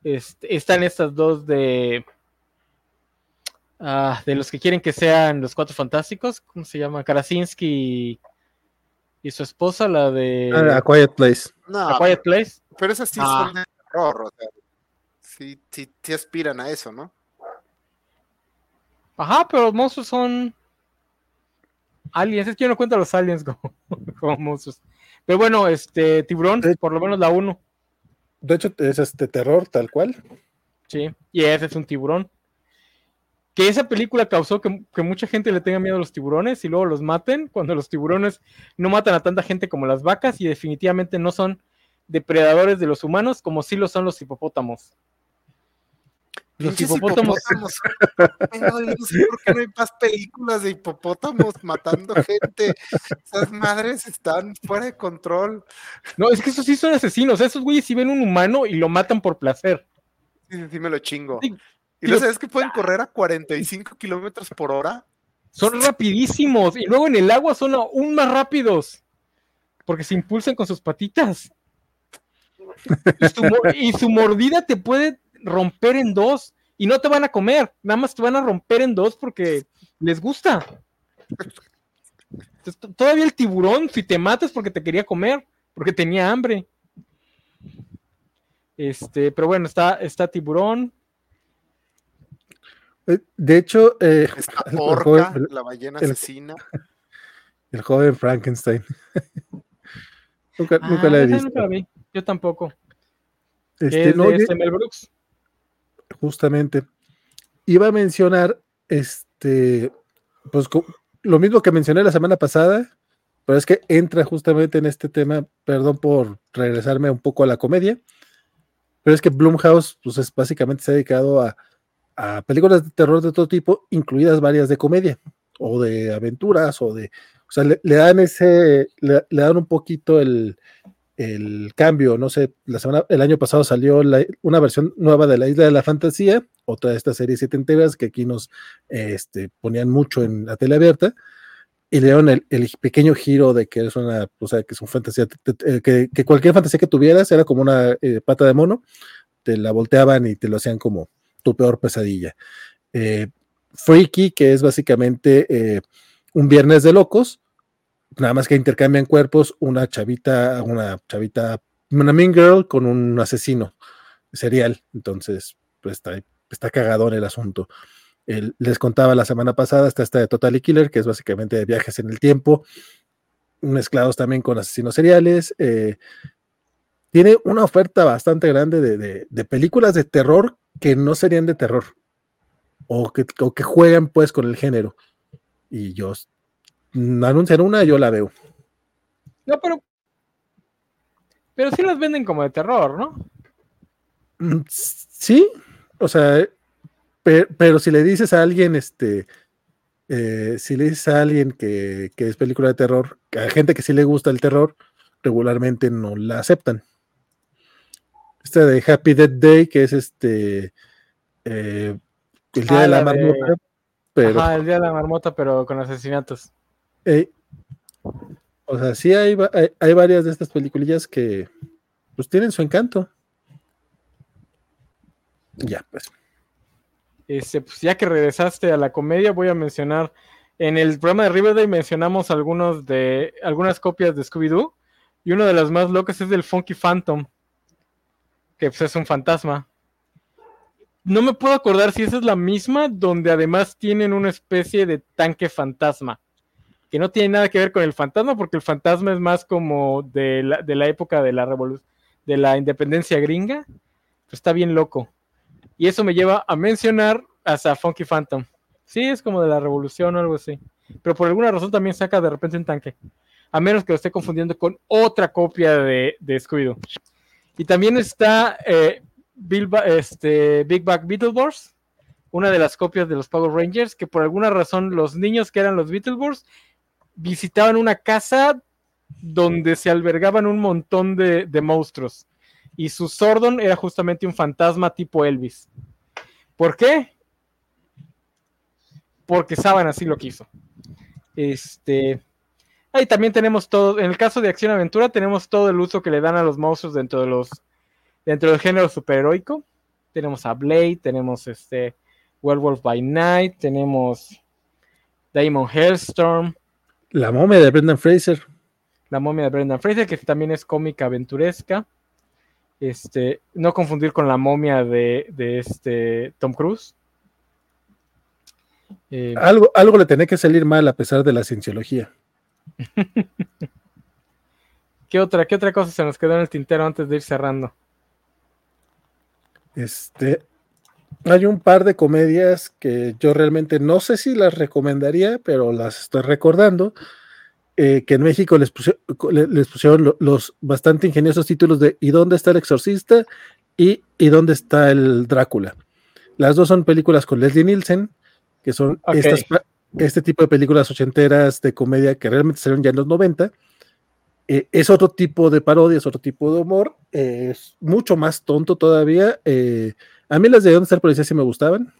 Este, están estas dos de. ah, de los que quieren que sean los cuatro fantásticos. ¿Cómo se llama? Karasinski y, su esposa, la de Ah, A Quiet Place. No, A Quiet Place. pero esas sí Ah. son de o sea, sí, sí, sí aspiran a eso, ¿no? Ajá, pero los monstruos son. Aliens. Es que yo no cuento a los aliens como, como monstruos. Pero bueno, este, Tiburón, por lo menos la 1. De hecho, es este terror tal cual. Sí, y ese es un tiburón. Que esa película causó que, que mucha gente le tenga miedo a los tiburones y luego los maten, cuando los tiburones no matan a tanta gente como las vacas y definitivamente no son depredadores de los humanos como sí lo son los hipopótamos. Los hipopótamos. hipopótamos. Yo no sé por qué no hay más películas de hipopótamos matando gente. Esas madres están fuera de control. No, es que esos sí son asesinos. Esos güeyes sí ven un humano y lo matan por placer. Sí, sí, sí me lo chingo. Sí, ¿Y no sí. sabes que pueden correr a 45 kilómetros por hora? Son rapidísimos y luego en el agua son aún más rápidos porque se impulsan con sus patitas. Y su, mo- y su mordida te puede romper en dos y no te van a comer, nada más te van a romper en dos porque les gusta. Entonces, todavía el tiburón, si te matas porque te quería comer, porque tenía hambre. Este, pero bueno, está, está tiburón. Eh, De hecho, eh, Esta el orca, joven- la ballena el- asesina. el joven Frankenstein. nunca, Ah, nunca la he esa visto. nunca la vi, Yo tampoco. Este, es no, de yo- este Mel Brooks. Justamente. Iba a mencionar, este, pues lo mismo que mencioné la semana pasada, pero es que entra justamente en este tema, perdón por regresarme un poco a la comedia, pero es que Blumhouse, pues es, básicamente se ha dedicado a, a películas de terror de todo tipo, incluidas varias de comedia, o de aventuras, o de, o sea, le, le dan ese, le, le dan un poquito el, el cambio, no sé, la semana, el año pasado salió una versión nueva de la Isla de la Fantasía, otra de estas series setenteras que aquí nos este, ponían mucho en la tele abierta, y le dieron el, pequeño giro de que es una, o sea, que es una fantasía, que cualquier fantasía que tuvieras era como una eh, pata de mono, te la volteaban y te lo hacían como tu peor pesadilla. Eh, Freaky, que es básicamente eh, un viernes de locos, nada más que intercambian cuerpos una chavita, una chavita, una mean girl con un asesino serial. Entonces, pues está, está cagadón el asunto. Les contaba la semana pasada, está esta de Totally Killer, que es básicamente de viajes en el tiempo, mezclados también con asesinos seriales. eh, tiene una oferta bastante grande de, de- de películas de terror que no serían de terror o que, o que juegan pues con el género. Y yo anuncian una, yo la veo. No, pero. Pero sí las venden como de terror, ¿no? Mm, Sí, o sea, pe- pero, si le dices a alguien, este, eh, si le dices a alguien que, que es película de terror, a gente que sí le gusta el terror, regularmente no la aceptan. Esta de Happy Death Day, que es este, eh, el día Ah, de la la de- marmota, pero, Ajá, el día de la marmota, pero con asesinatos. O sea, sí hay, hay varias de estas peliculillas que, pues, tienen su encanto. Ya, pues. Este, pues ya que regresaste a la comedia, voy a mencionar. En el programa de Riverdale mencionamos algunos de algunas copias de Scooby-Doo. Y una de las más locas es del Funky Phantom. Que pues, es un fantasma. No me puedo acordar si esa es la misma, donde además tienen una especie de tanque fantasma. Que no tiene nada que ver con el fantasma, porque el fantasma es más como de la, de la época de la revolución, de la independencia gringa. Pues está bien loco. Y eso me lleva a mencionar hasta Funky Phantom. Sí, es como de la revolución o algo así. Pero por alguna razón también saca de repente un tanque. a menos que lo esté confundiendo con otra copia de, de Scooby-Doo. Y también está eh, este, Big Bang Beetleborgs, una de las copias de los Power Rangers, que por alguna razón los niños que eran los Beetleborgs visitaban una casa donde se albergaban un montón de, monstruos. Y su Sordon era justamente un fantasma tipo Elvis. ¿Por qué? Porque Saban así lo quiso. Este. Ahí también tenemos todo. En el caso de Acción Aventura, tenemos todo el uso que le dan a los monstruos dentro de los. dentro del género superheroico. Tenemos a Blade, tenemos este. Werewolf by Night, tenemos Damon Hellstorm, La momia de Brendan Fraser. la momia de Brendan Fraser, que también es cómica aventuresca. Este, no confundir con la momia de, de este Tom Cruise. Eh, Algo, algo le tenía que salir mal a pesar de la cienciología. ¿qué, otra, ¿Qué otra cosa se nos quedó en el tintero antes de ir cerrando? Este, hay un par de comedias que yo realmente no sé si las recomendaría, pero las estoy recordando. eh, que en México les, pusi- le- les pusieron lo- los bastante ingeniosos títulos de ¿Y dónde está el exorcista? y ¿Y dónde está el Drácula? Las dos son películas con Leslie Nielsen, que son Ok. estas este tipo de películas ochenteras de comedia que realmente salieron ya en los 90. Eh, es otro tipo de parodia, es otro tipo de humor, eh, es mucho más tonto todavía. A mí las de Dónde está el policía sí me gustaban,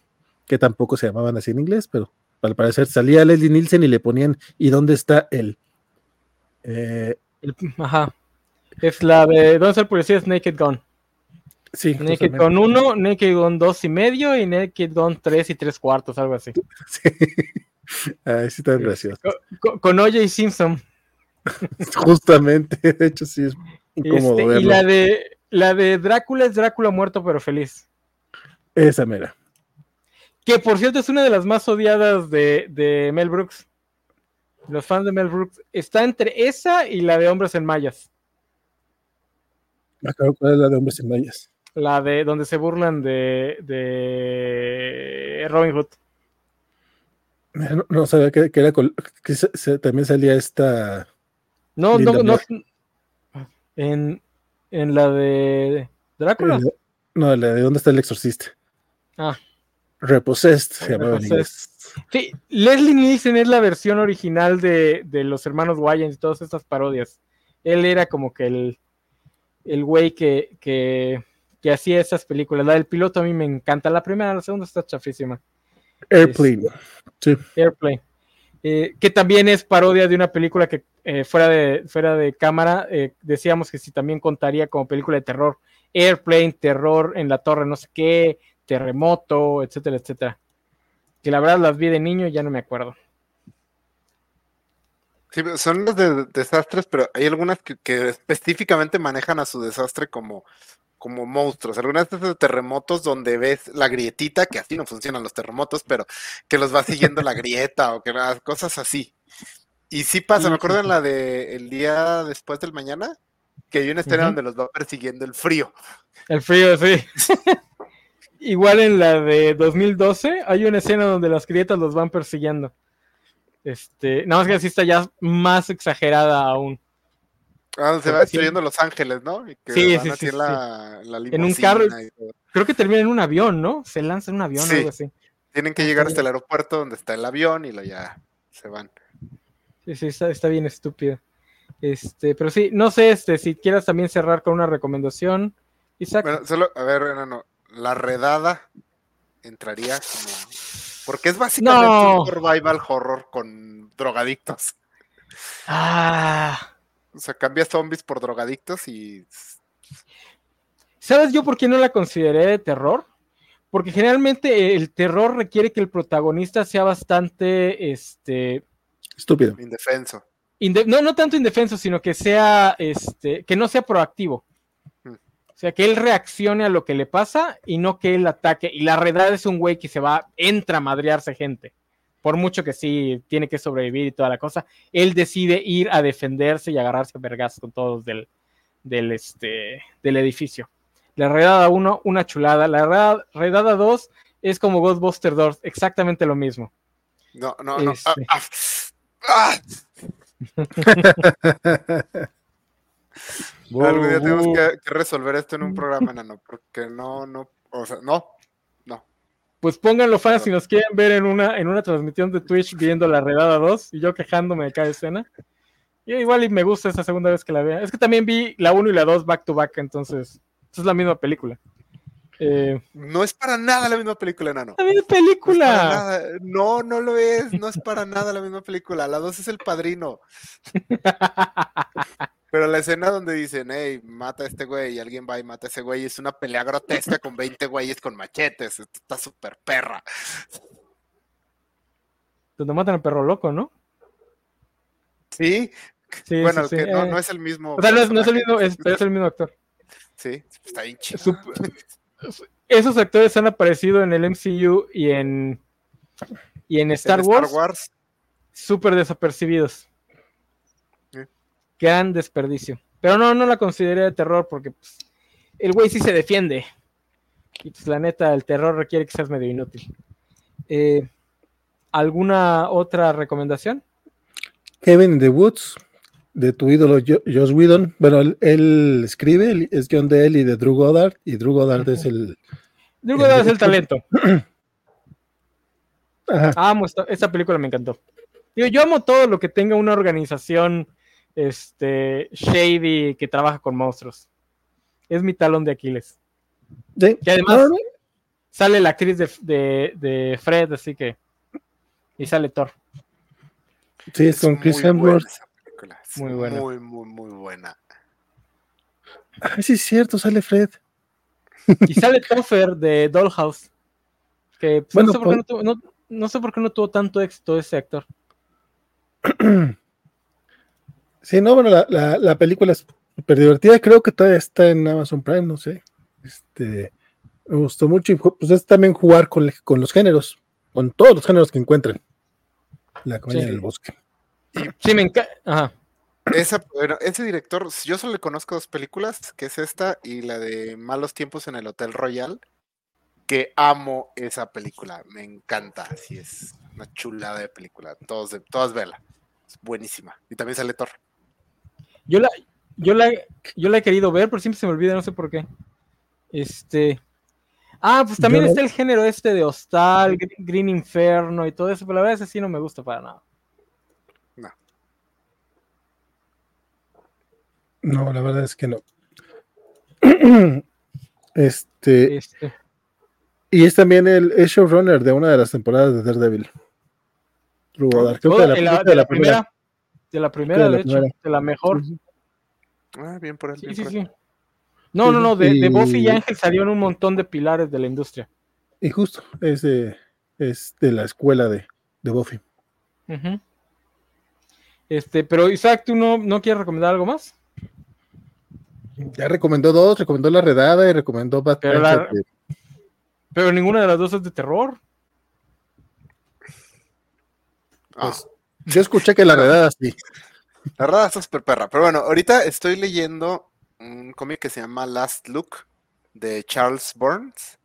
que tampoco se llamaban así en inglés, pero al parecer salía Leslie Nielsen y le ponían ¿y dónde está él? Eh, ajá. Es la de. ¿Dónde está el policía? Es Naked Gun. sí, Naked justamente. Gun 1, Naked Gun 2 y medio y Naked Gun 3 y 3 cuartos, algo así. Sí. Ay, sí, tan gracioso. Con, con OJ Simpson. Justamente, de hecho, sí es incómodo Este, y verlo. la de, la de Drácula es Drácula muerto pero feliz. Esa mera. Que por cierto es una de las más odiadas de, de Mel Brooks. Los fans de Mel Brooks. Está entre esa y la de Hombres en Mayas. Acuerdo cuál es la de hombres en mayas. La de donde se burlan de, de Robin Hood. No, no sabía que, que era col- que se- se- también salía esta. No, Linda no, no. En, en la de Drácula. no, la de dónde está el exorcista. Ah. Repossessed se llamaba Repossessed. Sí, Leslie Nielsen es la versión original de, de los hermanos Wayans y todas estas parodias. Él era como que el, el güey que, que, que hacía esas películas. La del piloto a mí me encanta. La primera, la segunda está chafísima. Airplane. Sí. Airplane. Eh, que también es parodia de una película que eh, fuera, de, fuera de cámara eh, decíamos que si también contaría como película de terror. Airplane, terror en la torre, no sé qué, terremoto, etcétera, etcétera. Que la verdad las vi de niño y ya no me acuerdo. Sí, son las de desastres, pero hay algunas que, que específicamente manejan a su desastre como, como monstruos. Algunas de esos terremotos donde ves la grietita, que así no funcionan los terremotos, pero que los va siguiendo la grieta o que las cosas así. Y sí pasa, me acuerdo en la de el día después del mañana, que hay una escena donde los va persiguiendo el frío. El frío, sí. Igual en la de 2012 hay una escena donde las grietas los van persiguiendo. Este, nada más que así está ya más exagerada aún. Ah, se va sí. destruyendo Los Ángeles, ¿no? Y que Sí, van sí, así sí, en la, en la En un carro. y. Creo que termina en un avión, ¿no? Se lanza en un avión o Sí. algo así. Tienen que llegar sí. hasta el aeropuerto donde está el avión y lo ya se van. Sí, sí, está, está bien estúpido. Este, pero sí, no sé este, si quieras también cerrar con una recomendación. Isaac. Bueno, solo, a ver, no, la redada entraría como. Porque es básicamente No. un survival horror con drogadictos. Ah, O sea, cambias zombies por drogadictos y. ¿Sabes yo por qué no la consideré de terror? Porque generalmente el terror requiere que el protagonista sea bastante, este, Estúpido. indefenso. inde- no, no tanto indefenso, sino que sea, este, que no sea proactivo. O sea, que él reaccione a lo que le pasa y no que él ataque. Y la redada es un güey que se va, entra a madrearse gente. Por mucho que sí tiene que sobrevivir y toda la cosa, él decide ir a defenderse y agarrarse a vergas con todos del, del, este, del edificio. La redada 1, una chulada. La redada- redada 2 es como Ghostbuster 2, exactamente lo mismo. No, no, no. Este. ah, ah, Algún día tenemos que, que resolver esto en un programa, Nano, porque no, no, o sea, no, no. Pues pónganlo fans si nos quieren ver en una, en una transmisión de Twitch viendo la redada 2 y yo quejándome de cada escena. Y igual y me gusta esa segunda vez que la vea. Es que también vi la 1 y la 2 back to back, entonces es la misma película. Eh, No es para nada la misma película, Nano. la misma No, película. nada. no, no lo es, no es para nada la misma película. La 2 es el padrino. Pero la escena donde dicen, hey, mata a este güey, y alguien va y mata a ese güey, es una pelea grotesca con 20 güeyes con machetes. Esto está súper perra. Donde matan al perro loco, ¿no? Sí, Sí, bueno, sí, sí, que no, eh. no es el mismo. O sea, no es, no es el mismo, es, pero es el mismo actor. Sí, está bien chido. Esos actores han aparecido en el MCU y en, y en Star, En Wars, súper desapercibidos. Gran desperdicio. Pero no, no la consideré de terror porque pues, el güey sí se defiende. Y pues la neta, el terror requiere que seas medio inútil. Eh, ¿Alguna otra recomendación? Kevin in the Woods, de tu ídolo Jo- Joss Whedon. Bueno, él, él escribe, él es John Dell y de Drew Goddard, y Drew Goddard es el. Digo, El es el talento. Ajá, Amo esta, esta película, me encantó. Digo, yo amo todo lo que tenga una organización este, shady que trabaja con monstruos. Es mi talón de Aquiles. sí. Que además- Sale la actriz de, de- de Fred, así que. Y sale Thor. sí, es con Chris Hemsworth. Muy buena. Muy, muy, muy buena. Ay, sí, es cierto, sale Fred. Y sale Topher de Dollhouse. Que pues, Bueno, no, sé por qué pues- no, tuvo, no- no sé por qué no tuvo tanto éxito ese actor. Sí, no, bueno, la, la- la película es súper divertida. Creo que todavía está en Amazon Prime, no sé. Este, me gustó mucho y pues es también jugar con, con los géneros, con todos los géneros que encuentren. La comedia Sí. del bosque. Sí, me encanta. Ajá. Esa, bueno, ese director, yo solo le conozco dos películas, que es esta y la de Malos Tiempos en el Hotel Royal, que amo esa película, me encanta, así es una chulada de película, todos, de- todas vela, es buenísima. Y también sale Thor. Yo la, yo la, yo la he querido ver, pero siempre se me olvida, no sé por qué. Este. Ah, pues también Yo- está el género este de Hostal, Gr- Green Inferno y todo eso, pero la verdad ese sí no me gusta para nada. No, la verdad es que no. Este, Este, y es también el es showrunner de una de las temporadas de Daredevil. Drew Goddard. Creo que todo de la, de, la, que de primera. De la primera, de la de hecho, primera. de la mejor. Ah, bien por él. Sí, bien sí, por él. sí. No, no, no, de, de Buffy y Y- Ángel salieron un montón de pilares de la industria. Y justo, es de, es de la escuela de, de Buffy. Este, pero Isaac, ¿tú no, no quieres recomendar algo más? Ya recomendó dos, recomendó La Redada y recomendó Bad la- Pero ninguna de las dos es de terror. Ah, pues, yo escuché que La Redada sí. la verdad está súper perra. Pero bueno, ahorita estoy leyendo un cómic que se llama Last Look de Charles Burns.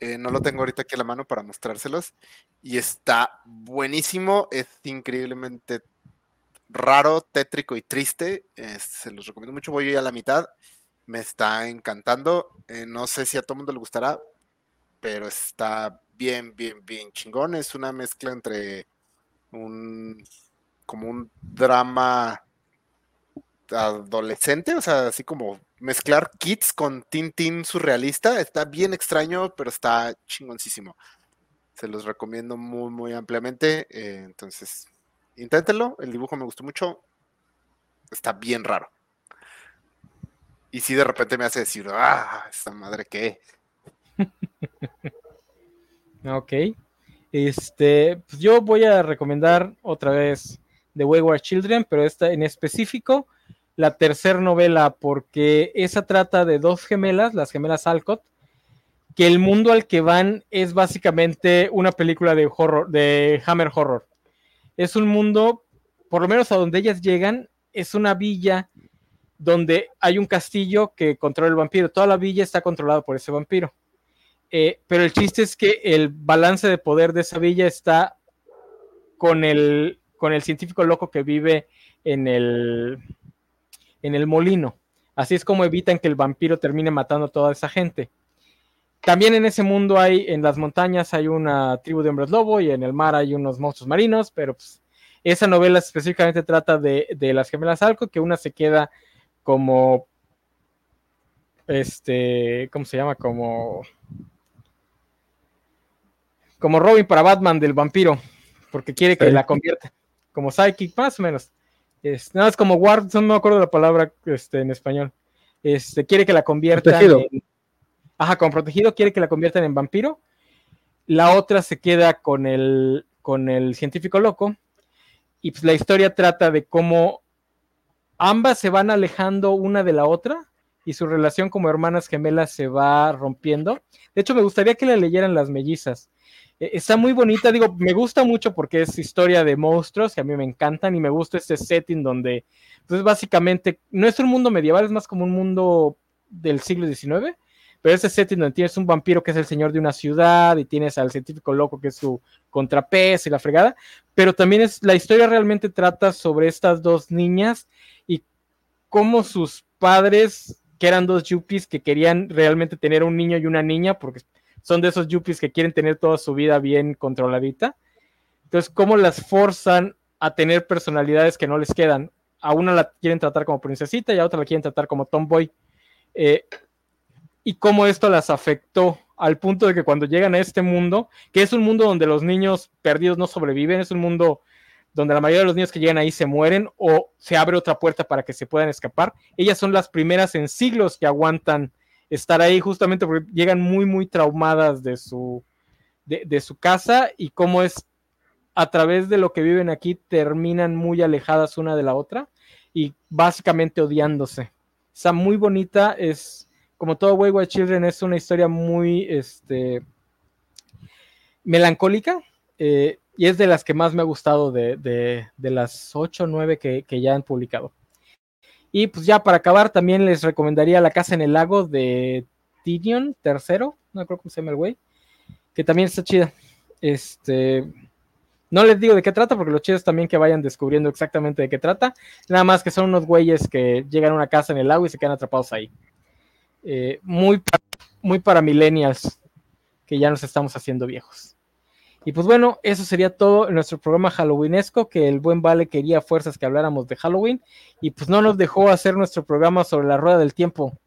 Eh, no lo tengo ahorita aquí a la mano para mostrárselos. Y está buenísimo, es increíblemente raro, tétrico y triste. eh, se los recomiendo mucho. Voy a la mitad. Me está encantando. eh, no sé si a todo el mundo le gustará, pero está bien, bien, bien chingón. Es una mezcla entre un como un drama adolescente, o sea, así como mezclar kids con Tintín surrealista, está bien extraño, pero está chingoncísimo. Se los recomiendo muy, muy ampliamente. eh, entonces, inténtenlo. El dibujo me gustó mucho. Está bien raro. Y si de repente me hace decir, ah, esta madre qué. Ok. Este, pues yo voy a recomendar otra vez The Wayward Children, pero esta en específico, la tercera novela, porque esa trata de dos gemelas, las gemelas Alcott, que el mundo al que van es básicamente una película de horror, de Hammer Horror. Es un mundo, por lo menos a donde ellas llegan, es una villa donde hay un castillo que controla el vampiro. Toda la villa está controlada por ese vampiro. Eh, pero el chiste es que el balance de poder de esa villa está con el con el científico loco que vive en el, en el molino. Así es como evitan que el vampiro termine matando a toda esa gente. También en ese mundo hay, en las montañas hay una tribu de hombres lobo y en el mar hay unos monstruos marinos, pero pues, esa novela específicamente trata de, de las gemelas Alco, que una se queda como, este, ¿cómo se llama? Como, como Robin para Batman del vampiro, porque quiere que Sí. la convierta, como psychic, más o menos. Es, nada, es como Ward, no me acuerdo la palabra este, en español. Este, quiere que la Protegido. en. Ajá, como protegido, quiere que la conviertan en vampiro. La otra se queda con el, con el científico loco. Y pues la historia trata de cómo ambas se van alejando una de la otra y su relación como hermanas gemelas se va rompiendo. De hecho, me gustaría que la leyeran las mellizas. Eh, Está muy bonita, digo, me gusta mucho porque es historia de monstruos y a mí me encantan y me gusta este setting donde, pues básicamente, no es un mundo medieval, es más como un mundo del siglo XIX, pero ese setting donde tienes un vampiro que es el señor de una ciudad y tienes al científico loco que es su contrapez y la fregada, pero también es, la historia realmente trata sobre estas dos niñas y cómo sus padres, que eran dos yuppies que querían realmente tener un niño y una niña, porque son de esos yuppies que quieren tener toda su vida bien controladita. Entonces, cómo las forzan a tener personalidades que no les quedan. A una la quieren tratar como princesita y a otra la quieren tratar como tomboy. Eh, y cómo esto las afectó al punto de que cuando llegan a este mundo, que es un mundo donde los niños perdidos no sobreviven, es un mundo donde la mayoría de los niños que llegan ahí se mueren o se abre otra puerta para que se puedan escapar. Ellas son las primeras en siglos que aguantan estar ahí justamente porque llegan muy, muy traumadas de su, de, su casa y cómo es a través de lo que viven aquí terminan muy alejadas una de la otra y básicamente odiándose. Está muy bonita, es como todo Wayward Children, es una historia muy este, melancólica eh, y es de las que más me ha gustado de, de, las 8 o 9 que, que, ya han publicado. Y pues ya para acabar, también les recomendaría La Casa en el Lago de Tyrion tercero, no creo cómo se llama el güey, que también está chida. Este, no les digo de qué trata, porque lo chido es también que vayan descubriendo exactamente de qué trata. Nada más que son unos güeyes que llegan a una casa en el lago y se quedan atrapados ahí. Eh, muy, muy para millennials, que ya nos estamos haciendo viejos. Y pues bueno, eso sería todo en nuestro programa Halloweenesco, que el buen Vale quería fuerzas que habláramos de Halloween, y pues no nos dejó hacer nuestro programa sobre la rueda del tiempo,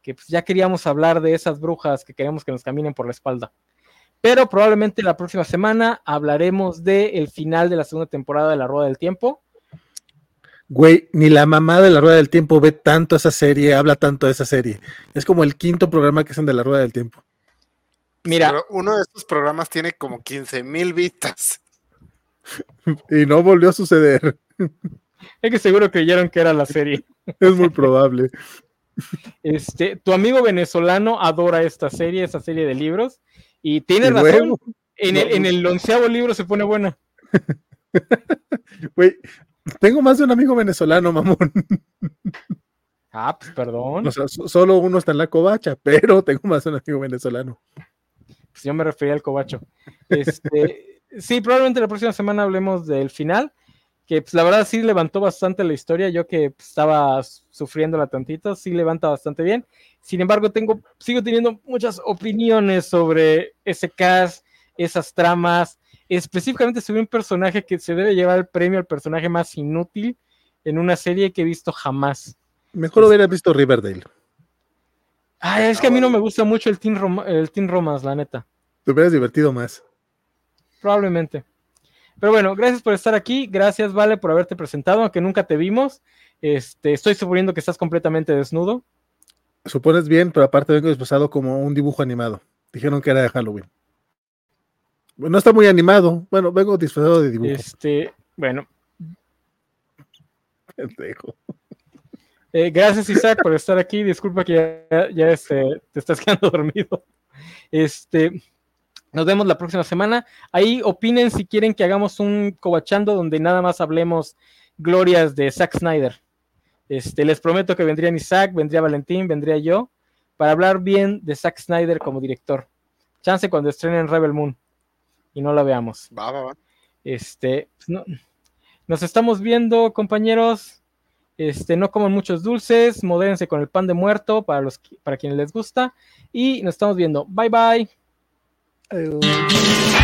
que pues ya queríamos hablar de esas brujas que queremos que nos caminen por la espalda. Pero probablemente la próxima semana hablaremos del el final de la segunda temporada de La Rueda del Tiempo. Güey, ni la mamá de La Rueda del Tiempo ve tanto esa serie, habla tanto de esa serie. Es como el quinto programa que hacen de La Rueda del Tiempo. Mira, Pero uno de estos programas tiene como 15 mil vistas. Y no volvió a suceder. es que seguro creyeron que era la serie. Es muy probable. Este, tu amigo venezolano adora esta serie, esta serie de libros, y tiene Y razón. En el, en el onceavo libro se pone buena. güey, tengo más de un amigo venezolano, mamón. Ah, pues perdón. O sea, so- solo uno está en la covacha, pero tengo más de un amigo venezolano. Pues yo me refería al cobacho. Este, sí, probablemente la próxima semana hablemos del final, que pues, la verdad sí levantó bastante la historia. Yo que pues, estaba sufriéndola tantito, sí levanta bastante bien. Sin embargo, tengo, sigo teniendo muchas opiniones sobre ese cast, esas tramas, específicamente sobre un personaje que se debe llevar el premio al personaje más inútil en una serie que he visto jamás. Mejor hubieras visto Riverdale. Ay, es que a mí no me gusta mucho el Teen, Rom el teen Romance, la neta. Te hubieras divertido más. Probablemente. Pero bueno, gracias por estar aquí. Gracias, Vale, por haberte presentado, aunque nunca te vimos. Este, estoy suponiendo que estás completamente desnudo. Supones bien, pero aparte vengo disfrazado como un dibujo animado. Dijeron que era de Halloween. Bueno, no está muy animado. Bueno, vengo disfrazado de dibujo. Este, bueno, Pendejo. Eh, gracias, Isaac, por estar aquí. Disculpa que ya, ya, este, te estás quedando dormido. Este, nos vemos la próxima semana. Ahí opinen si quieren que hagamos un cobachando donde nada más hablemos glorias de Zack Snyder. Este, les prometo que vendrían Isaac, vendría Valentín, vendría yo, para hablar bien de Zack Snyder como director. Chance cuando estrenen Rebel Moon y no la veamos. Va, va, va. Este, pues no, Nos estamos viendo, compañeros. Este, no coman muchos dulces, modérense con el pan de muerto para los para quienes les gusta y nos estamos viendo. Bye bye. Adiós.